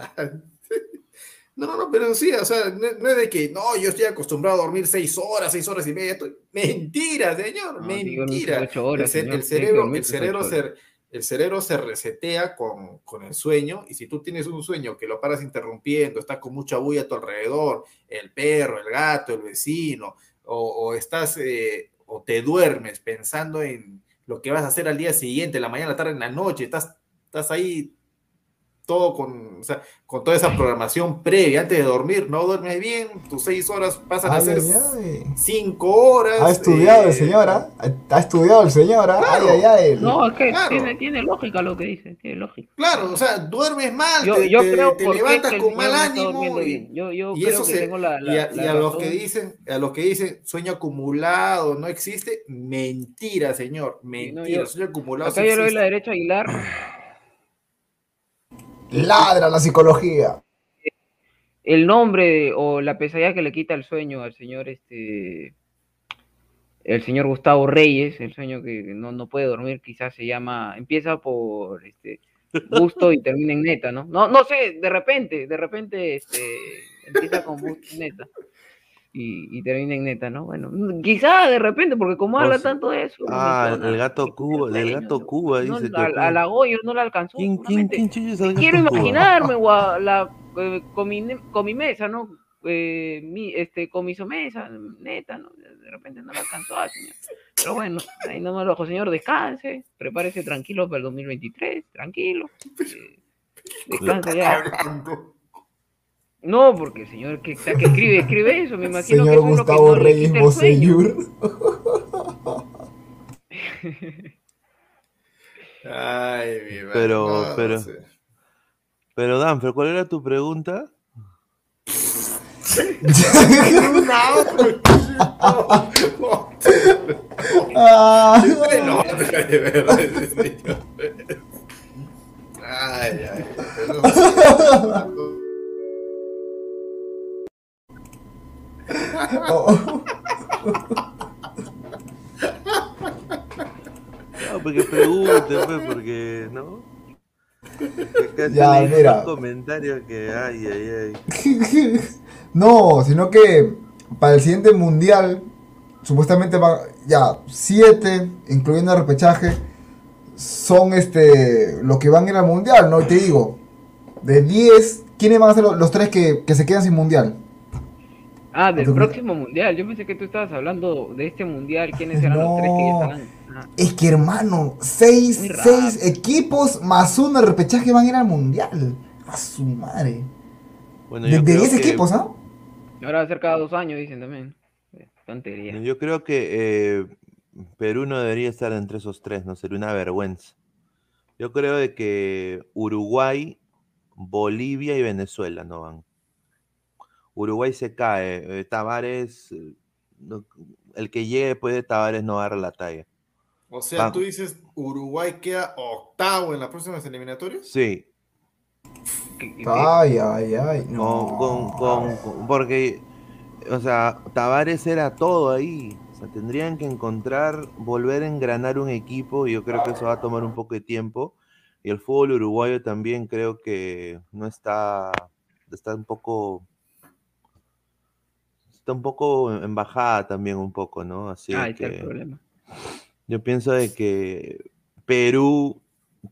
No, no, no, pero sí, o sea, no, no es de que, no, yo estoy acostumbrado a dormir seis horas, seis horas y media. estoy- Mentira, señor, No, mentira. ocho horas, el, señor, cerebro, el, cerebro se, el cerebro se resetea con, con el sueño y si tú tienes un sueño que lo paras interrumpiendo, estás con mucha bulla a tu alrededor, el perro, el gato, el vecino, o, estás, eh, o te duermes pensando en lo que vas a hacer al día siguiente, la mañana, la tarde, en la noche, estás, estás ahí todo con, o sea, con toda esa programación previa antes de dormir, no duermes bien, tus seis horas pasan a ser ay, ay. cinco horas. Ha estudiado el eh, señor, ¿ah? Ha estudiado el señor, ¿ah? Claro. Ay, ay, ay. No, es que Claro. tiene, tiene lógica lo que dice, tiene lógica. Claro, o sea, duermes mal, Yo, te, yo te- creo te qué levantas con mal no ánimo y, bien. Yo, yo y creo eso que se, tengo la, y la, a, y la a los que dicen, a los que dicen sueño acumulado no existe, mentira, señor, no, mentira, yo- sueño acumulado Acá sí yo le doy la derecha a Aguilar. Ladra la psicología. el nombre o la pesadilla que le quita el sueño al señor este el señor Gustavo Reyes, el sueño que no, no puede dormir, quizás se llama, empieza por este gusto y termina en neta, ¿no? No, no sé, de repente, de repente este empieza con gusto y neta. Y, y termina en neta, ¿no? Bueno, quizá de repente, porque como habla O sea- tanto de eso. Ah, menciona el gato Cuba, sueño, gato ¿no? Cuba No, dice que. a, a la Goyo no la alcanzó. ¿Quién, quién, quién es el Quiero gato Cuba? imaginarme, gua- la, eh, con, mi, con mi mesa, ¿no? Eh, mi, este, con mi somesa, neta, ¿no? De repente no la alcanzó, ah, señor. Pero bueno, ahí no me lo dejo, señor, descanse, prepárese tranquilo para el 2023, tranquilo. eh, descanse ya. Hablando. No, porque el señor que, está- que escribe, escribe eso, me imagino que Señor que Gustavo no le Reyes quita el sueño. Boseyur. Ay, mi madre, Pero- no, no pero- sé. Pero Danfer, ¿cuál era tu pregunta? No. Ay, ay. Oh. No, porque pregunte, pues, porque, ¿no? Acá Ya, mira. unos comentarios que, ay, ay, ay. No, sino que para el siguiente mundial, supuestamente van ya siete, incluyendo el repechaje, son este los que van a ir al mundial, ¿no? Y te digo, de 10, ¿quiénes van a ser los, los tres que, que se quedan sin mundial? Ah, del Otro- próximo mundial. Yo pensé que tú estabas hablando de este mundial. ¿Quiénes eran los tres que ya No. estaban? Ah, Es que hermano, seis, seis equipos más uno de repechaje van a ir al mundial. A su madre. Bueno, De, yo de creo 10 que- equipos, ¿ah? Ahora va a ser cada dos años, dicen también. Eh, Tontería. Yo creo que eh, Perú no debería estar entre esos tres, no sería una vergüenza. Yo creo de que Uruguay, Bolivia y Venezuela no van. Uruguay se cae, eh, Tavares, eh, no- el que llegue después de Tavares no va a dar la talla. O sea, Vamos. tú dices Uruguay queda octavo en las próximas eliminatorias. Sí, ¿Qué- qué- Ay, ay, ay. No. con, con- con- con- porque, o sea, Tavares era todo ahí. O sea, tendrían que encontrar, volver a engranar un equipo y yo creo que eso va a tomar un poco de tiempo. Y el fútbol uruguayo también creo que no está, está un poco, está un poco en bajada también un poco, ¿no? Así Ah, está el que problema. yo pienso de que Perú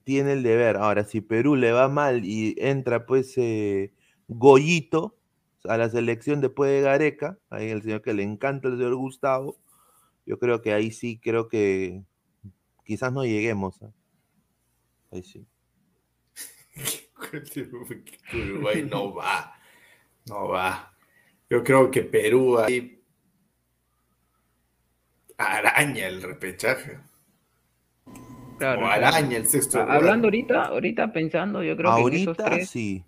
tiene el deber. Ahora, si Perú le va mal y entra pues eh, Goyito a la selección después de Gareca, ahí el señor que le encanta el señor Gustavo, yo creo que ahí sí, creo que quizás no lleguemos. ¿ah? Ahí sí. Uruguay no va. No va. Yo creo que Perú ahí araña el repechaje. Claro, o claro. araña el sexto lugar. Hablando ahorita, ahorita pensando, yo creo que en esos Ahorita tres, sí.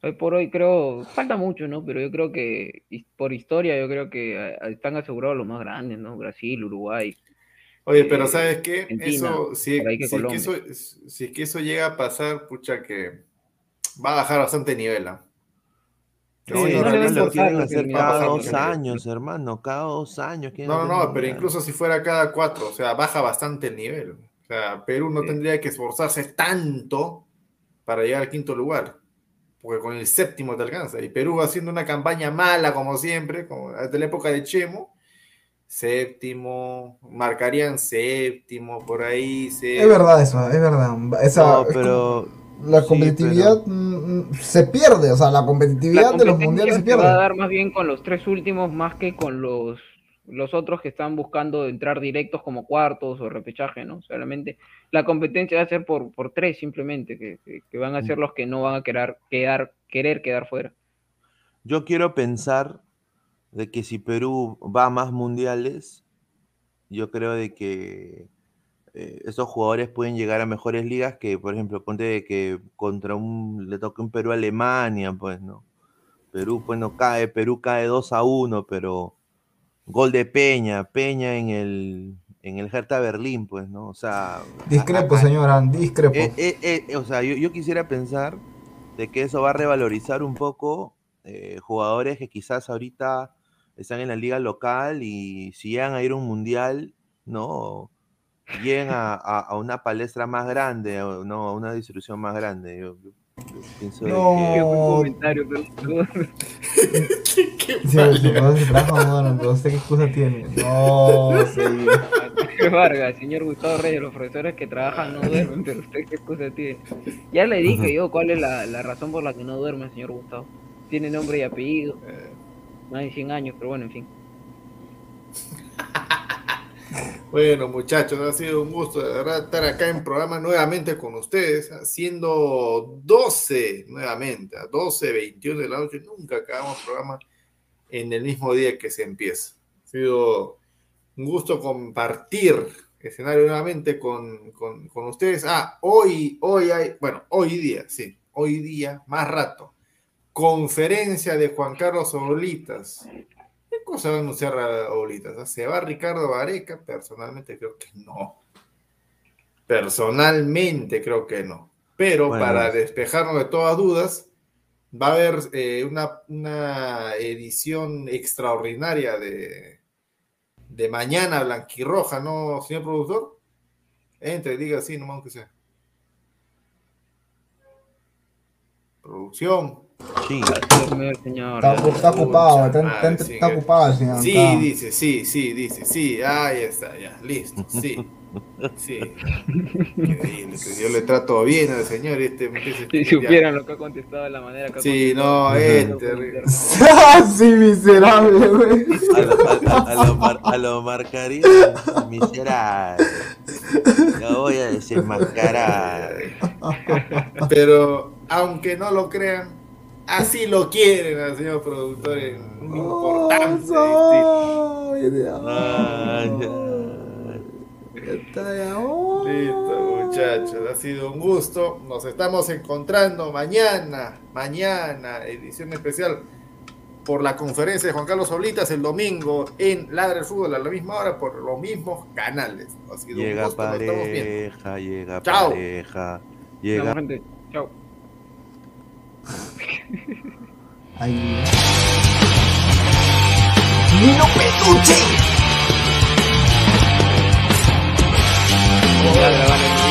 hoy por hoy creo, falta mucho, ¿no? Pero yo creo que por historia, yo creo que eh, están asegurados los más grandes, ¿no? Brasil, Uruguay. Oye, pero eh, ¿sabes qué? Argentina, Eso, si, que si es que eso, si es que eso llega a pasar, pucha, que va a bajar bastante nivel. ¿ah? No, Sí, le lo quieren hacer cada dos años, hermano, cada dos años. No, no, no, pero mundial. incluso si fuera cada cuatro, o sea, baja bastante el nivel. O sea, Perú no Sí. tendría que esforzarse tanto para llegar al quinto lugar, porque con el séptimo te alcanza. Y Perú haciendo una campaña mala, como siempre, como desde la época de Chemo, séptimo, marcarían séptimo, por ahí. Es verdad eso, es verdad. Esa, No, es como- pero la sí, competitividad mm, mm, se pierde, o sea, la La competitividad de los mundiales se se pierde. va a dar más bien con los tres últimos más que con los, los otros que están buscando entrar directos como cuartos o repechaje, ¿no? Solamente la competencia va a ser por, por tres simplemente, que, que- que van a ser los que no van a querer quedar, querer quedar fuera. Yo quiero pensar de que si Perú va a más mundiales, yo creo de que eh, esos jugadores pueden llegar a mejores ligas que, por ejemplo, ponte que contra un le toque un Perú Alemania, pues, ¿no? Perú, pues no cae, Perú cae 2 a 1, pero gol de Peña, Peña en el en el Hertha Berlín, pues, ¿no? O sea, Discrepo, a- a- señora, discrepo. eh, eh, o sea, yo, yo quisiera pensar de que eso va a revalorizar un poco eh, jugadores que quizás ahorita están en la liga local y si llegan a ir a un mundial, ¿no? Lleguen a, a- a una palestra más grande, o, ¿no? A una distribución más grande. Yo, yo- yo pienso de No. que- Qué buen comentario, pero- ¿Qué, qué Sí, se trajo, usted qué excusa tiene. No, sí. Vargas, señor Gustavo Reyes, los profesores que trabajan no duermen, pero usted qué excusa tiene. Ya le dije yo cuál es la, la razón por la que no duerme, señor Gustavo. Tiene nombre y apellido, más de 100 años, pero bueno, en fin. Bueno, muchachos, ha sido un gusto de verdad estar acá en programa nuevamente con ustedes, haciendo 12 nuevamente, a 12, 21 de la noche. Nunca acabamos programa en el mismo día que se empieza. Ha sido un gusto compartir escenario nuevamente con, con, con ustedes. Ah, hoy, hoy hay, bueno, hoy día, sí, hoy día, más rato, conferencia de Juan Carlos Orlitas. ¿Qué cosa va a anunciar a Oblitas? ¿Se va Ricardo Vareca? Personalmente creo que no. Personalmente creo que no. Pero Bueno. para despejarnos de todas dudas, va a haber eh, una, una edición extraordinaria de, de Mañana Blanquirroja, ¿no, señor productor? Entre, diga así, nomás aunque sea. Producción. Sí. Está, está ocupado, está, está- ocupado el señor. Sí, dice, sí, sí, dice, sí, ahí está, ya, listo, sí. Sí. Yo le trato bien al señor este. Si supieran lo que ha contestado, la manera que ha Sí, no, es terrible. sí, miserable, güey. A lo, a, a- a lo mar- a lo marcaría miserable. Lo voy a desenmascarar. Pero aunque no lo crean, así lo quieren al señor productor en un importante Dios. Ay, Está ya, oh. Listo, muchachos, ha sido un gusto. Nos estamos encontrando mañana, mañana, edición especial por la conferencia de Juan Carlos Solitas el domingo en Ladra el Fútbol a la misma hora por los mismos canales. Ha sido un Llega gusto, nos estamos viendo. pareja, llega Chao. pareja, llega Ahí. ¡Nino Petucci! Oh, vale, vale.